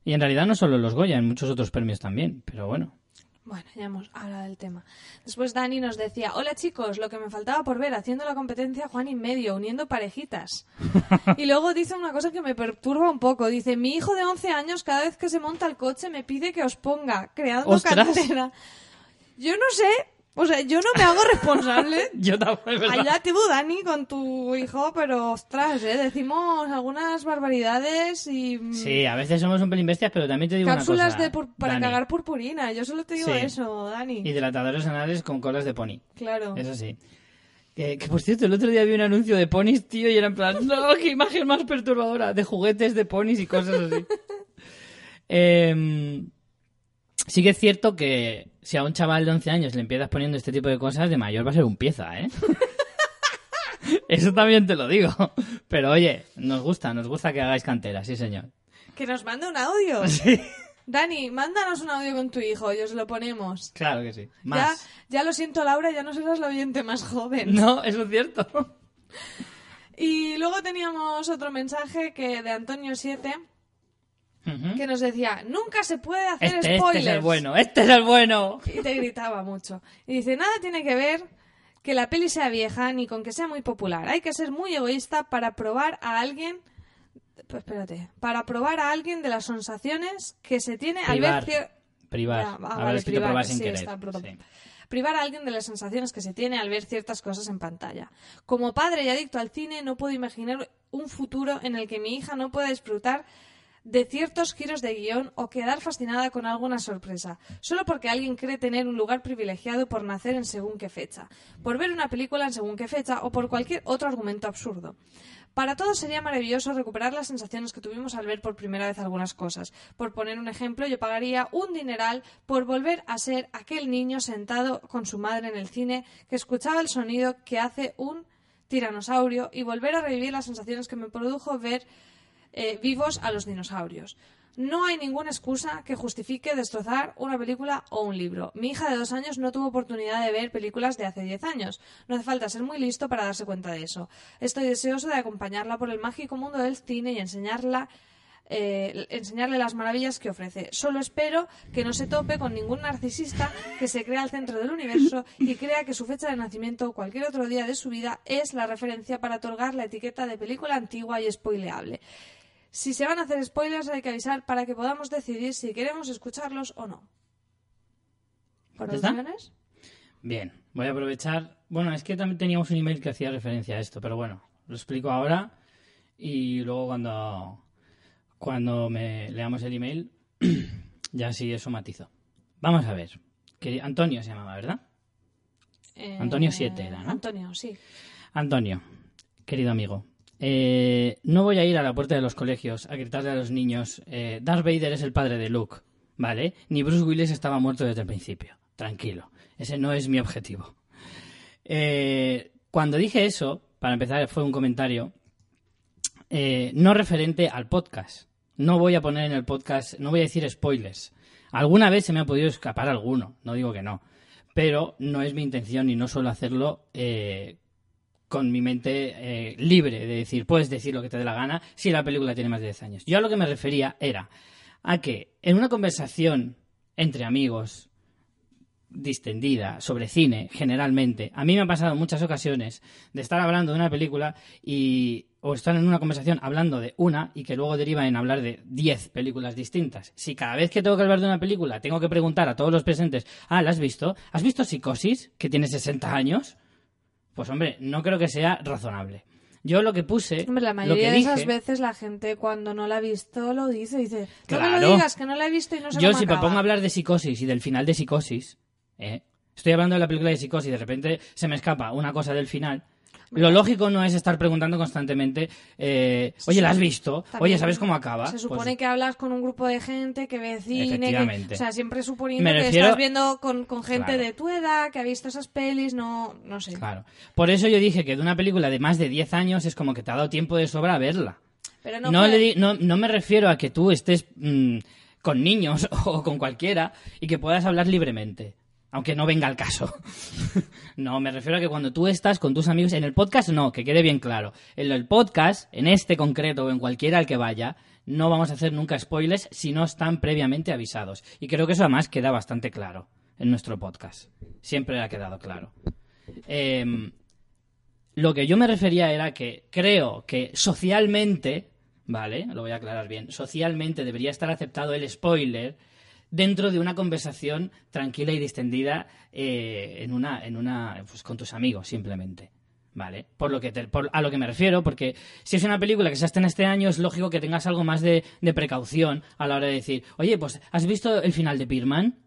A: Y en realidad no solo los Goya, en muchos otros premios también, pero bueno.
B: Bueno, ya hemos hablado del tema. Después Dani nos decía, hola chicos, lo que me faltaba por ver haciendo la competencia Juan y medio, uniendo parejitas. [LAUGHS] y luego dice una cosa que me perturba un poco. Dice, mi hijo de 11 años cada vez que se monta el coche me pide que os ponga, creando
A: ¡Ostras!
B: cartera. Yo no sé, o sea, yo no me hago responsable. [LAUGHS]
A: Yo tampoco, es verdad.
B: Allá te tú, Dani, con tu hijo, pero ostras, ¿eh? decimos algunas barbaridades y... mm,
A: Sí, a veces somos un pelín bestias, pero también te digo
B: Cápsulas
A: una cosa.
B: pur- para
A: Dani,
B: cagar purpurina. Yo solo te digo
A: Sí.
B: eso, Dani.
A: Y dilatadores anales con colas de pony.
B: Claro.
A: Eso sí. Que, que, por cierto, el otro día vi un anuncio de ponis, tío, y era en plan, [LAUGHS] no, qué imagen más perturbadora, de juguetes de ponis y cosas así. [LAUGHS] Em, sí que es cierto que si a un chaval de 11 años le empiezas poniendo este tipo de cosas, de mayor va a ser un pieza, ¿eh? [LAUGHS] Eso también te lo digo. Pero oye, nos gusta, nos gusta que hagáis cantera, sí señor.
B: Que nos mande un audio. [LAUGHS]
A: Sí.
B: Dani, mándanos un audio con tu hijo y os lo ponemos.
A: Claro que sí.
B: Ya, ya lo siento, Laura, ya no serás la oyente más joven.
A: No, eso es cierto.
B: Y luego teníamos otro mensaje que de Antonio 7 Que nos decía, nunca se puede hacer
A: Este, este
B: spoilers.
A: es el bueno, este es el bueno.
B: Y te gritaba mucho. Y dice, nada tiene que ver que la peli sea vieja ni con que sea muy popular. Hay que ser muy egoísta para probar a alguien... Pues espérate. Para probar a alguien de las sensaciones que se tiene al ver...
A: Privar.
B: cier-
A: Privar.
B: Ya, ah,
A: Habrá
B: vale,
A: escrito
B: privar,
A: probar sin
B: sí,
A: querer.
B: está, perdón.
A: Sí.
B: Privar a alguien de las sensaciones que se tiene al ver ciertas cosas en pantalla. Como padre y adicto al cine, no puedo imaginar un futuro en el que mi hija no pueda disfrutar de ciertos giros de guion o quedar fascinada con alguna sorpresa, solo porque alguien cree tener un lugar privilegiado por nacer en según qué fecha, por ver una película en según qué fecha o por cualquier otro argumento absurdo. Para todos sería maravilloso recuperar las sensaciones que tuvimos al ver por primera vez algunas cosas. Por poner un ejemplo, yo pagaría un dineral por volver a ser aquel niño sentado con su madre en el cine que escuchaba el sonido que hace un tiranosaurio y volver a revivir las sensaciones que me produjo ver eh, vivos a los dinosaurios. No hay ninguna excusa que justifique destrozar una película o un libro. Mi hija de dos años no tuvo oportunidad de ver películas de hace diez años. No hace falta ser muy listo para darse cuenta de eso. Estoy deseoso de acompañarla por el mágico mundo del cine y enseñarla eh, enseñarle las maravillas que ofrece. Solo espero que no se tope con ningún narcisista que se crea al centro del universo y crea que su fecha de nacimiento o cualquier otro día de su vida es la referencia para otorgar la etiqueta de película antigua y spoileable. Si se van a hacer spoilers hay que avisar para que podamos decidir si queremos escucharlos o no.
A: Bien, voy a aprovechar. Bueno, es que también teníamos un email que hacía referencia a esto, pero bueno, lo explico ahora y luego cuando, cuando me leamos el email, [CLEARS THROAT] ya sí eso matizo. Vamos a ver. Que Antonio se llamaba, ¿verdad?
B: Eh,
A: Antonio siete era, ¿no?
B: Antonio, sí.
A: Antonio, querido amigo, eh, no voy a ir a la puerta de los colegios a gritarle a los niños, eh, Darth Vader es el padre de Luke, ¿vale? Ni Bruce Willis estaba muerto desde el principio. Tranquilo, ese no es mi objetivo. Eh, cuando dije eso, para empezar, fue un comentario no referente al podcast. No voy a poner en el podcast, no voy a decir spoilers. Alguna vez se me ha podido escapar alguno, no digo que no, pero no es mi intención y no suelo hacerlo con mi mente eh, libre de decir, puedes decir lo que te dé la gana si la película tiene más de 10 años. Yo a lo que me refería era a que en una conversación entre amigos distendida sobre cine, generalmente, a mí me ha pasado muchas ocasiones de estar hablando de una película y o estar en una conversación hablando de una y que luego deriva en hablar de 10 películas distintas. Si cada vez que tengo que hablar de una película tengo que preguntar a todos los presentes, ah, ¿la has visto? ¿Has visto Psicosis, que tiene 60 años? Pues hombre, no creo que sea razonable. Yo lo que puse,
B: Hombre, la
A: lo
B: mayoría
A: que
B: de esas
A: dije,
B: veces la gente cuando no la ha visto lo dice. Dice, no me lo digas, que no la he visto y no sé
A: yo
B: cómo
A: si me
B: acaba".
A: pongo a hablar de Psicosis y del final de Psicosis, ¿eh? estoy hablando de la película de Psicosis y de repente se me escapa una cosa del final. Lo lógico no es estar preguntando constantemente, eh, oye, ¿la has visto?
B: También
A: Oye, ¿sabes cómo acaba?
B: Se supone
A: Pues,
B: que hablas con un grupo de gente que ve cine, que, o sea, siempre suponiendo
A: Me
B: que estás viendo con, con gente
A: Claro.
B: de tu edad, que ha visto esas pelis, no, no sé.
A: Claro. Por eso yo dije que de una película de más de 10 años es como que te ha dado tiempo de sobra a verla.
B: Pero
A: No,
B: no,
A: le no, no me refiero a que tú estés mm, con niños [LAUGHS] o con cualquiera y que puedas hablar libremente. Aunque no venga al caso. [LAUGHS] no, me refiero a que cuando tú estás con tus amigos, en el podcast no, que quede bien claro. En el podcast, en este concreto o en cualquiera al que vaya, no vamos a hacer nunca spoilers si no están previamente avisados. Y creo que eso además queda bastante claro en nuestro podcast. Siempre ha quedado claro. Em, lo que yo me refería era que creo que socialmente, ¿vale? Lo voy a aclarar bien. Socialmente debería estar aceptado el spoiler dentro de una conversación tranquila y distendida eh, en una, en una, pues con tus amigos, simplemente. ¿Vale? Por lo que te- por- a lo que me refiero, porque si es una película que se estrena este año, es lógico que tengas algo más de, precaución a la hora de decir, oye, pues, ¿has visto el final de Birman?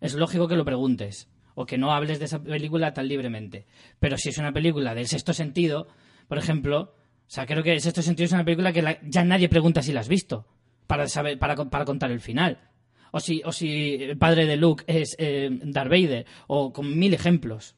A: es lógico que lo preguntes o que no hables de esa película tan libremente. Pero si es una película del sexto sentido, por ejemplo, o sea, creo que el sexto sentido es una película que ya nadie pregunta si la has visto para saber para, para contar el final. O si, o si el padre de Luke es eh, Darth Vader, o con mil ejemplos.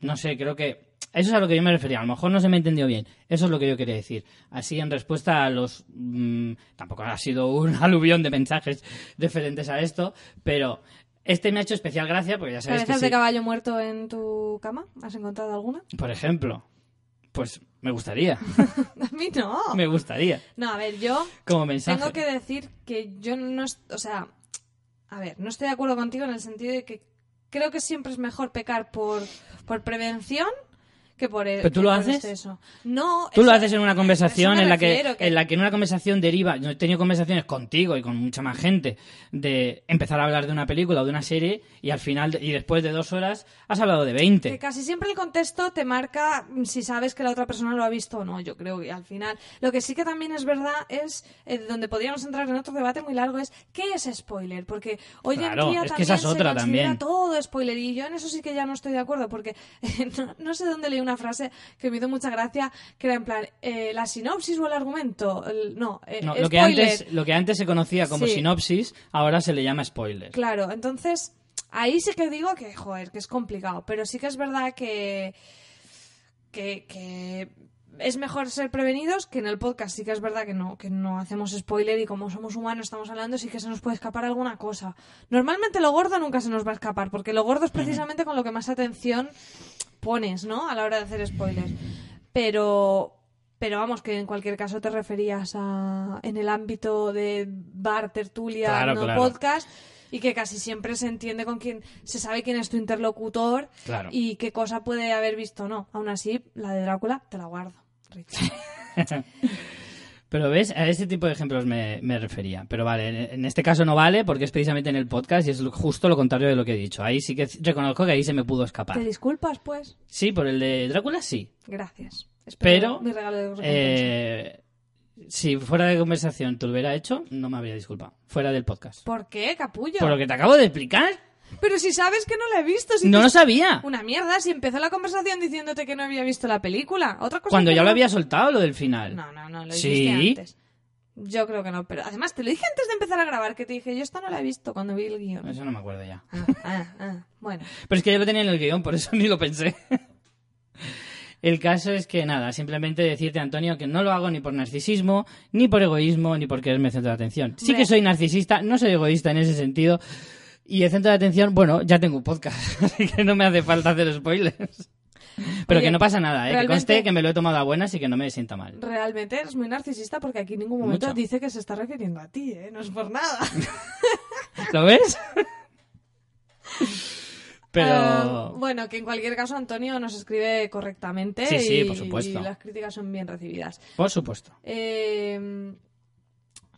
A: No sé, creo que eso es a lo que yo me refería. A lo mejor no se me entendió bien. Eso es lo que yo quería decir. Así, en respuesta a los. mm, tampoco ha sido un [LAUGHS] aluvión de mensajes diferentes a esto, pero este me ha hecho especial gracia porque ya sabes que.
B: ¿Cabezas
A: sí.
B: de caballo muerto en tu cama? ¿Has encontrado alguna?
A: Por ejemplo, pues me gustaría. [LAUGHS]
B: A mí no.
A: me gustaría.
B: No, a ver, yo
A: Como mensaje.
B: tengo que decir que yo no... O sea, a ver, no estoy de acuerdo contigo en el sentido de que creo que siempre es mejor pecar por, por prevención que por el
A: ¿Pero tú lo haces?
B: exceso. No,
A: Tú lo
B: eso-
A: haces en una
B: eso
A: conversación en la que, en la que en una conversación deriva, yo he tenido conversaciones contigo y con mucha más gente de empezar a hablar de una película o de una serie y al final y después de dos horas has hablado de
B: Que
A: 20.
B: casi siempre el contexto te marca si sabes que la otra persona lo ha visto o no. Yo creo que al final. Lo que sí que también es verdad es eh, donde podríamos entrar en otro debate muy largo es ¿qué es spoiler? Porque hoy
A: Claro,
B: en día
A: es que
B: también
A: esa es
B: se
A: otra también.
B: todo spoiler y yo en eso sí que ya no estoy de acuerdo porque [LAUGHS] no, no sé dónde leí una frase que me hizo mucha gracia que era en plan eh, la sinopsis o el argumento. El- no, eh,
A: No, lo, que antes, lo que antes se conocía como
B: Sí.
A: sinopsis, ahora se le llama spoiler.
B: Claro, entonces ahí sí que digo que, joder, que es complicado, pero sí que es verdad que, que, que es mejor ser prevenidos, que en el podcast sí que es verdad que no, que no hacemos spoiler y como somos humanos estamos hablando, sí que se nos puede escapar alguna cosa. Normalmente lo gordo nunca se nos va a escapar, porque lo gordo es precisamente con lo que más atención pones, ¿no? A la hora de hacer spoilers. Pero... Pero vamos, que en cualquier caso te referías a en el ámbito de bar, tertulia,
A: Claro,
B: no
A: claro.
B: podcast, y que casi siempre se entiende con quién, se sabe quién es tu interlocutor
A: Claro.
B: y qué cosa puede haber visto o no. Aún así, la de Drácula te la guardo. Richie. [LAUGHS]
A: Pero ves, a este tipo de ejemplos me, me refería. Pero vale, en, este caso no vale porque es precisamente en el podcast y es justo lo contrario de lo que he dicho. Ahí sí que reconozco que ahí se me pudo escapar.
B: ¿Te disculpas, pues?
A: Sí, por el de Drácula sí.
B: Gracias. Espero
A: Pero,
B: mi regalo de.
A: Eh, si fuera de conversación te lo hubiera hecho, no me habría disculpado. Fuera del podcast.
B: ¿Por qué, capullo?
A: Por lo que te acabo de explicar.
B: Pero si sabes que no la he visto. Si
A: No
B: te-
A: lo sabía.
B: Una mierda, si empezó la conversación diciéndote que no había visto la película. Otra cosa
A: Cuando ya
B: no-
A: lo había soltado, lo del final.
B: No, no, no, lo
A: Sí.
B: dijiste antes. Yo creo que no, pero además te lo dije antes de empezar a grabar, que te dije, yo esta no la he visto cuando vi el guion.
A: Eso no me acuerdo ya.
B: Ah, [LAUGHS] ah, ah, Bueno,
A: Pero es que yo lo tenía en el guion, por eso [LAUGHS] ni lo pensé. El caso es que nada, simplemente decirte, Antonio, que no lo hago ni por narcisismo, ni por egoísmo, ni por quererme centro de atención. Sí que soy narcisista, no soy egoísta en ese sentido. Y el centro de atención, bueno, ya tengo un podcast, [LAUGHS] así que no me hace falta hacer spoilers. Pero
B: Oye,
A: que no pasa nada, ¿eh? que conste que me lo he tomado a buenas y que no me sienta mal.
B: realmente eres muy narcisista porque aquí en ningún momento
A: Mucho.
B: dice que se está refiriendo a ti, ¿eh? No es por nada. [LAUGHS]
A: ¿Lo ves? [LAUGHS] Pero...
B: Ah, bueno, que en cualquier caso Antonio nos escribe correctamente
A: Sí, sí,
B: y,
A: por supuesto.
B: y las críticas son bien recibidas.
A: Por supuesto.
B: Eh,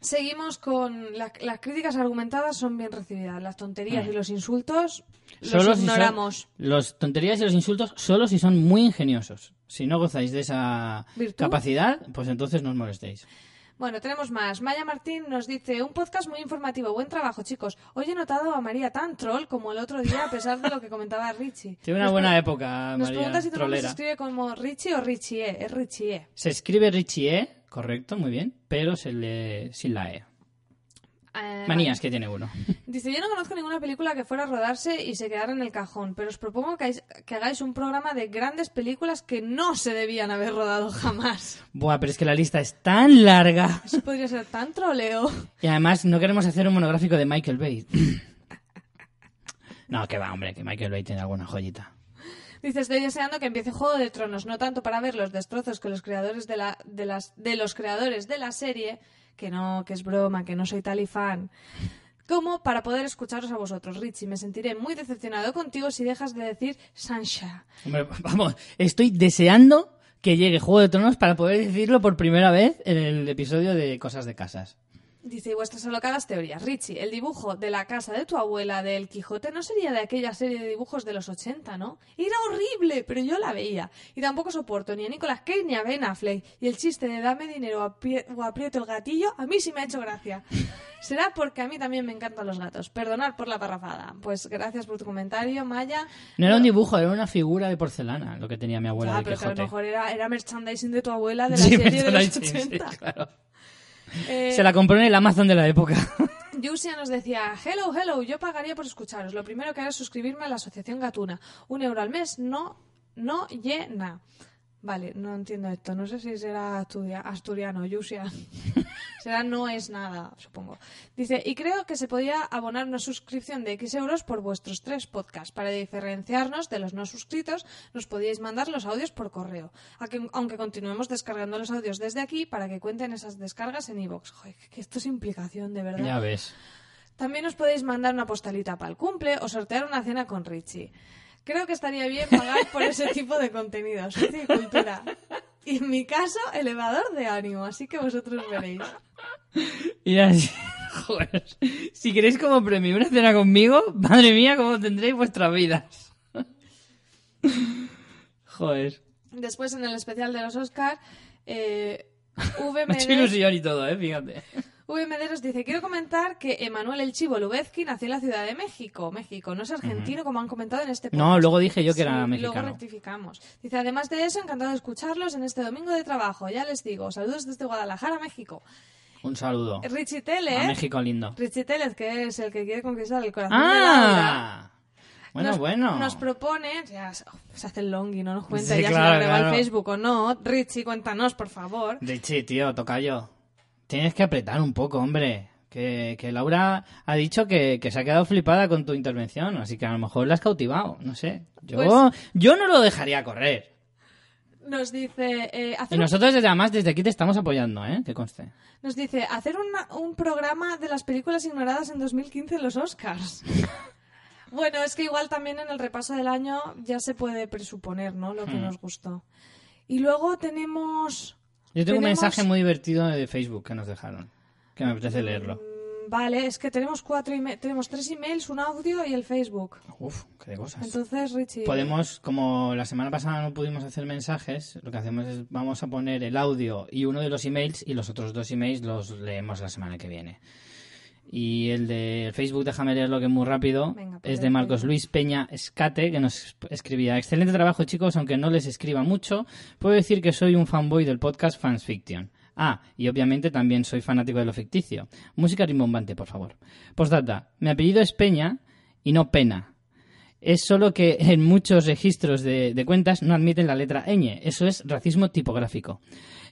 B: seguimos con la- las críticas argumentadas son bien recibidas. Las tonterías
A: Mm.
B: y los insultos
A: Solo
B: los
A: si son-
B: ignoramos.
A: los tonterías y los insultos solo si son muy ingeniosos. Si no gozáis de esa
B: ¿Virtud?
A: capacidad, pues entonces no os molestéis.
B: Bueno, tenemos más. Maya Martín nos dice, un podcast muy informativo. Buen trabajo, chicos. Hoy he notado a María tan troll como el otro día, a pesar de lo que comentaba Richie.
A: Tiene una
B: Nos
A: buena época,
B: Nos
A: María
B: pregunta si tu nombre se escribe como Richie o Richie. Es Richie.
A: Se escribe Richie, correcto, muy bien, pero se lee sin la E.
B: Eh,
A: Manías que tiene uno. [LAUGHS]
B: Dice, yo no conozco ninguna película que fuera a rodarse y se quedara en el cajón, pero os propongo que, hagáis- que hagáis un programa de grandes películas que no se debían haber rodado [LAUGHS] jamás.
A: Buah, pero es que la lista es tan larga.
B: Eso podría ser tan troleo.
A: Y además no queremos hacer un monográfico de Michael Bay. [LAUGHS] No, que va, hombre, que Michael Bay tiene alguna joyita.
B: Dice, estoy deseando que empiece Juego de Tronos, no tanto para ver los destrozos que los creadores de, la, de, las, de los creadores de la serie, que no, que es broma, que no soy tal y fan, como para poder escucharos a vosotros. Richie, me sentiré muy decepcionado contigo si dejas de decir Sancha.
A: Hombre, [LAUGHS] vamos, estoy deseando que llegue Juego de Tronos para poder decirlo por primera vez en el episodio de Cosas de Casas.
B: Dice, y vuestras alocadas teorías. Richie, el dibujo de la casa de tu abuela del Quijote no sería de aquella serie de dibujos de los 80, ¿no? Era horrible, pero yo la veía. Y tampoco soporto ni a Nicolas Cage ni a Ben Affleck. Y el chiste de dame dinero o aprie- o aprieto el gatillo, a mí sí me ha hecho gracia. [LAUGHS] Será porque a mí también me encantan los gatos. Perdonad por la parrafada. Pues gracias por tu comentario, Maya.
A: No era un dibujo, era una figura de porcelana lo que tenía mi abuela
B: Ah, pero que a lo mejor era, era merchandising de tu abuela de [LAUGHS] la
A: Sí,
B: serie de los
A: merchandising, sí,
B: 80.
A: claro.
B: Eh,
A: Se la compró en el Amazon de la época. [LAUGHS]
B: Yusia nos decía, hello, hello, yo pagaría por escucharos. Lo primero que haré es suscribirme a la Asociación Gatuna. Un euro al mes no, no llena. Vale, no entiendo esto. No sé si será asturia- asturiano, Yusia. [LAUGHS] será no es nada, supongo. Dice, y creo que se podía abonar una suscripción de X euros por vuestros tres podcasts. Para diferenciarnos de los no suscritos, nos podíais mandar los audios por correo. Aunque, continuemos descargando los audios desde aquí para que cuenten esas descargas en iVoox. Joder, que esto es implicación, de verdad.
A: ya ves.
B: También os podéis mandar una postalita para el cumple o sortear una cena con Richie. Creo que estaría bien pagar por ese tipo de contenido, socio y cultura. Y en mi caso, elevador de ánimo, así que vosotros veréis.
A: Y así, [LAUGHS] joder, si queréis como premio una cena conmigo, madre mía, cómo tendréis vuestras vidas. [LAUGHS] Joder,
B: Después, en el especial de los Oscar, eh, [LAUGHS] V.
A: me hecho ilusión y todo, eh, fíjate.
B: V. Mederos dice, quiero comentar que Emanuel El Chivo Lubezki nació en la Ciudad de México. México, no es argentino, como han comentado en este podcast.
A: No, luego dije yo que
B: Sí,
A: era
B: Luego
A: mexicano.
B: rectificamos. Dice, además de eso, encantado de escucharlos en este domingo de trabajo. Ya les digo, saludos desde Guadalajara, México.
A: Un saludo.
B: Richie
A: A
B: Tellez,
A: México lindo.
B: Richie Tellez, que es el que quiere conquistar el corazón de Laura,
A: ¡Ah! Bueno,
B: nos,
A: bueno.
B: nos propone, ya se hace el longi, no nos cuenta
A: Sí,
B: ya
A: claro,
B: si lo
A: claro.
B: al Facebook o no. Richie, cuéntanos, por favor.
A: Richie, tío, tocayo. Tienes que apretar un poco, hombre. Que, que Laura ha dicho que, que se ha quedado flipada con tu intervención, así que a lo mejor la has cautivado, no sé. Yo,
B: Pues-
A: yo no lo dejaría correr.
B: Nos dice, eh,
A: Y
B: hacer un-
A: nosotros desde además desde aquí te estamos apoyando, ¿eh? Que conste.
B: nos dice hacer una- un programa de las películas ignoradas en 2015 en los Oscars. [LAUGHS] bueno, es que igual también en el repaso del año ya se puede presuponer, ¿no? Lo que
A: Hmm.
B: nos gustó. Y luego tenemos
A: Yo tengo un mensaje muy divertido de Facebook que nos dejaron, que me apetece leerlo.
B: Mm, Vale, es que tenemos cuatro tenemos tres emails, un audio y el Facebook.
A: Uf, qué de cosas.
B: Entonces, Richie.
A: Podemos, como la semana pasada no pudimos hacer mensajes, lo que hacemos es vamos a poner el audio y uno de los emails y los otros dos emails los leemos la semana que viene. Y el de Facebook, déjame leerlo que es muy rápido,
B: Venga, pues
A: es de. Marcos Luis Peña Escate, que nos escribía, excelente trabajo chicos, aunque no les escriba mucho, puedo decir que soy un fanboy del podcast Fans Fiction. Ah, y obviamente también soy fanático de lo ficticio. Música rimbombante, por favor. Postdata, mi apellido es Peña y no Pena. Es solo que en muchos registros de, de cuentas no admiten la letra ñ. Eso es racismo tipográfico.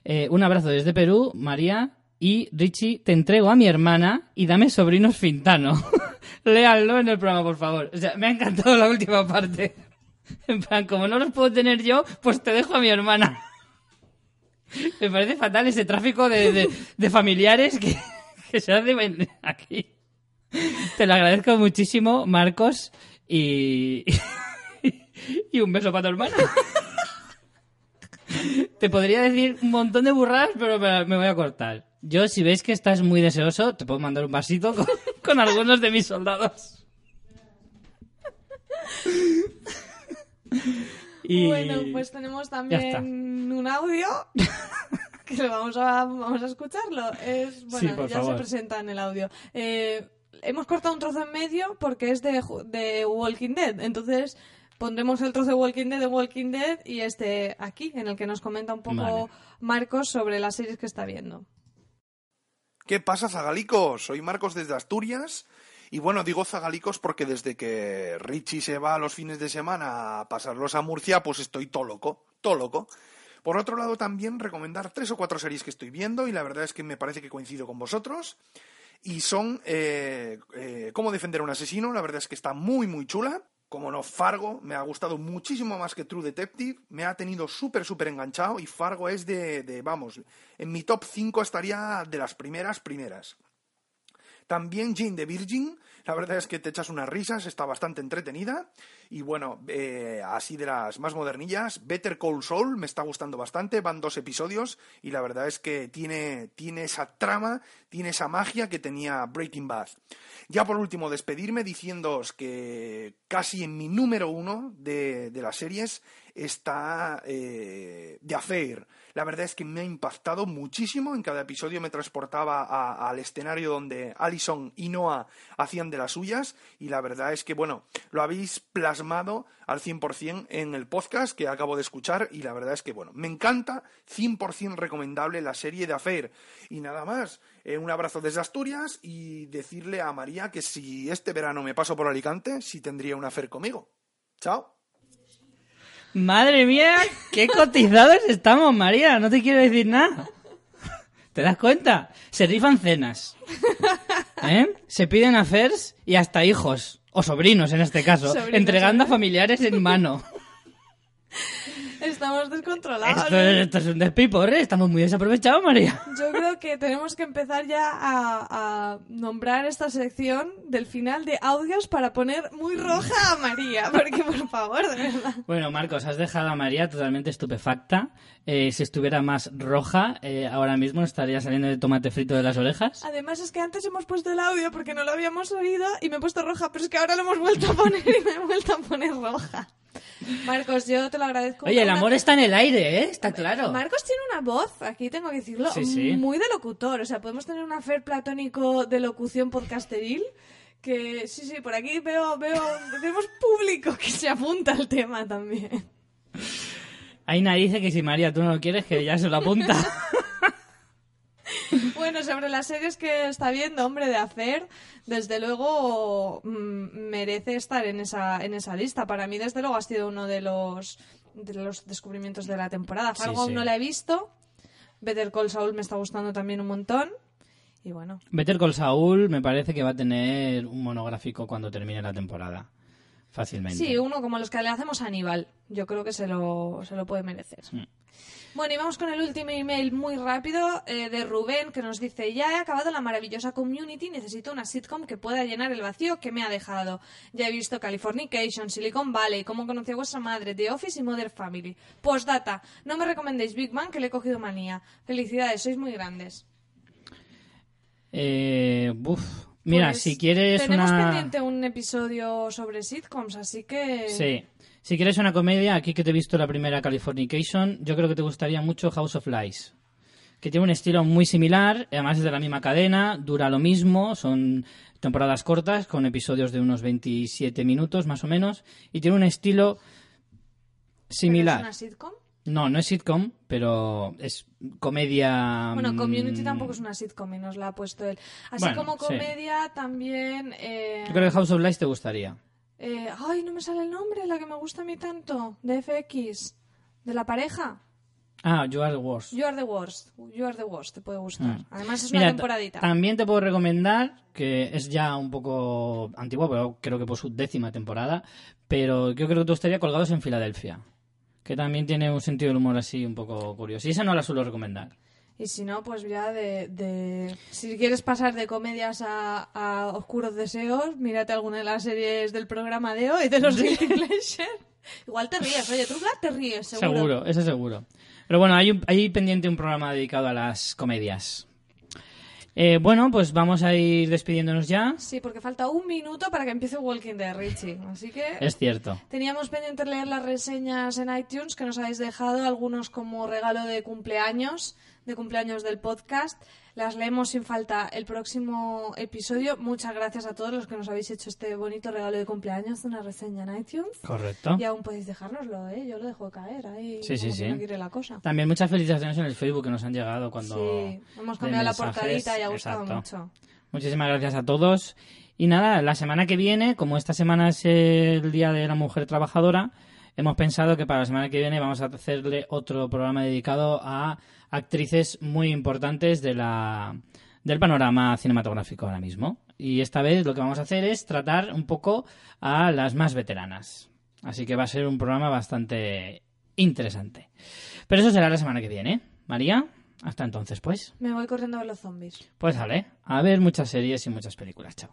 A: Eh, un abrazo desde Perú, María. Y Richie, te entrego a mi hermana y dame sobrinos Fintano. [LAUGHS] Léanlo en el programa, por favor. O sea, me ha encantado la última parte. [LAUGHS] En plan, como no los puedo tener yo, pues te dejo a mi hermana. [LAUGHS] Me parece fatal ese tráfico de, de- familiares que, que se hace aquí. Te lo agradezco muchísimo, Marcos, y, y un beso para tu hermana. Te podría decir un montón de burradas, pero me voy a cortar. Yo, si veis que estás muy deseoso, te puedo mandar un vasito con, [LAUGHS] con algunos de mis soldados. [LAUGHS] Y...
B: Bueno, pues tenemos también un audio [LAUGHS] que lo vamos a, vamos a escucharlo. Es, bueno,
A: Sí,
B: ya
A: favor.
B: se presenta en el audio. Eh, hemos cortado un trozo en medio porque es de, de Walking Dead. Entonces pondremos el trozo de Walking Dead de Walking Dead y este aquí, en el que nos comenta un poco
A: Vale.
B: Marcos sobre las series que está viendo.
E: ¿Qué pasa, Zagalicos? Soy Marcos desde Asturias. Y bueno, digo Zagalicos porque desde que Richie se va los fines de semana a pasarlos a Murcia, pues estoy todo loco, todo loco. Por otro lado, también recomendar tres o cuatro series que estoy viendo y la verdad es que me parece que coincido con vosotros. Y son eh, eh, Cómo defender a un asesino, la verdad es que está muy, muy chula. Como no, Fargo me ha gustado muchísimo más que True Detective, me ha tenido súper, súper enganchado y Fargo es de, de, vamos, en mi top 5 estaría de las primeras, primeras. También Jane the Virgin, la verdad es que te echas unas risas, está bastante entretenida. Y bueno, eh, así de las más modernillas, Better Call Saul me está gustando bastante, van dos episodios y la verdad es que tiene, tiene esa trama, tiene esa magia que tenía Breaking Bad. Ya por último, despedirme diciéndoos que casi en mi número uno de, de las series está eh, The Affair. La verdad es que me ha impactado muchísimo. En cada episodio me transportaba al escenario donde Allison y Noah hacían de las suyas. Y la verdad es que, bueno, lo habéis plasmado al 100% en el podcast que acabo de escuchar. Y la verdad es que, bueno, me encanta, 100% recomendable la serie de Affair. Y nada más, eh, un abrazo desde Asturias y decirle a María que si este verano me paso por Alicante, si tendría un Affair conmigo. Chao.
A: Madre mía, qué cotizados estamos, María. No te quiero decir nada. ¿Te das cuenta? Se rifan cenas. ¿Eh? Se piden affairs y hasta hijos. O sobrinos, en este caso.
B: Sobrinos,
A: entregando a
B: ¿eh?
A: familiares en mano.
B: Estamos descontrolados.
A: Esto, esto es un despiporre. Estamos muy desaprovechados, María.
B: Yo creo que tenemos que empezar ya a, a nombrar esta sección del final de audios para poner muy roja a María. Porque, por favor, de verdad.
A: Bueno, Marcos, has dejado a María totalmente estupefacta. Eh, si estuviera más roja, eh, ahora mismo estaría saliendo de tomate frito de las orejas.
B: Además es que antes hemos puesto el audio porque no lo habíamos oído y me he puesto roja, pero es que ahora lo hemos vuelto a poner y me he vuelto a poner roja. Marcos, yo te lo agradezco.
A: Oye, el amor está en el aire, ¿eh? Está claro.
B: Marcos tiene una voz, aquí tengo que decirlo,
A: Sí, sí.
B: muy de locutor. O sea, podemos tener un afer platónico de locución podcasteril. Que sí, sí, por aquí veo, veo, tenemos público que se apunta al tema también.
A: Aina dice que si María tú no lo quieres, que ya se lo apunta. [LAUGHS]
B: Bueno, sobre las series que está viendo, hombre, de hacer, desde luego mm, merece estar en esa, en esa lista. Para mí, desde luego, ha sido uno de los, de los descubrimientos de la temporada. Fargo aún
A: sí.
B: no la he visto. Better Call Saul me está gustando también un montón. Y bueno,
A: Better Call Saul me parece que va a tener un monográfico cuando termine la temporada. fácilmente.
B: Sí, uno como los que le hacemos a Aníbal. Yo creo que se lo, se lo puede merecer.
A: Mm.
B: Bueno, y vamos con el último email muy rápido eh, de Rubén que nos dice, ya he acabado la maravillosa community, necesito una sitcom que pueda llenar el vacío que me ha dejado. Ya he visto Californication, Silicon Valley, Cómo conocí a vuestra madre, The Office y Mother Family. Postdata, no me recomendéis Big Bang que le he cogido manía. Felicidades, sois muy grandes.
A: Eh, buf. Mira,
B: Pues,
A: si quieres
B: Tenemos
A: una...
B: pendiente un episodio sobre sitcoms, así que...
A: Sí. Si quieres una comedia, aquí que te he visto la primera Californication, yo creo que te gustaría mucho House of Lies. Que tiene un estilo muy similar, además es de la misma cadena, dura lo mismo, son temporadas cortas, con episodios de unos 27 minutos más o menos, y tiene un estilo
B: ¿Pero
A: similar.
B: ¿Es una sitcom?
A: No, no es sitcom, pero es comedia.
B: Bueno, Community
A: mm,
B: tampoco es una sitcom y nos la ha puesto él. Así
A: Bueno,
B: como
A: sí.
B: comedia también... eh,
A: Yo creo que House of Lies te gustaría.
B: Eh, ay, no me sale el nombre, la que me gusta a mí tanto, de FX, de la pareja.
A: Ah, You Are the Worst.
B: You are the worst, you are the worst, te puede gustar.
A: Mm.
B: Además es una
A: Mira,
B: temporadita.
A: También te puedo recomendar, que es ya un poco antigua, pero creo que por su décima temporada, pero yo creo que te gustaría Colgados en Filadelfia, que también tiene un sentido del humor así un poco curioso. Y esa no la suelo recomendar.
B: Y si no, pues ya de, de- Si quieres pasar de comedias a, a oscuros deseos, mírate alguna de las series del programa de hoy, de los Pleasure. Igual te ríes, oye, tú te ríes, seguro.
A: Seguro, eso seguro. Pero bueno, hay, un- hay pendiente un programa dedicado a las comedias. Eh, bueno, pues vamos a ir despidiéndonos ya.
B: Sí, porque falta un minuto para que empiece Walking Dead, Richie. Así que
A: Es cierto.
B: teníamos pendiente leer las reseñas en iTunes que nos habéis dejado, algunos como regalo de cumpleaños, de cumpleaños del podcast. Las leemos sin falta el próximo episodio. Muchas gracias a todos los que nos habéis hecho este bonito regalo de cumpleaños de una reseña en iTunes.
A: Correcto.
B: Y aún podéis dejárnoslo, ¿eh? Yo lo dejo caer ahí.
A: Sí, sí, sí.
B: no la cosa.
A: También muchas felicitaciones en el Facebook que nos han llegado cuando...
B: Sí, hemos cambiado la portadita y ha gustado
A: Exacto.
B: mucho.
A: Muchísimas gracias a todos. Y nada, la semana que viene, como esta semana es el Día de la Mujer Trabajadora, hemos pensado que para la semana que viene vamos a hacerle otro programa dedicado a actrices muy importantes de la, del panorama cinematográfico ahora mismo. Y esta vez lo que vamos a hacer es tratar un poco a las más veteranas. Así que va a ser un programa bastante interesante. Pero eso será la semana que viene. María, hasta entonces pues.
B: Me voy corriendo a ver los zombies.
A: Pues vale, a ver muchas series y muchas películas, chao.